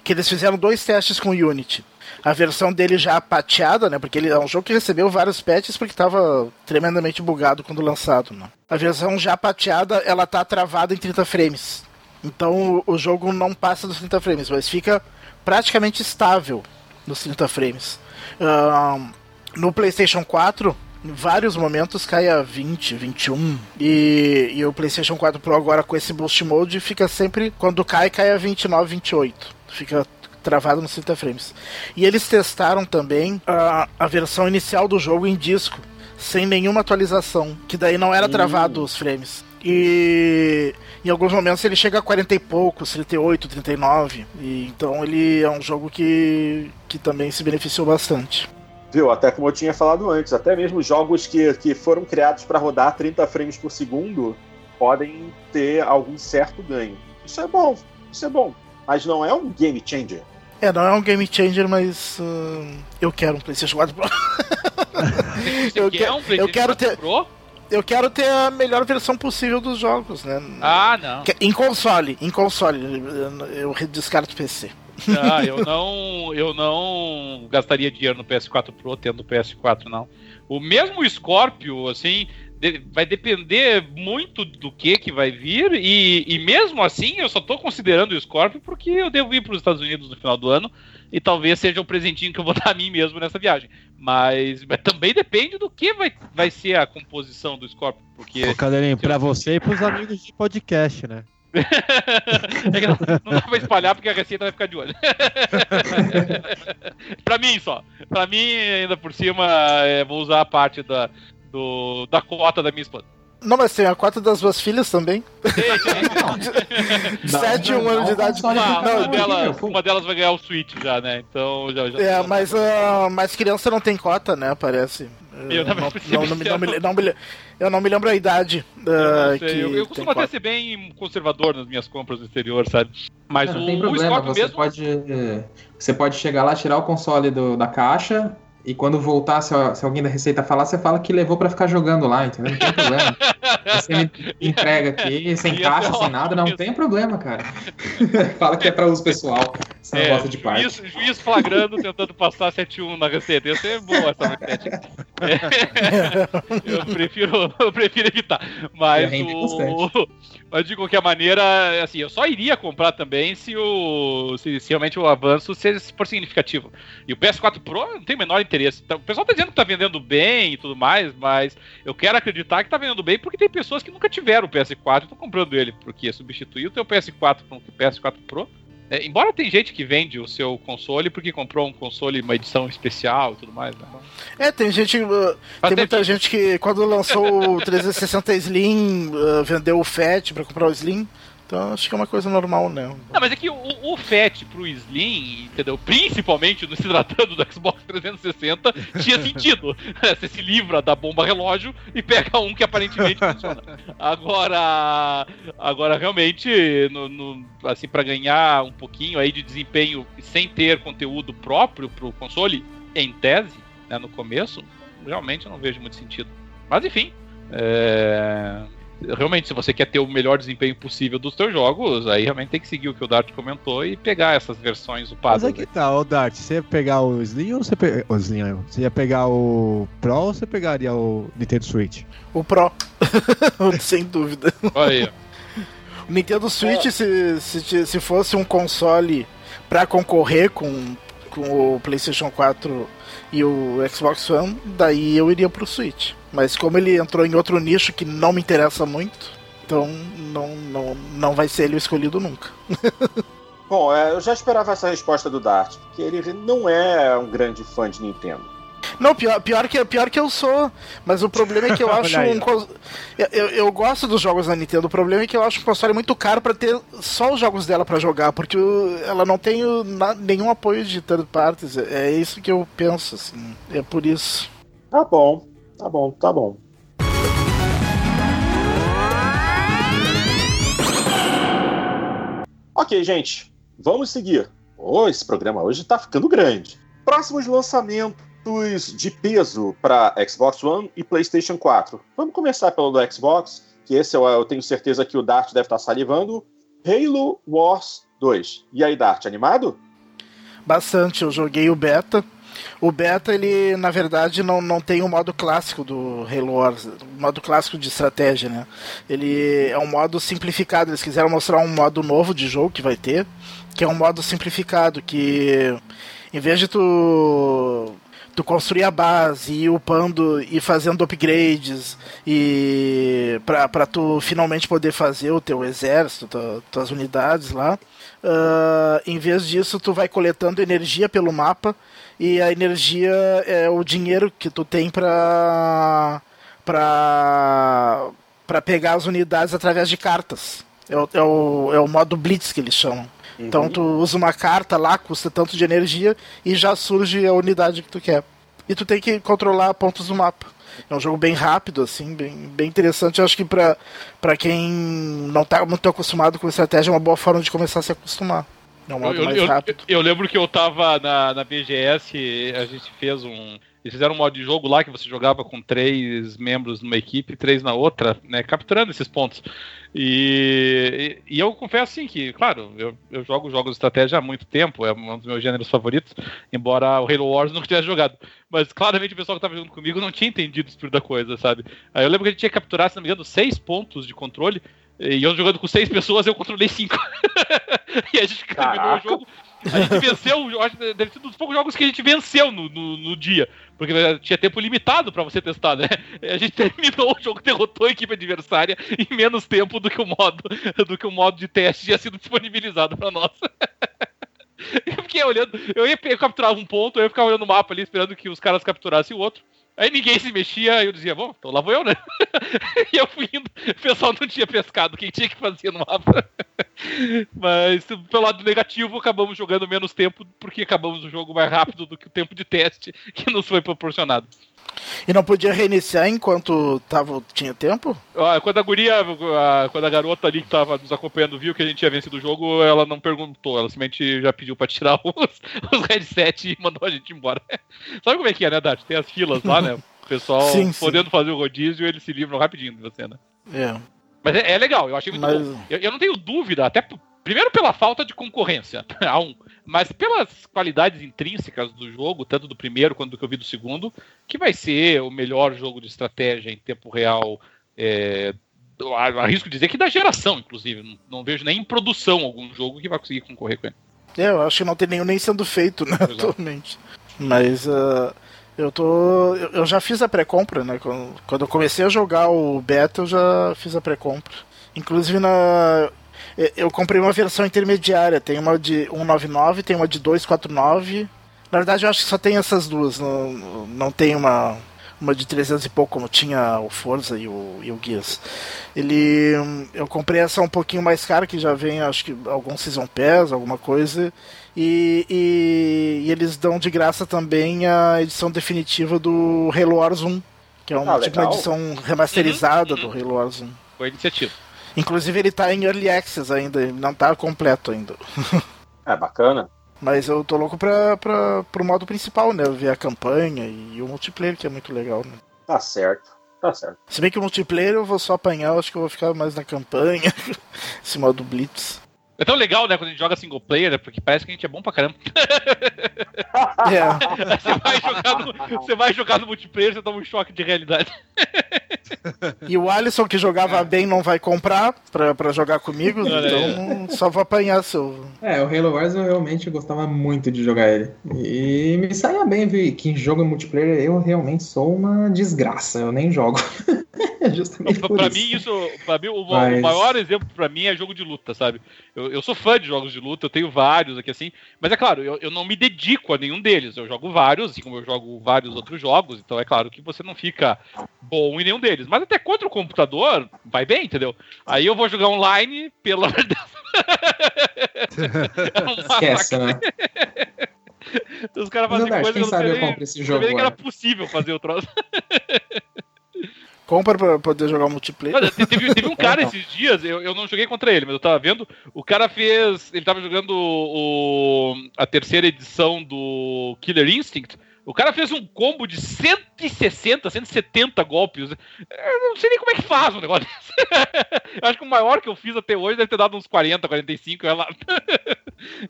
Que eles fizeram dois testes com o Unity. A versão dele já pateada, né? Porque ele é um jogo que recebeu vários patches porque estava tremendamente bugado quando lançado. Né? A versão já pateada, ela tá travada em 30 frames. Então o jogo não passa dos 30 frames, mas fica praticamente estável nos 30 frames. Uh, no PlayStation 4, em vários momentos cai a 20, 21. E, e o PlayStation 4 Pro agora com esse Boost Mode fica sempre. Quando cai, cai a 29, 28. Fica travado nos 30 frames. E eles testaram também a, a versão inicial do jogo em disco, sem nenhuma atualização, que daí não era travado os frames. E em alguns momentos ele chega a 40 e poucos, 38, 39. E, então ele é um jogo que, que também se beneficiou bastante. Viu? Até como eu tinha falado antes, até mesmo jogos que, que foram criados para rodar 30 frames por segundo podem ter algum certo ganho. Isso é bom, isso é bom. Mas não é um game changer. É, não é um game changer, mas uh, eu quero um PlayStation 4 Pro. eu, que, um eu quero ter. Pro? Eu quero ter a melhor versão possível dos jogos, né? Ah, não. Em console, em console, eu descarto PC. Ah, eu não, eu não gastaria dinheiro no PS4 Pro tendo o PS4 não. O mesmo Scorpio, assim, vai depender muito do que que vai vir e, e mesmo assim eu só estou considerando o Scorpio porque eu devo ir para os Estados Unidos no final do ano e talvez seja o presentinho que eu vou dar a mim mesmo nessa viagem. Mas, mas também depende do que vai, vai ser a composição do Scorpio, porque... Ô, Cadeirinho, para você e para os amigos de podcast, né? É que não, não dá pra espalhar porque a receita vai ficar de olho. pra mim só. Pra mim, ainda por cima, é, vou usar a parte da, do, da cota da minha esposa. Não, mas tem a cota das duas filhas também. De 7 e 1 anos de idade. Uma, não, uma, delas, uma delas vai ganhar o Switch já, né? Então já. já é, mas, uh, mas criança não tem cota, né? Parece. Eu não, não, não, me, não, me, não me, eu não me lembro a idade. Uh, eu, eu, eu costumo até ser bem conservador nas minhas compras no exterior, sabe? Mas não, o, tem problema, você mesmo... pode você pode chegar lá, tirar o console do, da caixa, e quando voltar, se, se, alguém da Receita falar, você fala que levou para ficar jogando lá, entendeu? Não tem problema. você me entrega aqui, sem caixa, sem nada, não tem problema, cara. fala que é para uso pessoal, você é, não gosta de parte. Juiz, juiz flagrando, tentando passar 7-1 na Receita. Ia ser boa essa manchete. É, eu, prefiro, eu prefiro evitar. Mas o, mas de qualquer maneira, assim, eu só iria comprar também se o se, se realmente o avanço for significativo. E o PS4 Pro não tem o menor interesse. Então, o pessoal tá dizendo que tá vendendo bem e tudo mais, mas eu quero acreditar que tá vendendo bem porque tem pessoas que nunca tiveram o PS4 e estão comprando ele, porque substituir o teu PS4 por um PS4 Pro é, embora tem gente que vende o seu console porque comprou um console, uma edição especial e tudo mais, né? É, tem gente. Uh, tem muita que... gente que quando lançou o 360 Slim uh, vendeu o FAT para comprar o Slim. Então acho que é uma coisa normal, né? Não, mas é que o, o FAT pro Slim, entendeu? Principalmente no se tratando do Xbox 360, tinha sentido. Você se livra da bomba relógio e pega um que aparentemente funciona. Agora, agora realmente, no, no assim, para ganhar um pouquinho aí de desempenho sem ter conteúdo próprio pro console, em tese, né, no começo, realmente eu não vejo muito sentido. Mas enfim, é realmente, se você quer ter o melhor desempenho possível dos seus jogos, aí realmente tem que seguir o que o Dart comentou e pegar essas versões upadas. Mas é que tá, o Dart, você ia pegar o Slim ou você, pe... o Slim, você ia pegar o Pro ou você pegaria o Nintendo Switch? O Pro, sem dúvida. Olha aí. O Nintendo Switch, é. se, se, se fosse um console para concorrer com, com o PlayStation 4 e o Xbox One, daí eu iria pro Switch. Mas como ele entrou em outro nicho que não me interessa muito, então não, não, não vai ser ele o escolhido nunca. Bom, é, eu já esperava essa resposta do Dart, porque ele não é um grande fã de Nintendo. Não, pior, pior, que, pior que eu sou. Mas o problema é que eu acho um. Eu, eu, eu, gosto dos jogos da Nintendo. O problema é que eu acho um console muito caro para ter só os jogos dela para jogar, porque ela não tem nenhum apoio de third parties. É, é isso que eu penso, assim. É por isso. Tá bom. Tá bom, tá bom. Ok, gente, vamos seguir. Oh, esse programa hoje tá ficando grande. Próximos lançamentos de peso para Xbox One e PlayStation 4. Vamos começar pelo do Xbox, que esse eu, eu tenho certeza que o Dart deve estar salivando. Halo Wars 2. E aí, Dart, animado? Bastante, eu joguei o beta. O beta, ele, na verdade, não, não tem o modo clássico do Halo Wars, o modo clássico de estratégia, né? Ele é um modo simplificado. Eles quiseram mostrar um modo novo de jogo que vai ter, que é um modo simplificado, que em vez de tu tu construir a base ir upando e fazendo upgrades e para tu finalmente poder fazer o teu exército, tu, tuas unidades lá. Uh, em vez disso, tu vai coletando energia pelo mapa e a energia é o dinheiro que tu tem para para para pegar as unidades através de cartas. É o, é o, é o modo Blitz que eles chamam. Então, uhum. Então tu usa uma carta lá, custa tanto de energia e já surge a unidade que tu quer. e tu tem que controlar pontos do mapa. É um jogo bem rápido, assim, bem, bem interessante. Eu acho que pra, pra quem não tá muito acostumado com estratégia, é uma boa forma de começar a se acostumar. É um modo eu, mais eu, rápido. Eu, eu lembro que eu tava na, na BGS, a gente fez um. Eles fizeram um modo de jogo lá que você jogava com três membros numa equipe e três na outra, né? Capturando esses pontos. E, e, e eu confesso assim que, claro, eu, eu jogo jogos de estratégia há muito tempo, é um dos meus gêneros favoritos, embora o Halo Wars nunca tivesse jogado. Mas claramente o pessoal que estava jogando comigo não tinha entendido o espírito da coisa, sabe? Aí eu lembro que a gente tinha que capturar, se não me engano, seis pontos de controle. E eu jogando com seis pessoas, eu controlei cinco. e a gente terminou o Caraca. jogo. A gente venceu, eu acho que deve ser um dos poucos jogos que a gente venceu no, no, no dia. Porque tinha tempo limitado pra você testar, né? A gente terminou o jogo, derrotou a equipe adversária em menos tempo do que o modo, do que o modo de teste tinha sido disponibilizado pra nós. Eu fiquei olhando, eu ia capturar um ponto, eu ia ficar olhando o mapa ali, esperando que os caras capturassem o outro. Aí ninguém se mexia, eu dizia, bom, então lá vou eu, né? e eu fui indo, o pessoal não tinha pescado, quem tinha que fazer no mapa. Mas pelo lado negativo, acabamos jogando menos tempo, porque acabamos o jogo mais rápido do que o tempo de teste que nos foi proporcionado. E não podia reiniciar enquanto tava, tinha tempo? Ó, Quando a guria, a- quando a garota ali que tava nos acompanhando viu que a gente tinha vencido o jogo, ela não perguntou, ela simplesmente já pediu pra tirar os, os headset e mandou a gente embora. Sabe como é que é, né, Dart? Tem as filas lá, né? O pessoal Sim, sim. podendo fazer o rodízio, eles se livram rapidinho de você, né? É. Mas é, é legal, eu achei muito Mas- bom. Eu, eu não tenho dúvida, até primeiro pela falta de concorrência, a um, mas pelas qualidades intrínsecas do jogo, tanto do primeiro quanto do que eu vi do segundo, que vai ser o melhor jogo de estratégia em tempo real. É, arrisco dizer que da geração, inclusive. Não, não vejo nem em produção algum jogo que vai conseguir concorrer com ele. É, eu acho que não tem nenhum nem sendo feito, né, Exato. atualmente. Mas ah, eu tô. Eu, já fiz a pré-compra, né? Quando, quando eu comecei a jogar o beta, eu já fiz a pré-compra. Inclusive na. Eu- Eu comprei uma versão intermediária, tem uma de 199, tem uma de 249. Na verdade, eu acho que só tem essas duas, não, não tem uma, uma de 300 e pouco, como tinha o Forza e o, e o Gears. Ele, eu comprei essa um pouquinho mais cara, que já vem, acho que algum Season Pass, alguma coisa. E, e- e eles dão de graça também a edição definitiva do Halo Wars 1, que é uma, Ah, tipo uma edição remasterizada Uhum, do Halo Wars 1. Foi a iniciativa. Inclusive ele tá em Early Access ainda, não tá completo ainda. É bacana. Mas eu tô louco pra, pra, pro modo principal, né? Ver a campanha e o multiplayer, que é muito legal, né? Tá certo. Tá certo. Se bem que o multiplayer eu vou só apanhar, eu acho que eu vou ficar mais na campanha. Esse modo Blitz. É tão legal, né, quando a gente joga single player, né, porque parece que a gente é bom pra caramba. É. Você vai jogar no, você vai jogar no multiplayer, você toma um choque de realidade. E o Alisson, que jogava bem, não vai comprar pra, pra jogar comigo, então só vou apanhar seu. É, o Halo Wars eu realmente gostava muito de jogar ele. E me saía bem, viu? Que em jogo multiplayer eu realmente sou uma desgraça, eu nem jogo. Justamente por pra isso. mim, isso. Pra mim, o, Mas- o maior exemplo pra mim é jogo de luta, sabe? Eu, eu sou fã de jogos de luta, eu tenho vários aqui assim. Mas é claro, eu, eu não me dedico a nenhum deles. Eu jogo vários, assim como eu jogo vários outros jogos. Então é claro que você não fica bom em nenhum deles. Mas até contra o computador, vai bem, entendeu? Aí eu vou jogar online, pelo amor de Deus. É Esquece, né? Os caras fazem Andar, coisa quem que eu não eu sei nem- compro esse eu jogo que era possível fazer o troço. Compra pra poder jogar multiplayer. Te- teve, teve um cara Então. esses dias, eu, eu não joguei contra ele, mas eu tava vendo. O cara fez. Ele tava jogando o, a terceira edição do Killer Instinct. O cara fez um combo de 160, 170 golpes. Eu não sei nem como é que faz um negócio desse. Eu acho que o maior que eu fiz até hoje deve ter dado uns 40, 45. Eu lá.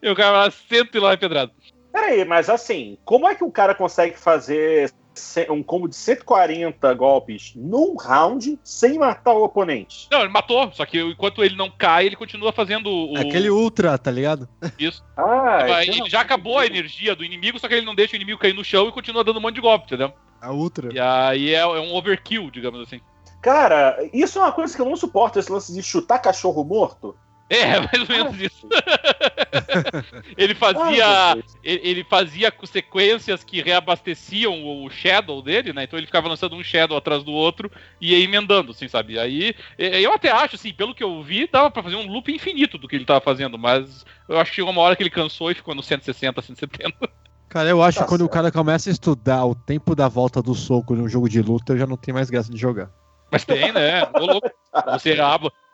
E o cara lá, cento e lá pedrado. Peraí, mas assim, como é que o cara consegue fazer um combo de 140 golpes num round sem matar o oponente? Não, ele matou, só que enquanto ele não cai, ele continua fazendo o. Aquele ultra, tá ligado? Isso. Ah, então- ele já acabou a energia do inimigo, só que ele não deixa o inimigo cair no chão e continua dando um monte de golpe, entendeu? A ultra. E aí é, é um overkill, digamos assim. Cara, isso é uma coisa que eu não suporto, esse lance de chutar cachorro morto. É, mais ou menos isso. ele fazia. Deus. ele, fazia com sequências que reabasteciam o Shadow dele, né? Então ele ficava lançando um Shadow atrás do outro e ia emendando, assim, sabe? Aí eu até acho, assim, pelo que eu vi, dava pra fazer um loop infinito do que ele tava fazendo, mas eu acho que chegou uma hora que ele cansou e ficou no 160, 170. Cara, eu acho Tá que quando o certo. cara começa a estudar o tempo da volta do soco num jogo de luta, eu já não tenho mais graça de jogar. Mas tem, né? Ô, louco. Você,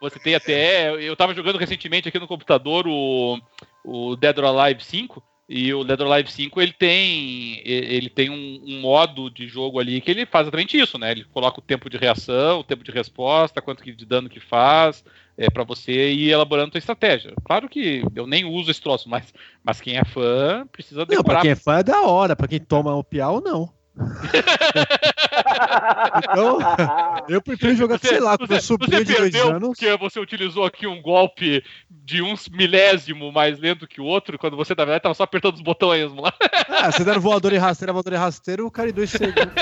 você tem até. Eu tava jogando recentemente aqui no computador o, o Dead or Alive 5. E o Dead or Alive 5 ele tem, ele tem um, um modo de jogo ali que ele faz exatamente isso, né? Ele coloca o tempo de reação, o tempo de resposta, quanto de dano que faz, é, para você ir elaborando a estratégia. Claro que eu nem uso esse troço, mas, mas quem é fã precisa Não, pra decorar. quem é fã é da hora, pra quem toma o piau, não. Então, eu prefiro jogar, Você- sei lá, com você- meu sobrinho de dois anos. porque você utilizou aqui um golpe de um milésimo mais lento que o outro, quando você, na verdade, tava só apertando os botões lá. Ah, você dando voador e rasteiro, voador e rasteiro, o cara em dois segundos.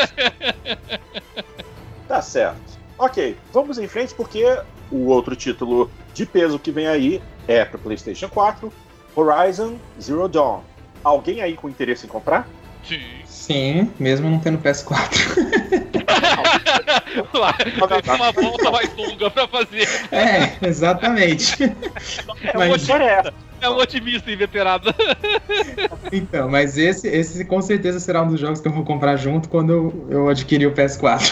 Tá certo. Ok, vamos em frente porque o outro título de peso que vem aí é para PlayStation 4, Horizon Zero Dawn. Alguém aí com interesse em comprar? Sim. Sim, mesmo não tendo PS4. lá, tem uma volta mais longa pra fazer. É, exatamente. É Mas- uma história essa. É um otimista inveterado. Então, mas esse, esse com certeza será um dos jogos que eu vou comprar junto quando eu, eu adquirir o PS4.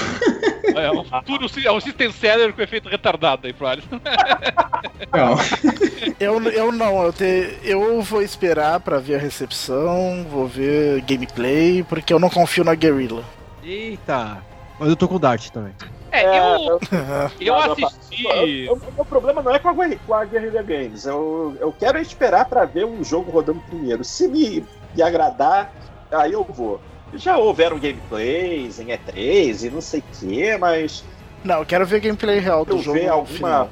É um futuro, é um system seller com efeito retardado aí, pro Alisson. Não, Eu, eu não, eu, te, eu vou esperar pra ver a recepção, vou ver gameplay, porque eu não confio na Guerrilla. Eita! Mas eu tô com o Dart também. É, eu, eu não, assisti. O, meu problema não é com a, com a Guerrilla Games. Eu, eu quero esperar pra ver o jogo rodando primeiro. Se me, me agradar, aí eu vou. Já houveram gameplays em E3 e não sei o que, mas Não, eu quero ver gameplay real do eu jogo. ver alguma.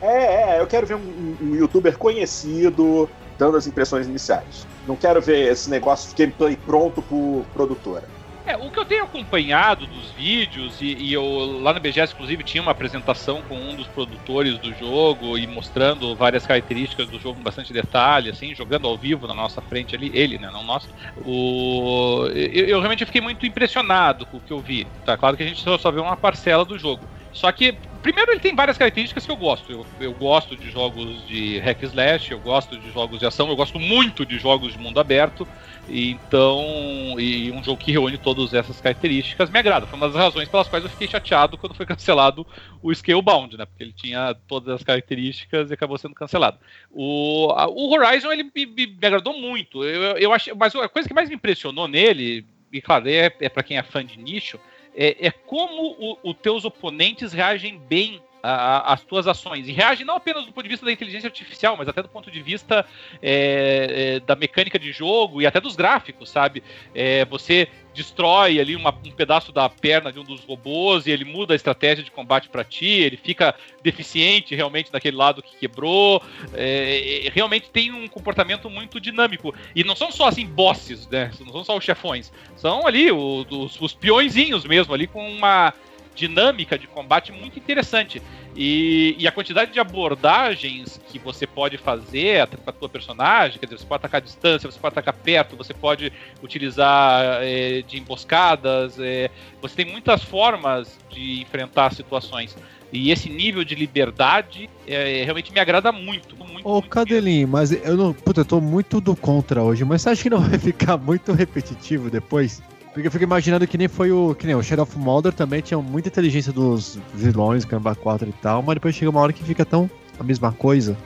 É, é, eu quero ver um, um youtuber conhecido dando as impressões iniciais. Não quero ver esse negócio de gameplay pronto por produtora. É, o que eu tenho acompanhado dos vídeos, e, e eu lá na BGS, inclusive, tinha uma apresentação com um dos produtores do jogo e mostrando várias características do jogo com bastante detalhe, assim, jogando ao vivo na nossa frente ali, ele, né, não nós. O, eu, eu realmente fiquei muito impressionado com o que eu vi. Tá claro que a gente só, só vê uma parcela do jogo. Só que, primeiro, ele tem várias características que eu gosto. Eu, eu gosto de jogos de hack slash, eu gosto de jogos de ação, eu gosto muito de jogos de mundo aberto. Então, e um jogo que reúne todas essas características me agrada. Foi uma das razões pelas quais eu fiquei chateado quando foi cancelado o Scalebound, né? Porque ele tinha todas as características e acabou sendo cancelado. O, a- o Horizon ele me, me- me agradou muito. Eu, eu achei, mas a coisa que mais me impressionou nele, e claro, é, é para quem é fã de nicho, é, é como os teus oponentes reagem bem às tuas ações. E reagem não apenas do ponto de vista da inteligência artificial, mas até do ponto de vista é, é, da mecânica de jogo e até dos gráficos, sabe? É, você destrói ali uma- um pedaço da perna de um dos robôs e ele muda a estratégia de combate para ti, ele fica deficiente realmente naquele lado que quebrou. É, é, realmente tem um comportamento muito dinâmico. E não são só assim bosses, né? Não são só os chefões. São ali o- os, os peõezinhos mesmo, ali com uma dinâmica de combate muito interessante. E, e a quantidade de abordagens que você pode fazer para a tua personagem, quer dizer, você pode atacar à distância, você pode atacar perto, você pode utilizar é, de emboscadas, é, você tem muitas formas de enfrentar situações. E esse nível de liberdade é, realmente me agrada muito. muito Ô, muito Cadelinho, mas eu não. Puta, eu tô muito do contra hoje, mas você acha que não vai ficar muito repetitivo depois? Porque eu fico imaginando que nem foi o. Que nem o Shadow of Mordor também tinha muita inteligência dos vilões, Gamba 4 e tal, mas depois chega uma hora que fica tão a mesma coisa.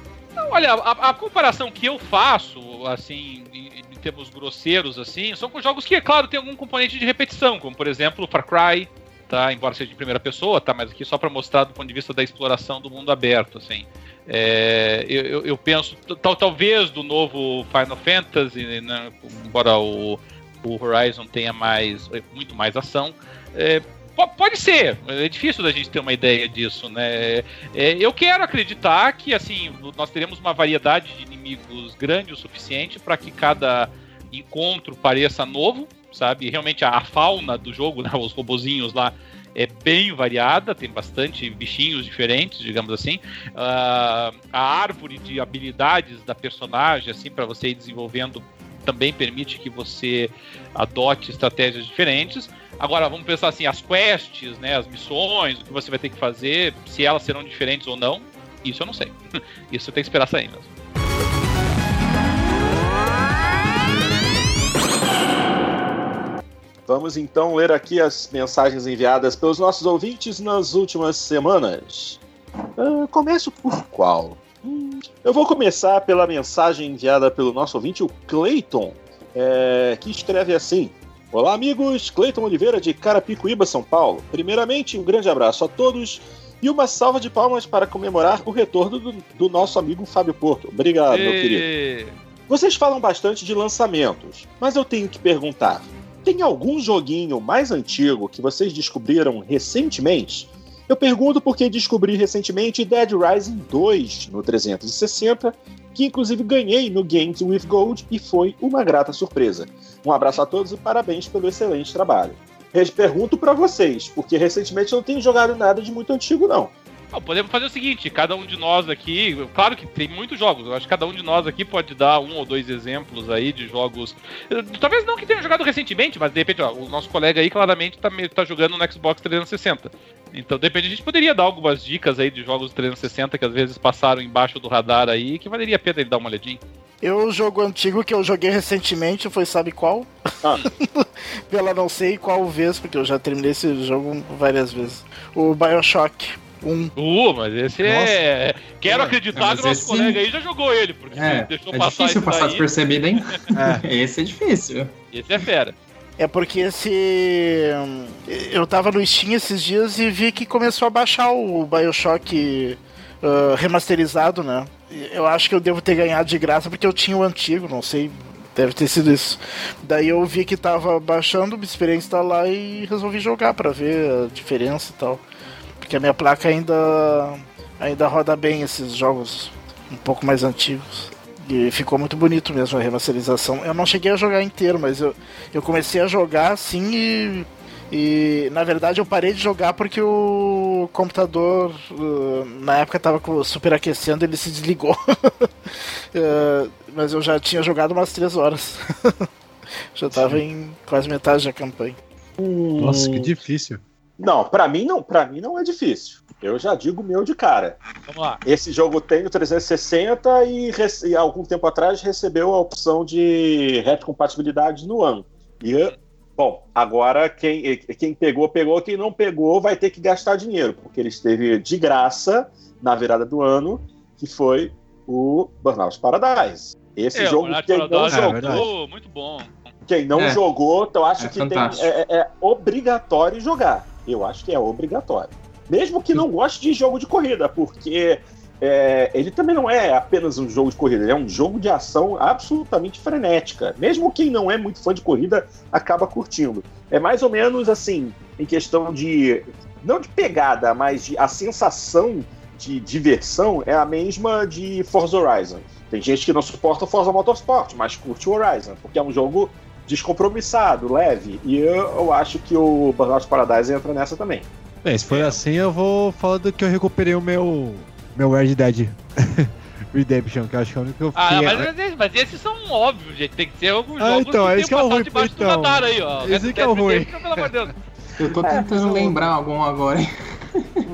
Olha, a, a comparação que eu faço, assim, em, em termos grosseiros, assim, são com jogos que, é claro, tem algum componente de repetição, como por exemplo Far Cry, tá? Embora seja de primeira pessoa, tá? Mas aqui só para mostrar do ponto de vista da exploração do mundo aberto, assim. É, eu, eu- eu penso, tal, talvez do novo Final Fantasy, né? embora o, o Horizon tenha mais, muito mais ação. É, po- pode ser, é difícil da gente ter uma ideia disso, né? É, eu quero acreditar que assim nós teremos uma variedade de inimigos grande o suficiente para que cada encontro pareça novo, sabe? Realmente a, fauna do jogo, né, os robozinhos lá é bem variada, tem bastante bichinhos diferentes, digamos assim. Ah, a árvore de habilidades da personagem, assim, para você ir desenvolvendo, também permite que você adote estratégias diferentes. Agora, vamos pensar assim, as quests, né, as missões, o que você vai ter que fazer, se elas serão diferentes ou não, isso eu não sei. Isso tem que esperar sair mesmo. Vamos então ler aqui as mensagens enviadas pelos nossos ouvintes nas últimas semanas. Uh, começo por qual? Eu vou começar pela mensagem enviada pelo nosso ouvinte, o Clayton, é, que escreve assim: Olá, amigos, Cleiton Oliveira de Carapicuíba, São Paulo. Primeiramente, um grande abraço a todos e uma salva de palmas para comemorar o retorno do, do nosso amigo Fábio Porto. Obrigado, meu querido. Vocês falam bastante de lançamentos, mas eu tenho que perguntar: tem algum joguinho mais antigo que vocês descobriram recentemente? Eu pergunto porque descobri recentemente Dead Rising 2 no 360 que inclusive ganhei no Games with Gold e foi uma grata surpresa. Um abraço a todos e parabéns pelo excelente trabalho. Pergunto para vocês, porque recentemente eu não tenho jogado nada de muito antigo, não. Não, podemos fazer o seguinte: cada um de nós aqui, claro que tem muitos jogos, eu acho que cada um de nós aqui pode dar um ou dois exemplos aí de jogos. Talvez não que tenham jogado recentemente, mas de repente, ó, o nosso colega aí claramente tá, tá jogando no Xbox 360. Então, de repente, a gente poderia dar algumas dicas aí de jogos 360 que às vezes passaram embaixo do radar aí, que valeria a pena ele dar uma olhadinha. Eu, o jogo antigo que eu joguei recentemente foi, sabe qual? Ah. Pela não sei qual vez, porque eu já terminei esse jogo várias vezes. O Bioshock. Um. Uh, mas esse é- Nossa. é. Quero é, acreditar que o nosso esse... colega aí já jogou ele, porque é, deixou é passar difícil passar despercebido, hein? é. Esse é difícil. Esse é fera. É porque esse. Eu tava no Steam esses dias e vi que começou a baixar o Bioshock uh, remasterizado, né? Eu acho que eu devo ter ganhado de graça porque eu tinha o antigo, não sei. Deve ter sido isso. Daí eu vi que tava baixando, me esperei instalar e resolvi jogar para ver a diferença e tal. Porque a minha placa ainda ainda roda bem esses jogos um pouco mais antigos. E ficou muito bonito mesmo a remasterização. Eu não cheguei a jogar inteiro, mas eu, eu comecei a jogar assim e. E na verdade eu parei de jogar porque o computador uh, na época estava superaquecendo ele se desligou. uh, mas eu já tinha jogado umas 3 horas. já estava em quase metade da campanha. Nossa, que difícil. Não, para mim não, para mim não é difícil. Eu já digo meu de cara. Vamos lá. Esse jogo tem o 360 e, e algum tempo atrás recebeu a opção de retrocompatibilidade no One. E, bom, agora quem, quem pegou, pegou. Quem não pegou vai ter que gastar dinheiro, porque ele esteve de graça na virada do ano, que foi o Burnout Paradise. Esse é, jogo quem não é jogou, é muito bom. Quem não é. jogou, então acho é que tem, é, é obrigatório jogar. Eu acho que é obrigatório. Mesmo que não goste de jogo de corrida, porque é, ele também não é apenas um jogo de corrida, ele é um jogo de ação absolutamente frenética. Mesmo quem não é muito fã de corrida acaba curtindo. É mais ou menos assim, em questão de. Não de pegada, mas de a sensação de diversão é a mesma de Forza Horizon. Tem gente que não suporta Forza Motorsport, mas curte o Horizon, porque é um jogo descompromissado, leve. E eu, eu acho que o Burnout Paradise entra nessa também. Bem, se for assim, eu vou falar do que eu recuperei o meu, meu Red Dead Redemption, que eu acho que é o único que eu Ah, mas, mas, esses são óbvios, gente. Tem que ser alguns ah, jogos então, que esse que é o ruim, então. aí, ó. Esse que é o ruim. Eu tô tentando é, lembrar algum agora, hein?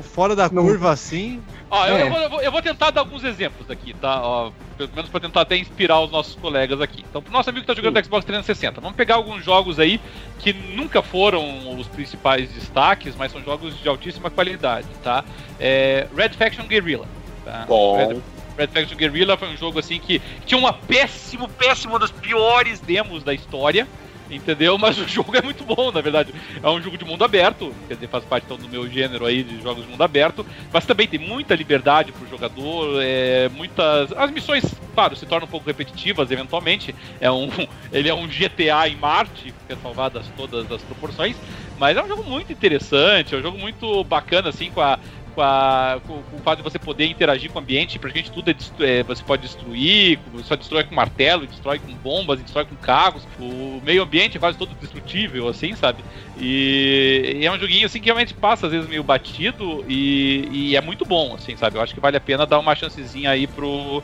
Fora da Não. curva assim. Ó, eu, é. eu, vou, eu, vou, eu, vou, tentar dar alguns exemplos aqui, tá? Ó, pelo menos para tentar até inspirar os nossos colegas aqui. Então, pro nosso amigo que tá jogando Xbox 360, vamos pegar alguns jogos aí que nunca foram os principais destaques, mas são jogos de altíssima qualidade, tá? É, Red Faction Guerrilla. Tá? Bom. Red, Red Faction Guerrilla foi um jogo assim que tinha uma péssimo, péssimo das piores demos da história entendeu? Mas o jogo é muito bom, na verdade. É um jogo de mundo aberto, quer dizer, faz parte então, do meu gênero aí de jogos de mundo aberto, mas também tem muita liberdade pro jogador, é, muitas... As missões, claro, se tornam um pouco repetitivas eventualmente, é um... ele é um GTA em Marte, que é salvadas todas as proporções, mas é um jogo muito interessante, é um jogo muito bacana, assim, com a com, a, com, com, o fato de você poder interagir com o ambiente, praticamente tudo é, é, você pode destruir, só destrói com martelo, destrói com bombas, destrói com carros. O meio ambiente é quase todo destrutível, assim, sabe? E, e, é um joguinho assim que realmente passa às vezes meio batido e, e, é muito bom, assim, sabe? Eu acho que vale a pena dar uma chancezinha aí pro,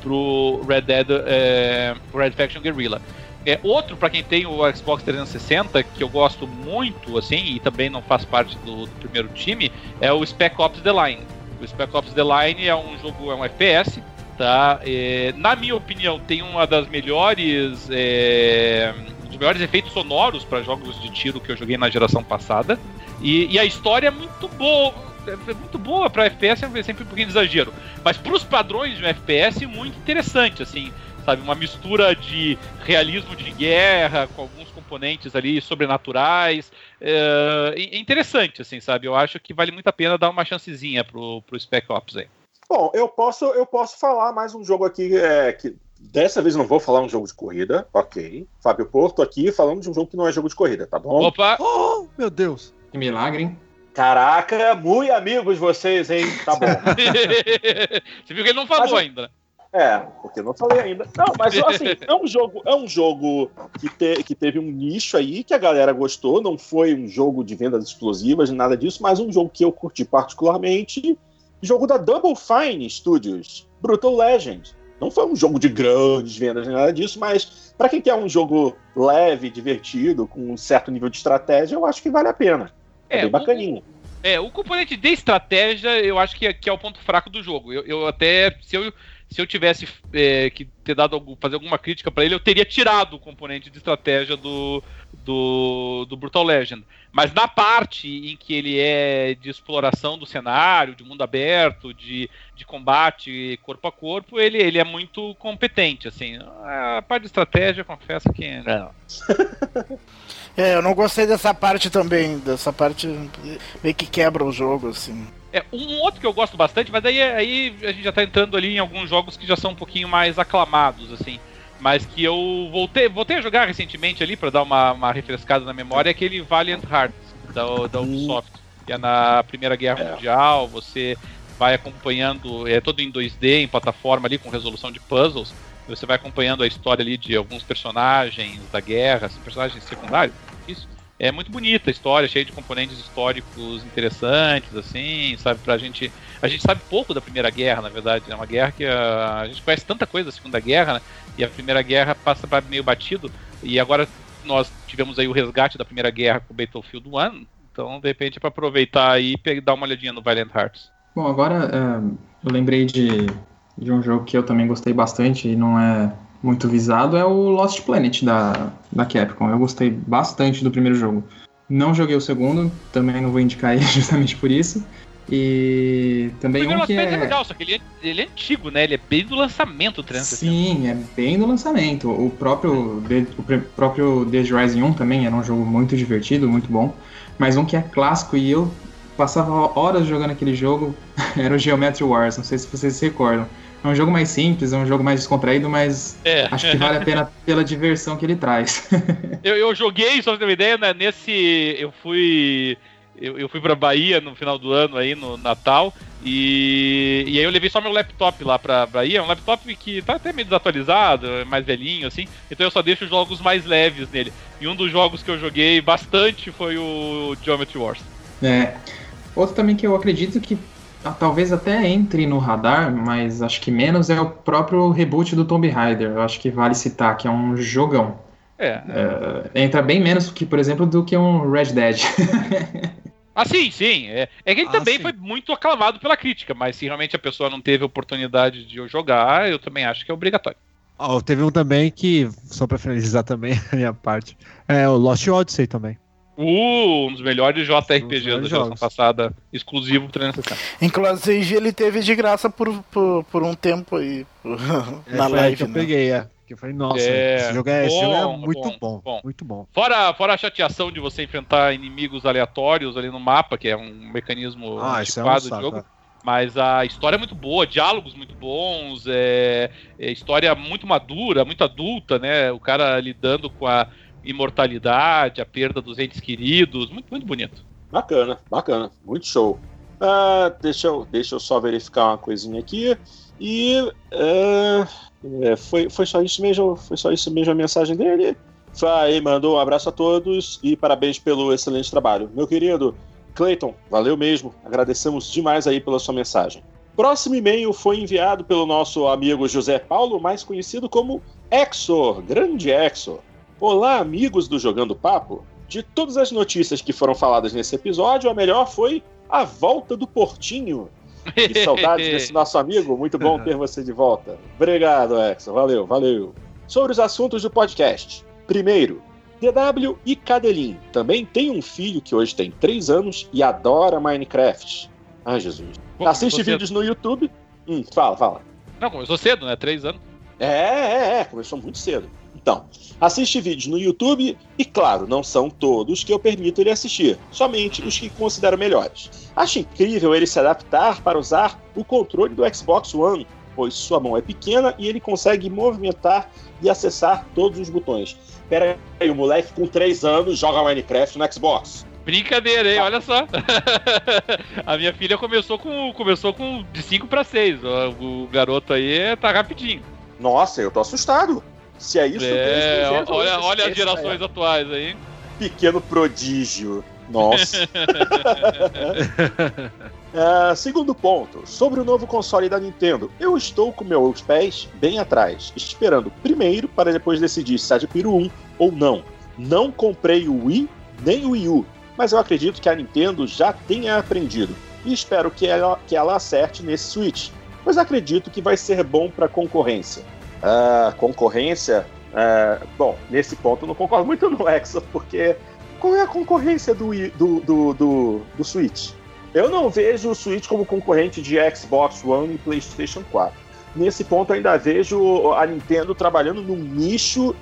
pro Red Dead, é, Red Faction Guerrilla. É, outro, para quem tem o Xbox 360, que eu gosto muito, assim, e também não faz parte do, do, primeiro time, é o Spec Ops The Line. O Spec Ops The Line é um jogo, é um FPS, tá? É, na minha opinião, tem uma das melhores é, dos melhores efeitos sonoros para jogos de tiro que eu joguei na geração passada. E, e a história é muito boa. É muito boa para FPS, é sempre um pouquinho de exagero. Mas para os padrões de um FPS, muito interessante, assim sabe? Uma mistura de realismo de guerra com alguns componentes ali sobrenaturais. É, é, interessante, assim, sabe? Eu acho que vale muito a pena dar uma chancezinha pro, pro Spec Ops aí. Bom, eu posso, eu posso falar mais um jogo aqui é, que Dessa vez não vou falar um jogo de corrida, ok. Fábio Porto aqui falando de um jogo que não é jogo de corrida, tá bom? Opa! Oh, meu Deus! Que milagre, hein? Caraca, muito amigos vocês, hein? Tá bom. Você viu que ele não falou mas, ainda. É, porque não falei ainda. Não, mas assim, é um jogo, é um jogo que, te, que teve um nicho aí que a galera gostou. Não foi um jogo de vendas explosivas, nada disso, mas um jogo que eu curti particularmente. Jogo da Double Fine Studios, Brutal Legend. Não foi um jogo de grandes vendas, nada disso, mas para quem quer um jogo leve, divertido, com um certo nível de estratégia, eu acho que vale a pena. É, é bem bacaninho. O, é, o componente de estratégia eu acho que é, que é o ponto fraco do jogo. Eu, eu até, se eu se eu tivesse é, que ter dado fazer alguma crítica para ele, eu teria tirado o componente de estratégia do, do, do, Brutal Legend. Mas na parte em que ele é de exploração do cenário, de mundo aberto, de, de combate corpo a corpo, ele, ele é muito competente. Assim, a parte de estratégia, confesso que não. É, eu não gostei dessa parte também, dessa parte meio que quebra o jogo, assim. É, um outro que eu gosto bastante, mas aí, aí a gente já tá entrando ali em alguns jogos que já são um pouquinho mais aclamados, assim. Mas que eu voltei, voltei a jogar recentemente ali para dar uma, uma refrescada na memória, é aquele Valiant Hearts da, da Ubisoft. Que é na Primeira Guerra é. Mundial, você vai acompanhando, é todo em 2D, em plataforma ali, com resolução de puzzles. Você vai acompanhando a história ali de alguns personagens da guerra, assim, personagens secundários, é muito bonita a história, cheia de componentes históricos interessantes, assim, sabe? Pra gente. A gente sabe pouco da Primeira Guerra, na verdade. É uma guerra que a, a gente conhece tanta coisa da Segunda Guerra, né? E a Primeira Guerra passa para meio batido. E agora nós tivemos aí o resgate da Primeira Guerra com o Battlefield 1. Então, de repente, é para aproveitar aí e dar uma olhadinha no Valiant Hearts. Bom, agora uh, eu lembrei de, de um jogo que eu também gostei bastante e não é muito visado é o Lost Planet da, da Capcom. Eu gostei bastante do primeiro jogo. Não joguei o segundo, também não vou indicar ele justamente por isso. E também o um que é... é legal, só que ele é, ele é antigo, né? Ele é bem do lançamento, 360. Sim, é bem do lançamento. O próprio, o próprio Dead Rising 1 também era um jogo muito divertido, muito bom. Mas um que é clássico e eu passava horas jogando aquele jogo era o Geometry Wars, não sei se vocês se recordam. É um jogo mais simples, é um jogo mais descontraído, mas é. acho que vale a pena pela diversão que ele traz. eu, eu joguei, só pra ter uma ideia, né, nesse. Eu fui. Eu, eu fui pra Bahia no final do ano aí, no Natal, e, e aí eu levei só meu laptop lá pra Bahia, um laptop que tá até meio desatualizado, mais velhinho, assim, então eu só deixo jogos mais leves nele. E um dos jogos que eu joguei bastante foi o Geometry Wars. É. Outro também que eu acredito que talvez até entre no radar, mas acho que menos é o próprio reboot do Tomb Raider. Eu acho que vale citar, que é um jogão. É. é entra bem menos que, por exemplo, do que um Red Dead. ah, sim, sim. É, é que ele ah, também sim. foi muito aclamado pela crítica, mas se realmente a pessoa não teve oportunidade de jogar, eu também acho que é obrigatório. Oh, teve um também que, só pra finalizar também a minha parte, é o Lost Odyssey também. Uh, um dos melhores JRPGs da geração passada, exclusivo pro 360. Inclusive, ele teve de graça por, por, por um tempo aí. É, na live. Que eu né? peguei, é. Que eu falei, nossa, é, esse jogo é, bom, esse jogo é muito bom, bom, bom, Muito bom. Fora, fora a chateação de você enfrentar inimigos aleatórios ali no mapa, que é um mecanismo ah, é um do jogo. É. Mas a história é muito boa, diálogos muito bons, é, é história muito madura, muito adulta, né? O cara lidando com a imortalidade, a perda dos entes queridos. Muito, muito bonito. Bacana, bacana. Muito show. Uh, deixa, eu, deixa eu só verificar uma coisinha aqui. E uh, foi, foi só isso mesmo. Foi só isso mesmo a mensagem dele. Aí mandou um abraço a todos e parabéns pelo excelente trabalho. Meu querido Clayton, valeu mesmo. Agradecemos demais aí pela sua mensagem. Próximo e-mail foi enviado pelo nosso amigo José Paulo, mais conhecido como Exor, grande Exor. Olá, amigos do Jogando Papo. De todas as notícias que foram faladas nesse episódio, a melhor foi a volta do Portinho. Que saudades desse nosso amigo. Muito bom ter você de volta. Obrigado, Exo. Valeu, valeu. Sobre os assuntos do podcast. Primeiro, DW e Cadelin também tem um filho que hoje tem 3 anos e adora Minecraft. Ai, Jesus. Assiste vídeos no YouTube. Hum, fala, fala. Não, começou cedo, né? Três anos. É, é, é, começou muito cedo. Então, assiste vídeos no YouTube e, claro, não são todos que eu permito ele assistir, somente os que considero melhores. Acho incrível ele se adaptar para usar o controle do Xbox One, pois sua mão é pequena e ele consegue movimentar e acessar todos os botões. Pera aí, o moleque com 3 anos joga Minecraft no Xbox. Brincadeira, hein? Olha só. a minha filha começou com começou com de 5 para 6. O, o garoto aí tá rapidinho. Nossa, eu tô assustado. Se é isso, É, 200, olha, olha as gerações atuais aí. é. Pequeno prodígio. Nossa. Ah, segundo ponto, sobre o novo console da Nintendo. Eu estou com meus pés bem atrás, esperando primeiro para depois decidir se adquiro um ou não. Não comprei o Wii nem o Wii U, mas eu acredito que a Nintendo já tenha aprendido e espero que ela, que ela acerte nesse Switch, pois acredito que vai ser bom para concorrência. Ah, concorrência? ah, bom, nesse ponto eu não concordo muito no Exa, porque qual é a concorrência do, do, do, do, do Switch? Eu não vejo o Switch como concorrente de Xbox One e PlayStation 4. Nesse ponto, eu ainda vejo a Nintendo trabalhando num nicho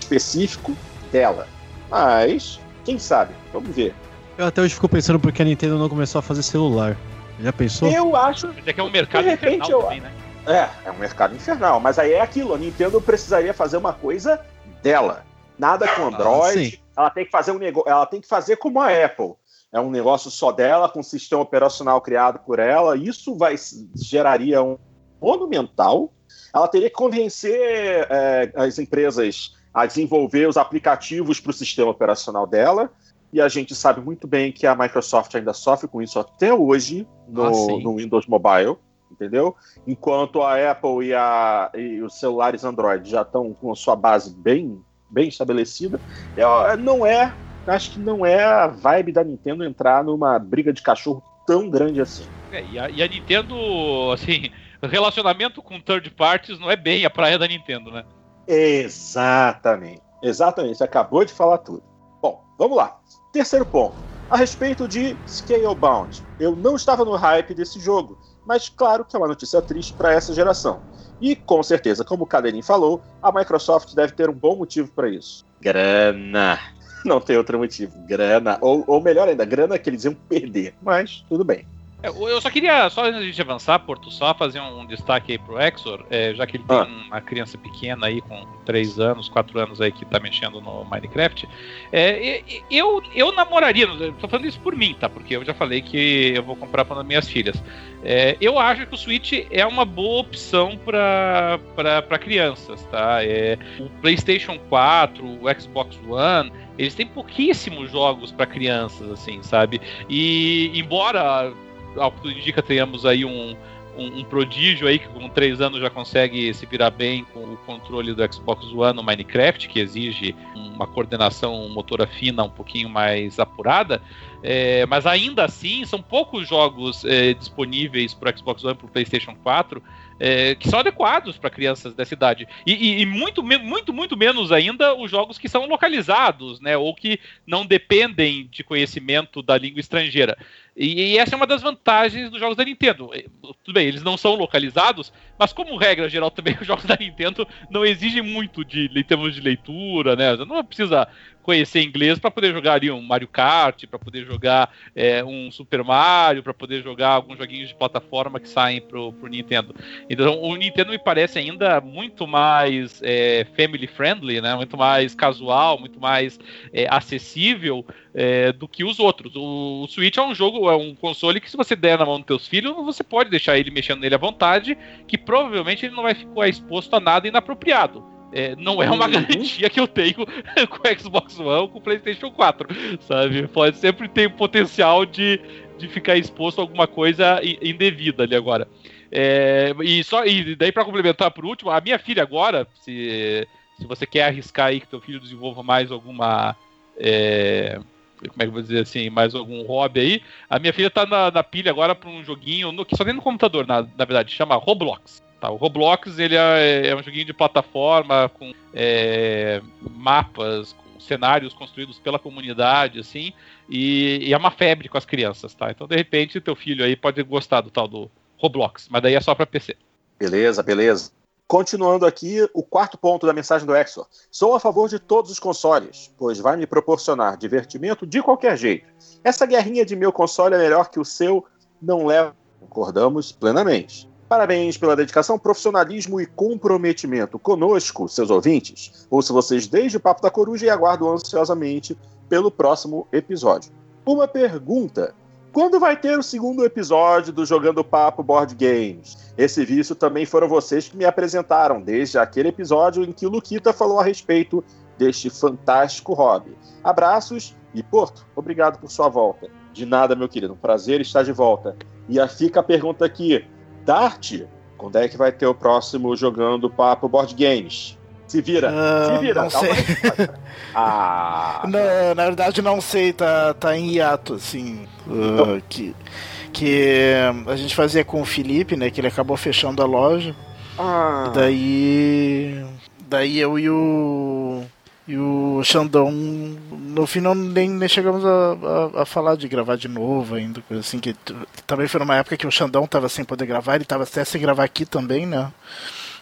específico dela. Mas, quem sabe? Vamos ver. Eu até hoje fico pensando porque a Nintendo não começou a fazer celular. Já pensou? Eu acho. Mas é que é um mercado De repente, infernal eu- também, né? É, é um mercado infernal. Mas aí é aquilo: a Nintendo precisaria fazer uma coisa dela. Nada com Android. sim. ela tem que fazer um negócio. Ela tem que fazer como a Apple. É um negócio só dela, com um sistema operacional criado por ela. Isso vai geraria um monumental. Ela teria que convencer é, as empresas a desenvolver os aplicativos para o sistema operacional dela. E a gente sabe muito bem que a Microsoft ainda sofre com isso até hoje no, Ah, no Windows Mobile, entendeu? Enquanto a Apple e, a- e os celulares Android já estão com a sua base bem, bem estabelecida, é- não é, acho que não é a vibe da Nintendo entrar numa briga de cachorro tão grande assim. É, e, a, e a Nintendo, assim, relacionamento com third parties não é bem a praia da Nintendo, né? Exatamente. Exatamente. Você acabou de falar tudo. Bom, vamos lá. Terceiro ponto. A respeito de Scalebound. Eu não estava no hype desse jogo, mas claro que é uma notícia triste para essa geração. E com certeza, como o Cadelinho falou, a Microsoft deve ter um bom motivo para isso. Grana. Não tem outro motivo. Grana. Ou, ou melhor ainda, grana que eles iam perder. Mas tudo bem. É, Eu só queria, só antes de gente avançar, Porto, só fazer um destaque aí pro Exor, é, já que ele tem Ah. uma criança pequena aí, com 3 anos, 4 anos aí, que tá mexendo no Minecraft. É, eu, eu namoraria, tô falando isso por mim, tá? Porque eu já falei que eu vou comprar para minhas filhas. É, eu acho que o Switch é uma boa opção para crianças, tá? É, o PlayStation 4, o Xbox One, eles têm pouquíssimos jogos para crianças, assim, sabe? E embora ao que tudo indica, tenhamos aí um, um, um prodígio aí que com três anos já consegue se virar bem com o controle do Xbox One no Minecraft, que exige uma coordenação motora fina um pouquinho mais apurada. É, mas ainda assim, são poucos jogos é, disponíveis para Xbox One e para o PlayStation 4 é, que são adequados para crianças dessa idade. E, e- e muito, muito, muito menos ainda os jogos que são localizados, né? Ou que não dependem de conhecimento da língua estrangeira. E, e essa é uma das vantagens dos jogos da Nintendo. Tudo bem, eles não são localizados, mas como regra geral também os jogos da Nintendo não exigem muito de em termos de leitura, né? Você não precisa conhecer inglês para poder jogar ali um Mario Kart, para poder jogar é, um Super Mario, para poder jogar alguns joguinhos de plataforma que saem pro, pro Nintendo. Então o Nintendo me parece ainda muito mais é, family friendly, né? Muito mais casual, muito mais é, acessível é, do que os outros. O Switch é um jogo, é um console que se você der na mão dos teus filhos, você pode deixar ele mexendo nele à vontade, que provavelmente ele não vai ficar exposto a nada inapropriado. É, não é uma Uhum. garantia que eu tenho com o Xbox One ou com o PlayStation 4, sabe? Pode sempre ter o potencial de, de ficar exposto a alguma coisa indevida ali agora. É, e só e daí para complementar por último, a minha filha agora, se, se você quer arriscar aí que teu filho desenvolva mais alguma é, como é que eu vou dizer assim, mais algum hobby aí, a minha filha tá na, na pilha agora para um joguinho no, que só tem no computador, na, na verdade, chama Roblox. Tá, o Roblox ele é, é um joguinho de plataforma com é, mapas, com cenários construídos pela comunidade, assim, e, e, é uma febre com as crianças, tá? Então, de repente, teu filho aí pode gostar do tal do Roblox, mas daí é só para PC. Beleza, beleza. Continuando aqui, o quarto ponto da mensagem do Exor. Sou a favor de todos os consoles, pois vai me proporcionar divertimento de qualquer jeito. Essa guerrinha de meu console é melhor que o seu, não leva. Concordamos plenamente. Parabéns pela dedicação, profissionalismo e comprometimento conosco, seus ouvintes. Ouço vocês desde o Papo da Coruja e aguardo ansiosamente pelo próximo episódio. Uma pergunta: quando vai ter o segundo episódio do Jogando Papo Board Games? Esse vício também foram vocês que me apresentaram, desde aquele episódio em que o Luquita falou a respeito deste fantástico hobby. Abraços e Porto, obrigado por sua volta. De nada, meu querido, um prazer estar de volta. E fica a pergunta aqui: Dart, quando é que vai ter o próximo Jogando Papo Board Games? Se vira, uh, se vira. Não sei. ah, na, na, verdade, não sei, tá, tá em hiato, assim. Uh, que, que a gente fazia com o Felipe, né? Que ele acabou fechando a loja. Ah. daí. Daí eu e o. E o Xandão, no final nem, nem chegamos a, a, a, falar de gravar de novo ainda, coisa assim, que também foi numa época que o Xandão tava sem poder gravar, ele tava até sem gravar aqui também, né?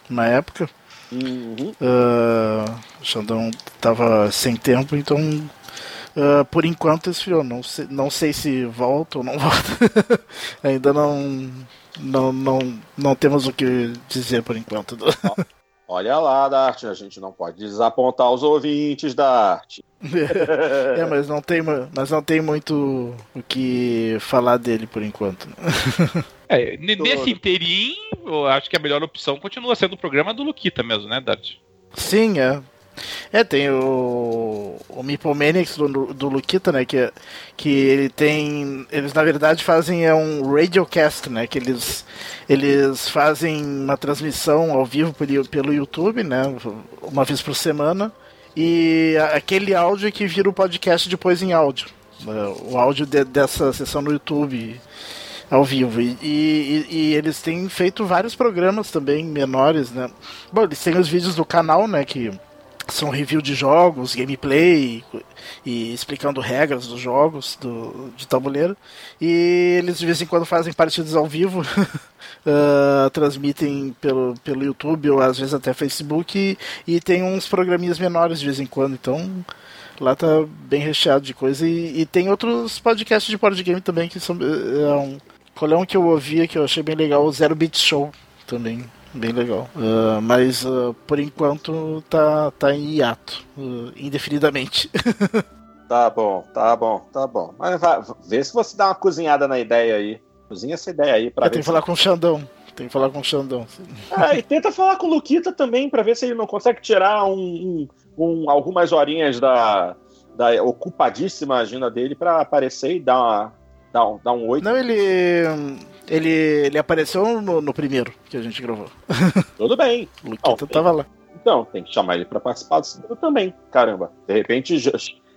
Na época. Uhum. Uh, o Xandão tava sem tempo, então uh, por enquanto esfriou. Não sei, não sei se volta ou não volta. Ainda não, não, não, não temos o que dizer por enquanto. Olha lá, Dart, a gente não pode desapontar os ouvintes da arte. é, mas não tem, mas não tem muito o que falar dele por enquanto. É, nesse inteirinho, eu acho que a melhor opção continua sendo o programa do Luquita mesmo, né, Dart? Sim, é. É, tem o, o Mipomaniacs do, do Luquita, né? Que, que ele tem. Eles na verdade fazem é um radiocast, né? Que eles, eles fazem uma transmissão ao vivo pelo, pelo YouTube, né? Uma vez por semana. E aquele áudio que vira o podcast depois em áudio. Né, o áudio de, dessa sessão no YouTube ao vivo. E, e, e, eles têm feito vários programas também menores, né? Bom, eles têm os vídeos do canal, né? Que são review de jogos, gameplay e explicando regras dos jogos do, de tabuleiro. E eles de vez em quando fazem partidas ao vivo, uh, transmitem pelo, pelo YouTube ou às vezes até Facebook. E, e tem uns programinhas menores de vez em quando, então lá tá bem recheado de coisa. E, e tem outros podcasts de board game também que são. É um, qual é um que eu ouvia que eu achei bem legal? O Zero Beat Show também bem legal. Uh, mas uh, por enquanto tá, tá em hiato, uh, indefinidamente. tá bom, tá bom, tá bom. Mas vai, vê se você dá uma cozinhada na ideia aí. Cozinha essa ideia aí pra Eu tenho que falar com o Xandão. Tem que falar com o Xandão. Ah, e tenta falar com o Luquita também para ver se ele não consegue tirar um, um, um, algumas horinhas da, da ocupadíssima agenda dele para aparecer e dar uma, dar um, dar um oi. Não, ele ele, ele apareceu no, no primeiro que a gente gravou. Tudo bem. o Luquita oh, tava lá. Então, tem que chamar ele para participar do segundo também. Caramba. De repente,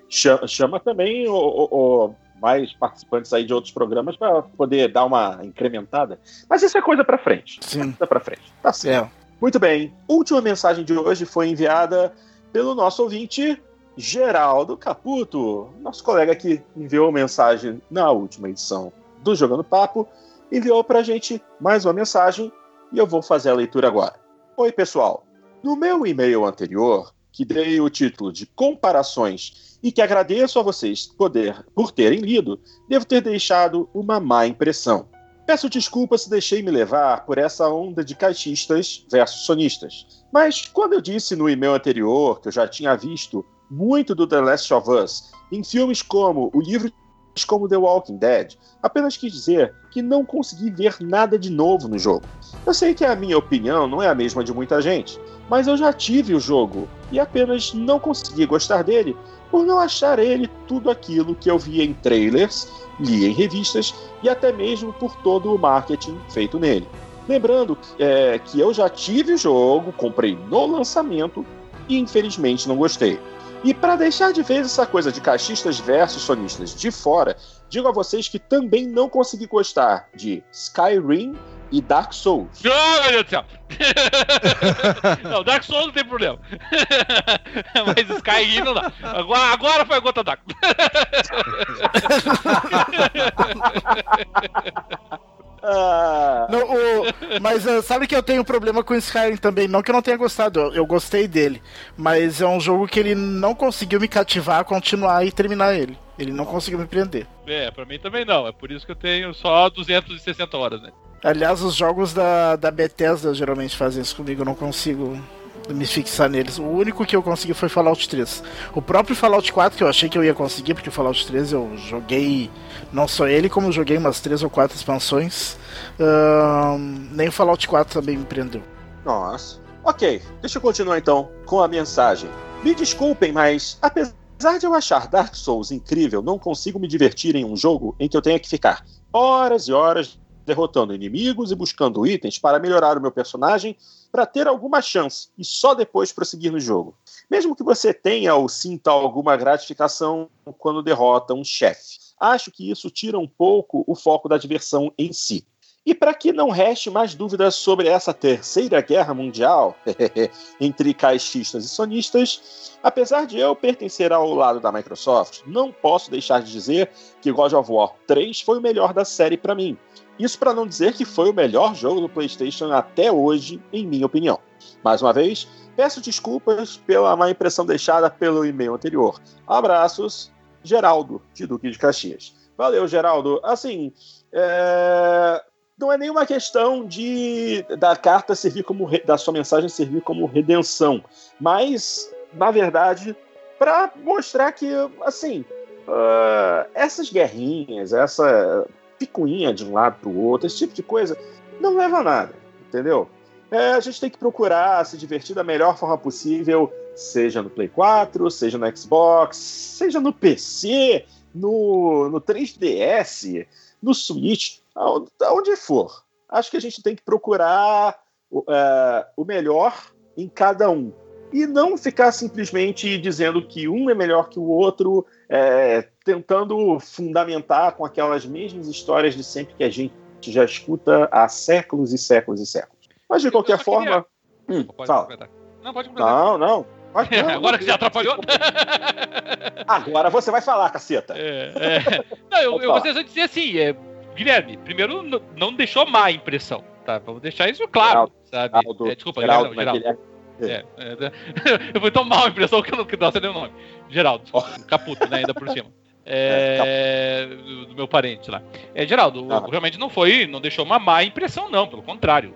chama, chama também o, o, o, mais participantes aí de outros programas para poder dar uma incrementada. Mas isso é coisa para frente. Sim. Coisa para frente. Tá certo. É. Muito bem. Última mensagem de hoje foi enviada pelo nosso ouvinte Geraldo Caputo, nosso colega que enviou mensagem na última edição do Jogando Papo enviou para a gente mais uma mensagem e eu vou fazer a leitura agora. Oi, pessoal. No meu e-mail anterior, que dei o título de Comparações e que agradeço a vocês poder, por terem lido, devo ter deixado uma má impressão. Peço desculpas se deixei me levar por essa onda de caixistas versus sonistas. Mas quando eu disse no e-mail anterior que eu já tinha visto muito do The Last of Us em filmes como O Livro como The Walking Dead, apenas quis dizer que não consegui ver nada de novo no jogo. Eu sei que a minha opinião não é a mesma de muita gente, mas eu já tive o jogo e apenas não consegui gostar dele por não achar ele tudo aquilo que eu via em trailers, li em revistas e até mesmo por todo o marketing feito nele. Lembrando é, que eu já tive o jogo, comprei no lançamento e infelizmente não gostei. E para deixar de vez essa coisa de caixistas versus sonistas de fora, digo a vocês que também não consegui gostar de Skyrim e Dark Souls. Oh, meu Deus do céu! não, Dark Souls não tem problema. Mas Skyrim não dá. Agora, agora foi a gota d'água. Ah. Não, o, mas uh, sabe que eu tenho problema com Skyrim também. Não que eu não tenha gostado, eu, eu, gostei dele. Mas é um jogo que ele não conseguiu me cativar, continuar e terminar ele. Ele não conseguiu me prender. É, pra mim também não. É por isso que eu tenho só 260 horas, né? Aliás, os jogos da, da Bethesda geralmente fazem isso comigo, eu não consigo me fixar neles. O único que eu consegui foi Fallout 3. O próprio Fallout 4, que eu achei que eu ia conseguir, porque o Fallout 3 eu joguei, não só ele, como joguei umas 3 ou 4 expansões. Uh, nem o Fallout 4 também me prendeu. Nossa. Ok, deixa eu continuar então com a mensagem. Me desculpem, mas apesar de eu achar Dark Souls incrível, não consigo me divertir em um jogo em que eu tenha que ficar horas e horas derrotando inimigos e buscando itens para melhorar o meu personagem para ter alguma chance e só depois prosseguir no jogo. Mesmo que você tenha ou sinta alguma gratificação quando derrota um chefe. Acho que isso tira um pouco o foco da diversão em si. E para que não reste mais dúvidas sobre essa terceira guerra mundial entre caixistas e sonistas, apesar de eu pertencer ao lado da Microsoft, não posso deixar de dizer que God of War 3 foi o melhor da série para mim. Isso para não dizer que foi o melhor jogo do PlayStation até hoje, em minha opinião. Mais uma vez, peço desculpas pela má impressão deixada pelo e-mail anterior. Abraços, Geraldo, de Duque de Caxias. Valeu, Geraldo. Assim, é... não é nenhuma questão de da carta servir como da sua mensagem servir como redenção, mas na verdade para mostrar que assim uh, essas guerrinhas, essa picuinha de um lado para o outro, esse tipo de coisa, não leva a nada, entendeu? É, a gente tem que procurar se divertir da melhor forma possível, seja no Play 4, seja no Xbox, seja no PC, no, no 3DS, no Switch, aonde for. Acho que a gente tem que procurar uh, o melhor em cada um. E não ficar simplesmente dizendo que um é melhor que o outro, é, tentando fundamentar com aquelas mesmas histórias de sempre que a gente já escuta há séculos e séculos e séculos. Mas de qualquer forma. Queria... Hum, pode fala. Não, pode completar. Não, não. Não Agora que já atrapalhou. Agora você vai falar, caceta. É, é. Não, eu, eu gostaria de dizer assim, é, Guilherme, primeiro não deixou má impressão, tá? Vamos deixar isso claro, Geraldo, sabe? Geraldo, é, desculpa, Geraldo, Geraldo, Geraldo. É, é, eu fui tão mal a impressão que eu não queria nem o nome. Geraldo, oh. Caputo, né? Ainda por cima. É, é do meu parente lá. É, Geraldo, ah. realmente não foi, não deixou uma má impressão, não, pelo contrário.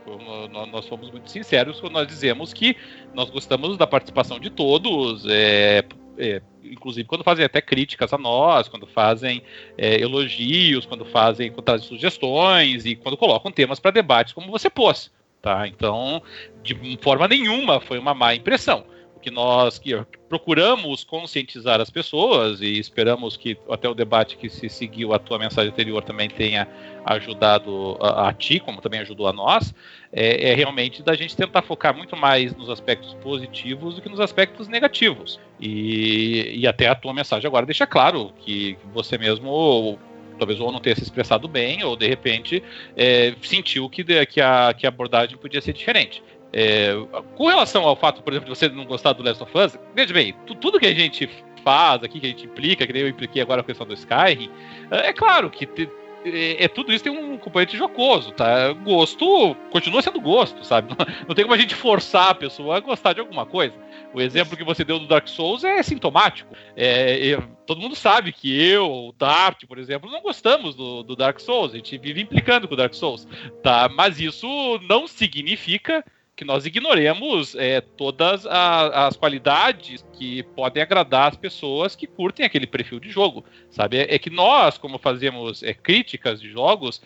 Nós, nós fomos muito sinceros quando nós dizemos que nós gostamos da participação de todos, é, é, inclusive quando fazem até críticas a nós, quando fazem é, elogios, quando fazem quando trazem sugestões e quando colocam temas para debates, como você pôs. Tá? Então, de forma nenhuma foi uma má impressão. Que nós que procuramos conscientizar as pessoas e esperamos que até o debate que se seguiu a tua mensagem anterior também tenha ajudado a, a ti, como também ajudou a nós, é, é, realmente da gente tentar focar muito mais nos aspectos positivos do que nos aspectos negativos. E, e até a tua mensagem agora deixa claro que você mesmo talvez ou não tenha se expressado bem, ou de repente é, sentiu que, que, a, que a abordagem podia ser diferente. É, com relação ao fato, por exemplo, de você não gostar do Last of Us, veja bem, tudo que a gente faz aqui, que a gente implica, que nem eu impliquei agora a questão do Skyrim, é, é claro que te, é, é, tudo isso tem um componente jocoso, tá? Gosto continua sendo gosto, sabe? Não, não, tem como a gente forçar a pessoa a gostar de alguma coisa. O exemplo que você deu do Dark Souls é sintomático. É, é, todo mundo sabe que eu, o Dart, por exemplo, não gostamos do, do, Dark Souls. A gente vive implicando com o Dark Souls, tá? Mas isso não significa que nós ignoremos é, todas a, as qualidades que podem agradar as pessoas que curtem aquele perfil de jogo, sabe? É, é que nós, como fazemos é, críticas de jogos,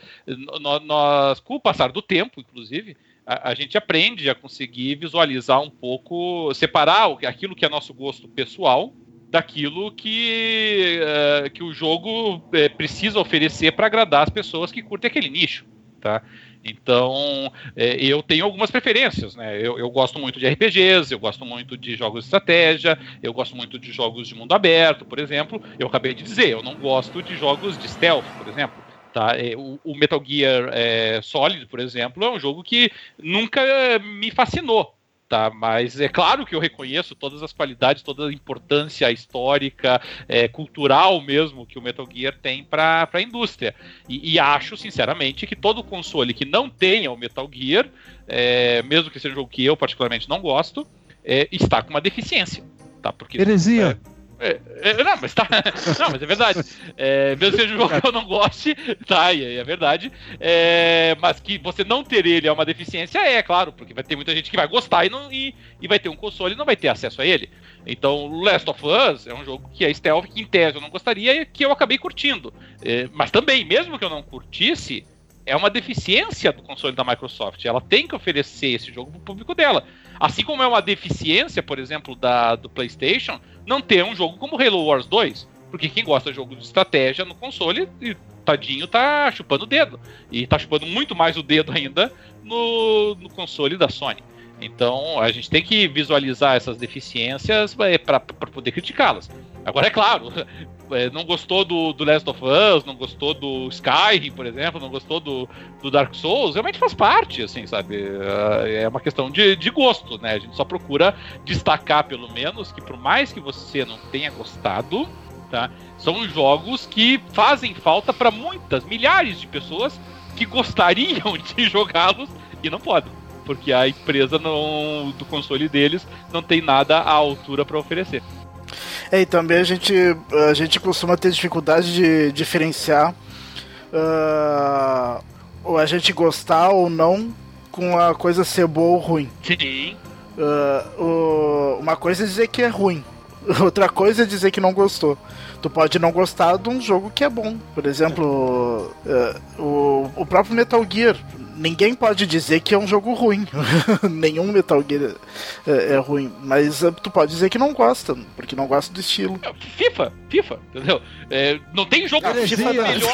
nós, nós, com o passar do tempo, inclusive, a, a, gente aprende a conseguir visualizar um pouco, separar aquilo que é nosso gosto pessoal daquilo que, uh, que o jogo uh, precisa oferecer para agradar as pessoas que curtem aquele nicho, tá? Então, é, eu tenho algumas preferências, né? Eu, eu, gosto muito de RPGs, eu gosto muito de jogos de estratégia, eu gosto muito de jogos de mundo aberto, por exemplo. Eu acabei de dizer, eu não gosto de jogos de stealth, por exemplo. Tá? É, o, o Metal Gear é, Solid, por exemplo, é um jogo que nunca me fascinou. Tá, mas é claro que eu reconheço todas as qualidades, toda a importância histórica, é, cultural mesmo que o Metal Gear tem para a indústria. E, e, acho, sinceramente, que todo console que não tenha o Metal Gear, é, mesmo que seja um jogo que eu particularmente não gosto, é, está com uma deficiência. Tá? Porque, Heresia! É, é, é, não, mas tá. Não, mas é verdade. É, mesmo seja um jogo que eu não goste, tá, é, é verdade. É, mas que você não ter ele é uma deficiência, é, claro, porque vai ter muita gente que vai gostar e, não, e, e vai ter um console e não vai ter acesso a ele. Então, Last of Us é um jogo que é stealth, que em tese eu não gostaria e que eu acabei curtindo. É, mas também, mesmo que eu não curtisse, é uma deficiência do console da Microsoft. Ela tem que oferecer esse jogo para o público dela. Assim como é uma deficiência, por exemplo, da, do PlayStation, não ter um jogo como Halo Wars 2. Porque quem gosta de jogo de estratégia no console, tadinho, tá chupando o dedo. E tá chupando muito mais o dedo ainda no, no console da Sony. Então a gente tem que visualizar essas deficiências é, para poder criticá-las. Agora, é claro, é, não gostou do, do Last of Us, não gostou do Skyrim, por exemplo, não gostou do, do Dark Souls, realmente faz parte, assim, sabe? É, é uma questão de, de gosto, né? A gente só procura destacar, pelo menos, que por mais que você não tenha gostado, tá? São jogos que fazem falta para muitas, milhares de pessoas que gostariam de jogá-los e não podem porque a empresa não, do console deles não tem nada à altura para oferecer. É, e também a gente, a gente costuma ter dificuldade de diferenciar uh, ou a gente gostar ou não com a coisa ser boa ou ruim. Sim. Uh, o, uma coisa é dizer que é ruim, outra coisa é dizer que não gostou. Tu pode não gostar de um jogo que é bom. Por exemplo, uh, o, o próprio Metal Gear ninguém pode dizer que é um jogo ruim. Nenhum Metal Gear é, é, ruim. Mas uh, tu pode dizer que não gosta, porque não gosta do estilo. É, FIFA, FIFA, entendeu? É, não tem jogo FIFA melhor.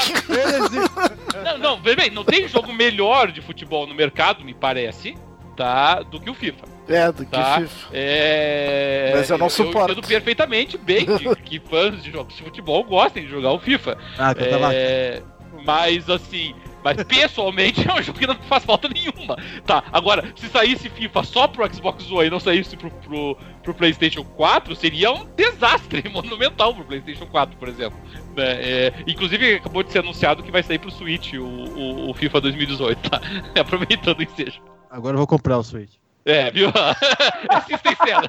não, não, bem, não tem jogo melhor de futebol no mercado, me parece, tá? Do que o FIFA. É, do tá? que FIFA. É... Mas eu não suporto. Eu entendo perfeitamente bem que, que fãs de jogos de futebol gostem de jogar o FIFA. Ah, tá é... Mas assim, mas pessoalmente é um jogo que não faz falta nenhuma. Tá, agora, se saísse FIFA só pro Xbox One e não saísse pro, pro, pro PlayStation 4, seria um desastre monumental pro PlayStation 4, por exemplo. É, é, inclusive, acabou de ser anunciado que vai sair pro Switch o, o, o FIFA 2018, tá? Aproveitando o ensejo. Agora eu vou comprar o Switch. É, viu? Assistem cena.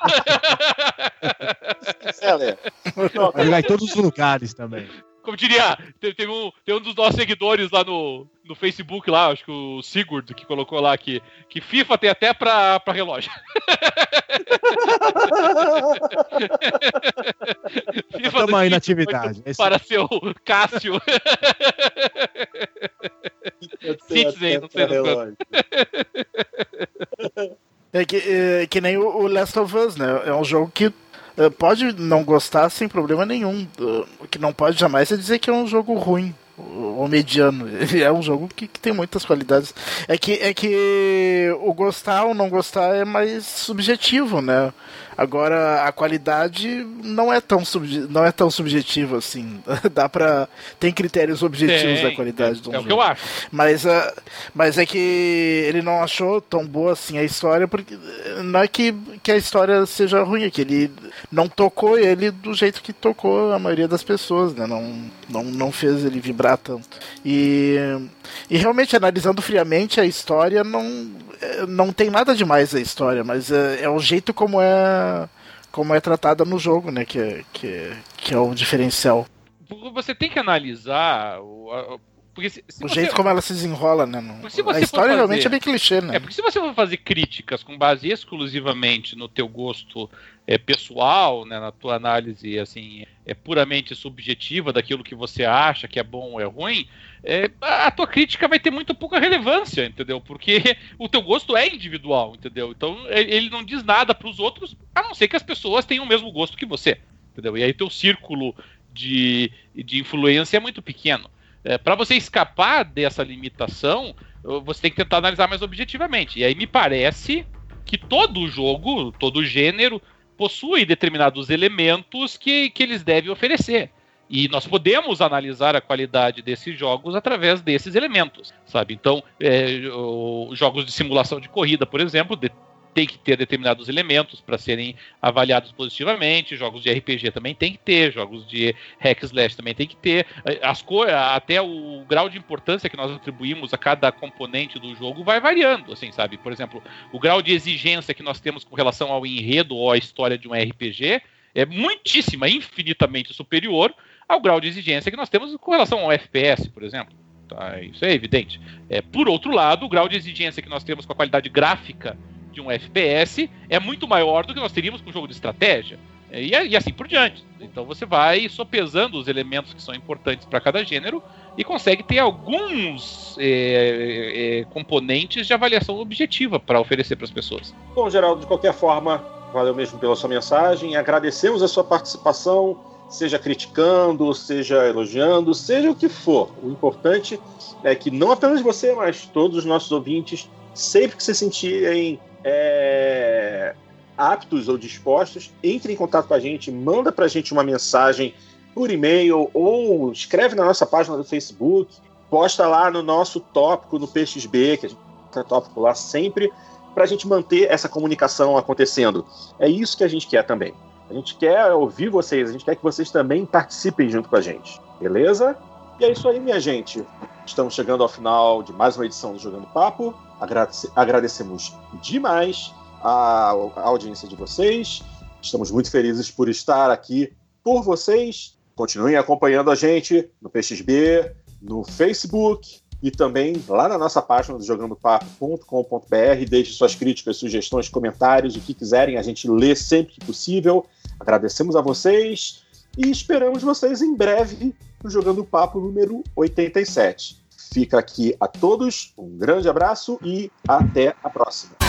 Vai jogar em todos os lugares também como diria, tem, um, tem um dos nossos seguidores lá no, no Facebook, lá, acho que o Sigurd, que colocou lá que, que FIFA tem até pra, pra relógio. FIFA Estamos aí na atividade. Para seu Cássio. Citizen, não sei É que, é, que nem o Last of Us, né? É um jogo que pode não gostar sem problema nenhum. Uh, o que não pode jamais é dizer que é um jogo ruim ou mediano. É um jogo que, que, tem muitas qualidades. É que, é que o gostar ou não gostar é mais subjetivo, né? Agora, a qualidade não é tão, não é tão subjetiva assim. Dá pra. Tem critérios objetivos da qualidade do é, é jogo. É o que eu acho. Mas, uh, mas é que ele não achou tão boa assim a história, porque não é que, que a história seja ruim, é que ele não tocou ele do jeito que tocou a maioria das pessoas, né? Não, não, não fez ele vibrar tanto. E, e realmente, analisando friamente a história, não, é, não tem nada demais a história, mas é, é o jeito como é como é tratada no jogo, né? Que, é, que, que é o diferencial. Você tem que analisar porque se, se o você... jeito como ela se desenrola, né? No... a história fazer... realmente é bem clichê, né? É, porque se você for fazer críticas com base exclusivamente no teu gosto é, pessoal, né, na tua análise assim, é puramente subjetiva daquilo que você acha que é bom ou é ruim, é, a tua crítica vai ter muito pouca relevância, entendeu? Porque o teu gosto é individual, entendeu? Então ele não diz nada para os outros, a não ser que as pessoas tenham o mesmo gosto que você, entendeu? E aí teu círculo de, de influência é muito pequeno. É, para você escapar dessa limitação, você tem que tentar analisar mais objetivamente. E aí me parece que todo jogo, todo gênero, possui determinados elementos que, que eles devem oferecer. E nós podemos analisar a qualidade desses jogos através desses elementos, sabe? Então, é, jogos de simulação de corrida, por exemplo, de, tem que ter determinados elementos para serem avaliados positivamente. Jogos de RPG também tem que ter, jogos de hack slash também tem que ter. As cores, até o grau de importância que nós atribuímos a cada componente do jogo vai variando, assim, sabe? Por exemplo, o grau de exigência que nós temos com relação ao enredo ou à história de um RPG é muitíssima, infinitamente superior ao grau de exigência que nós temos com relação ao FPS, por exemplo. Tá, isso é evidente. É, por outro lado, o grau de exigência que nós temos com a qualidade gráfica de um FPS é muito maior do que nós teríamos com um jogo de estratégia. É, e, e assim por diante. Então você vai sopesando os elementos que são importantes para cada gênero e consegue ter alguns é, é, componentes de avaliação objetiva para oferecer para as pessoas. Bom, Geraldo, de qualquer forma, valeu mesmo pela sua mensagem. Agradecemos a sua participação seja criticando, seja elogiando, seja o que for. O importante é que não apenas você, mas todos os nossos ouvintes, sempre que se sentirem é, aptos ou dispostos, entre em contato com a gente, manda para a gente uma mensagem por e-mail ou escreve na nossa página do Facebook, posta lá no nosso tópico no PXB, que a gente tem tópico lá sempre, para a gente manter essa comunicação acontecendo. É isso que a gente quer também. A gente quer ouvir vocês, a gente quer que vocês também participem junto com a gente, beleza? E é isso aí, minha gente. Estamos chegando ao final de mais uma edição do Jogando Papo. Agradece agradecemos demais a, a audiência de vocês. Estamos muito felizes por estar aqui por vocês. Continuem acompanhando a gente no PXB, no Facebook e também lá na nossa página do jogandopapo.com.br. Deixe suas críticas, sugestões, comentários, o que quiserem, a gente lê sempre que possível. Agradecemos a vocês e esperamos vocês em breve no Jogando Papo número 87. Fica aqui a todos um grande abraço e até a próxima.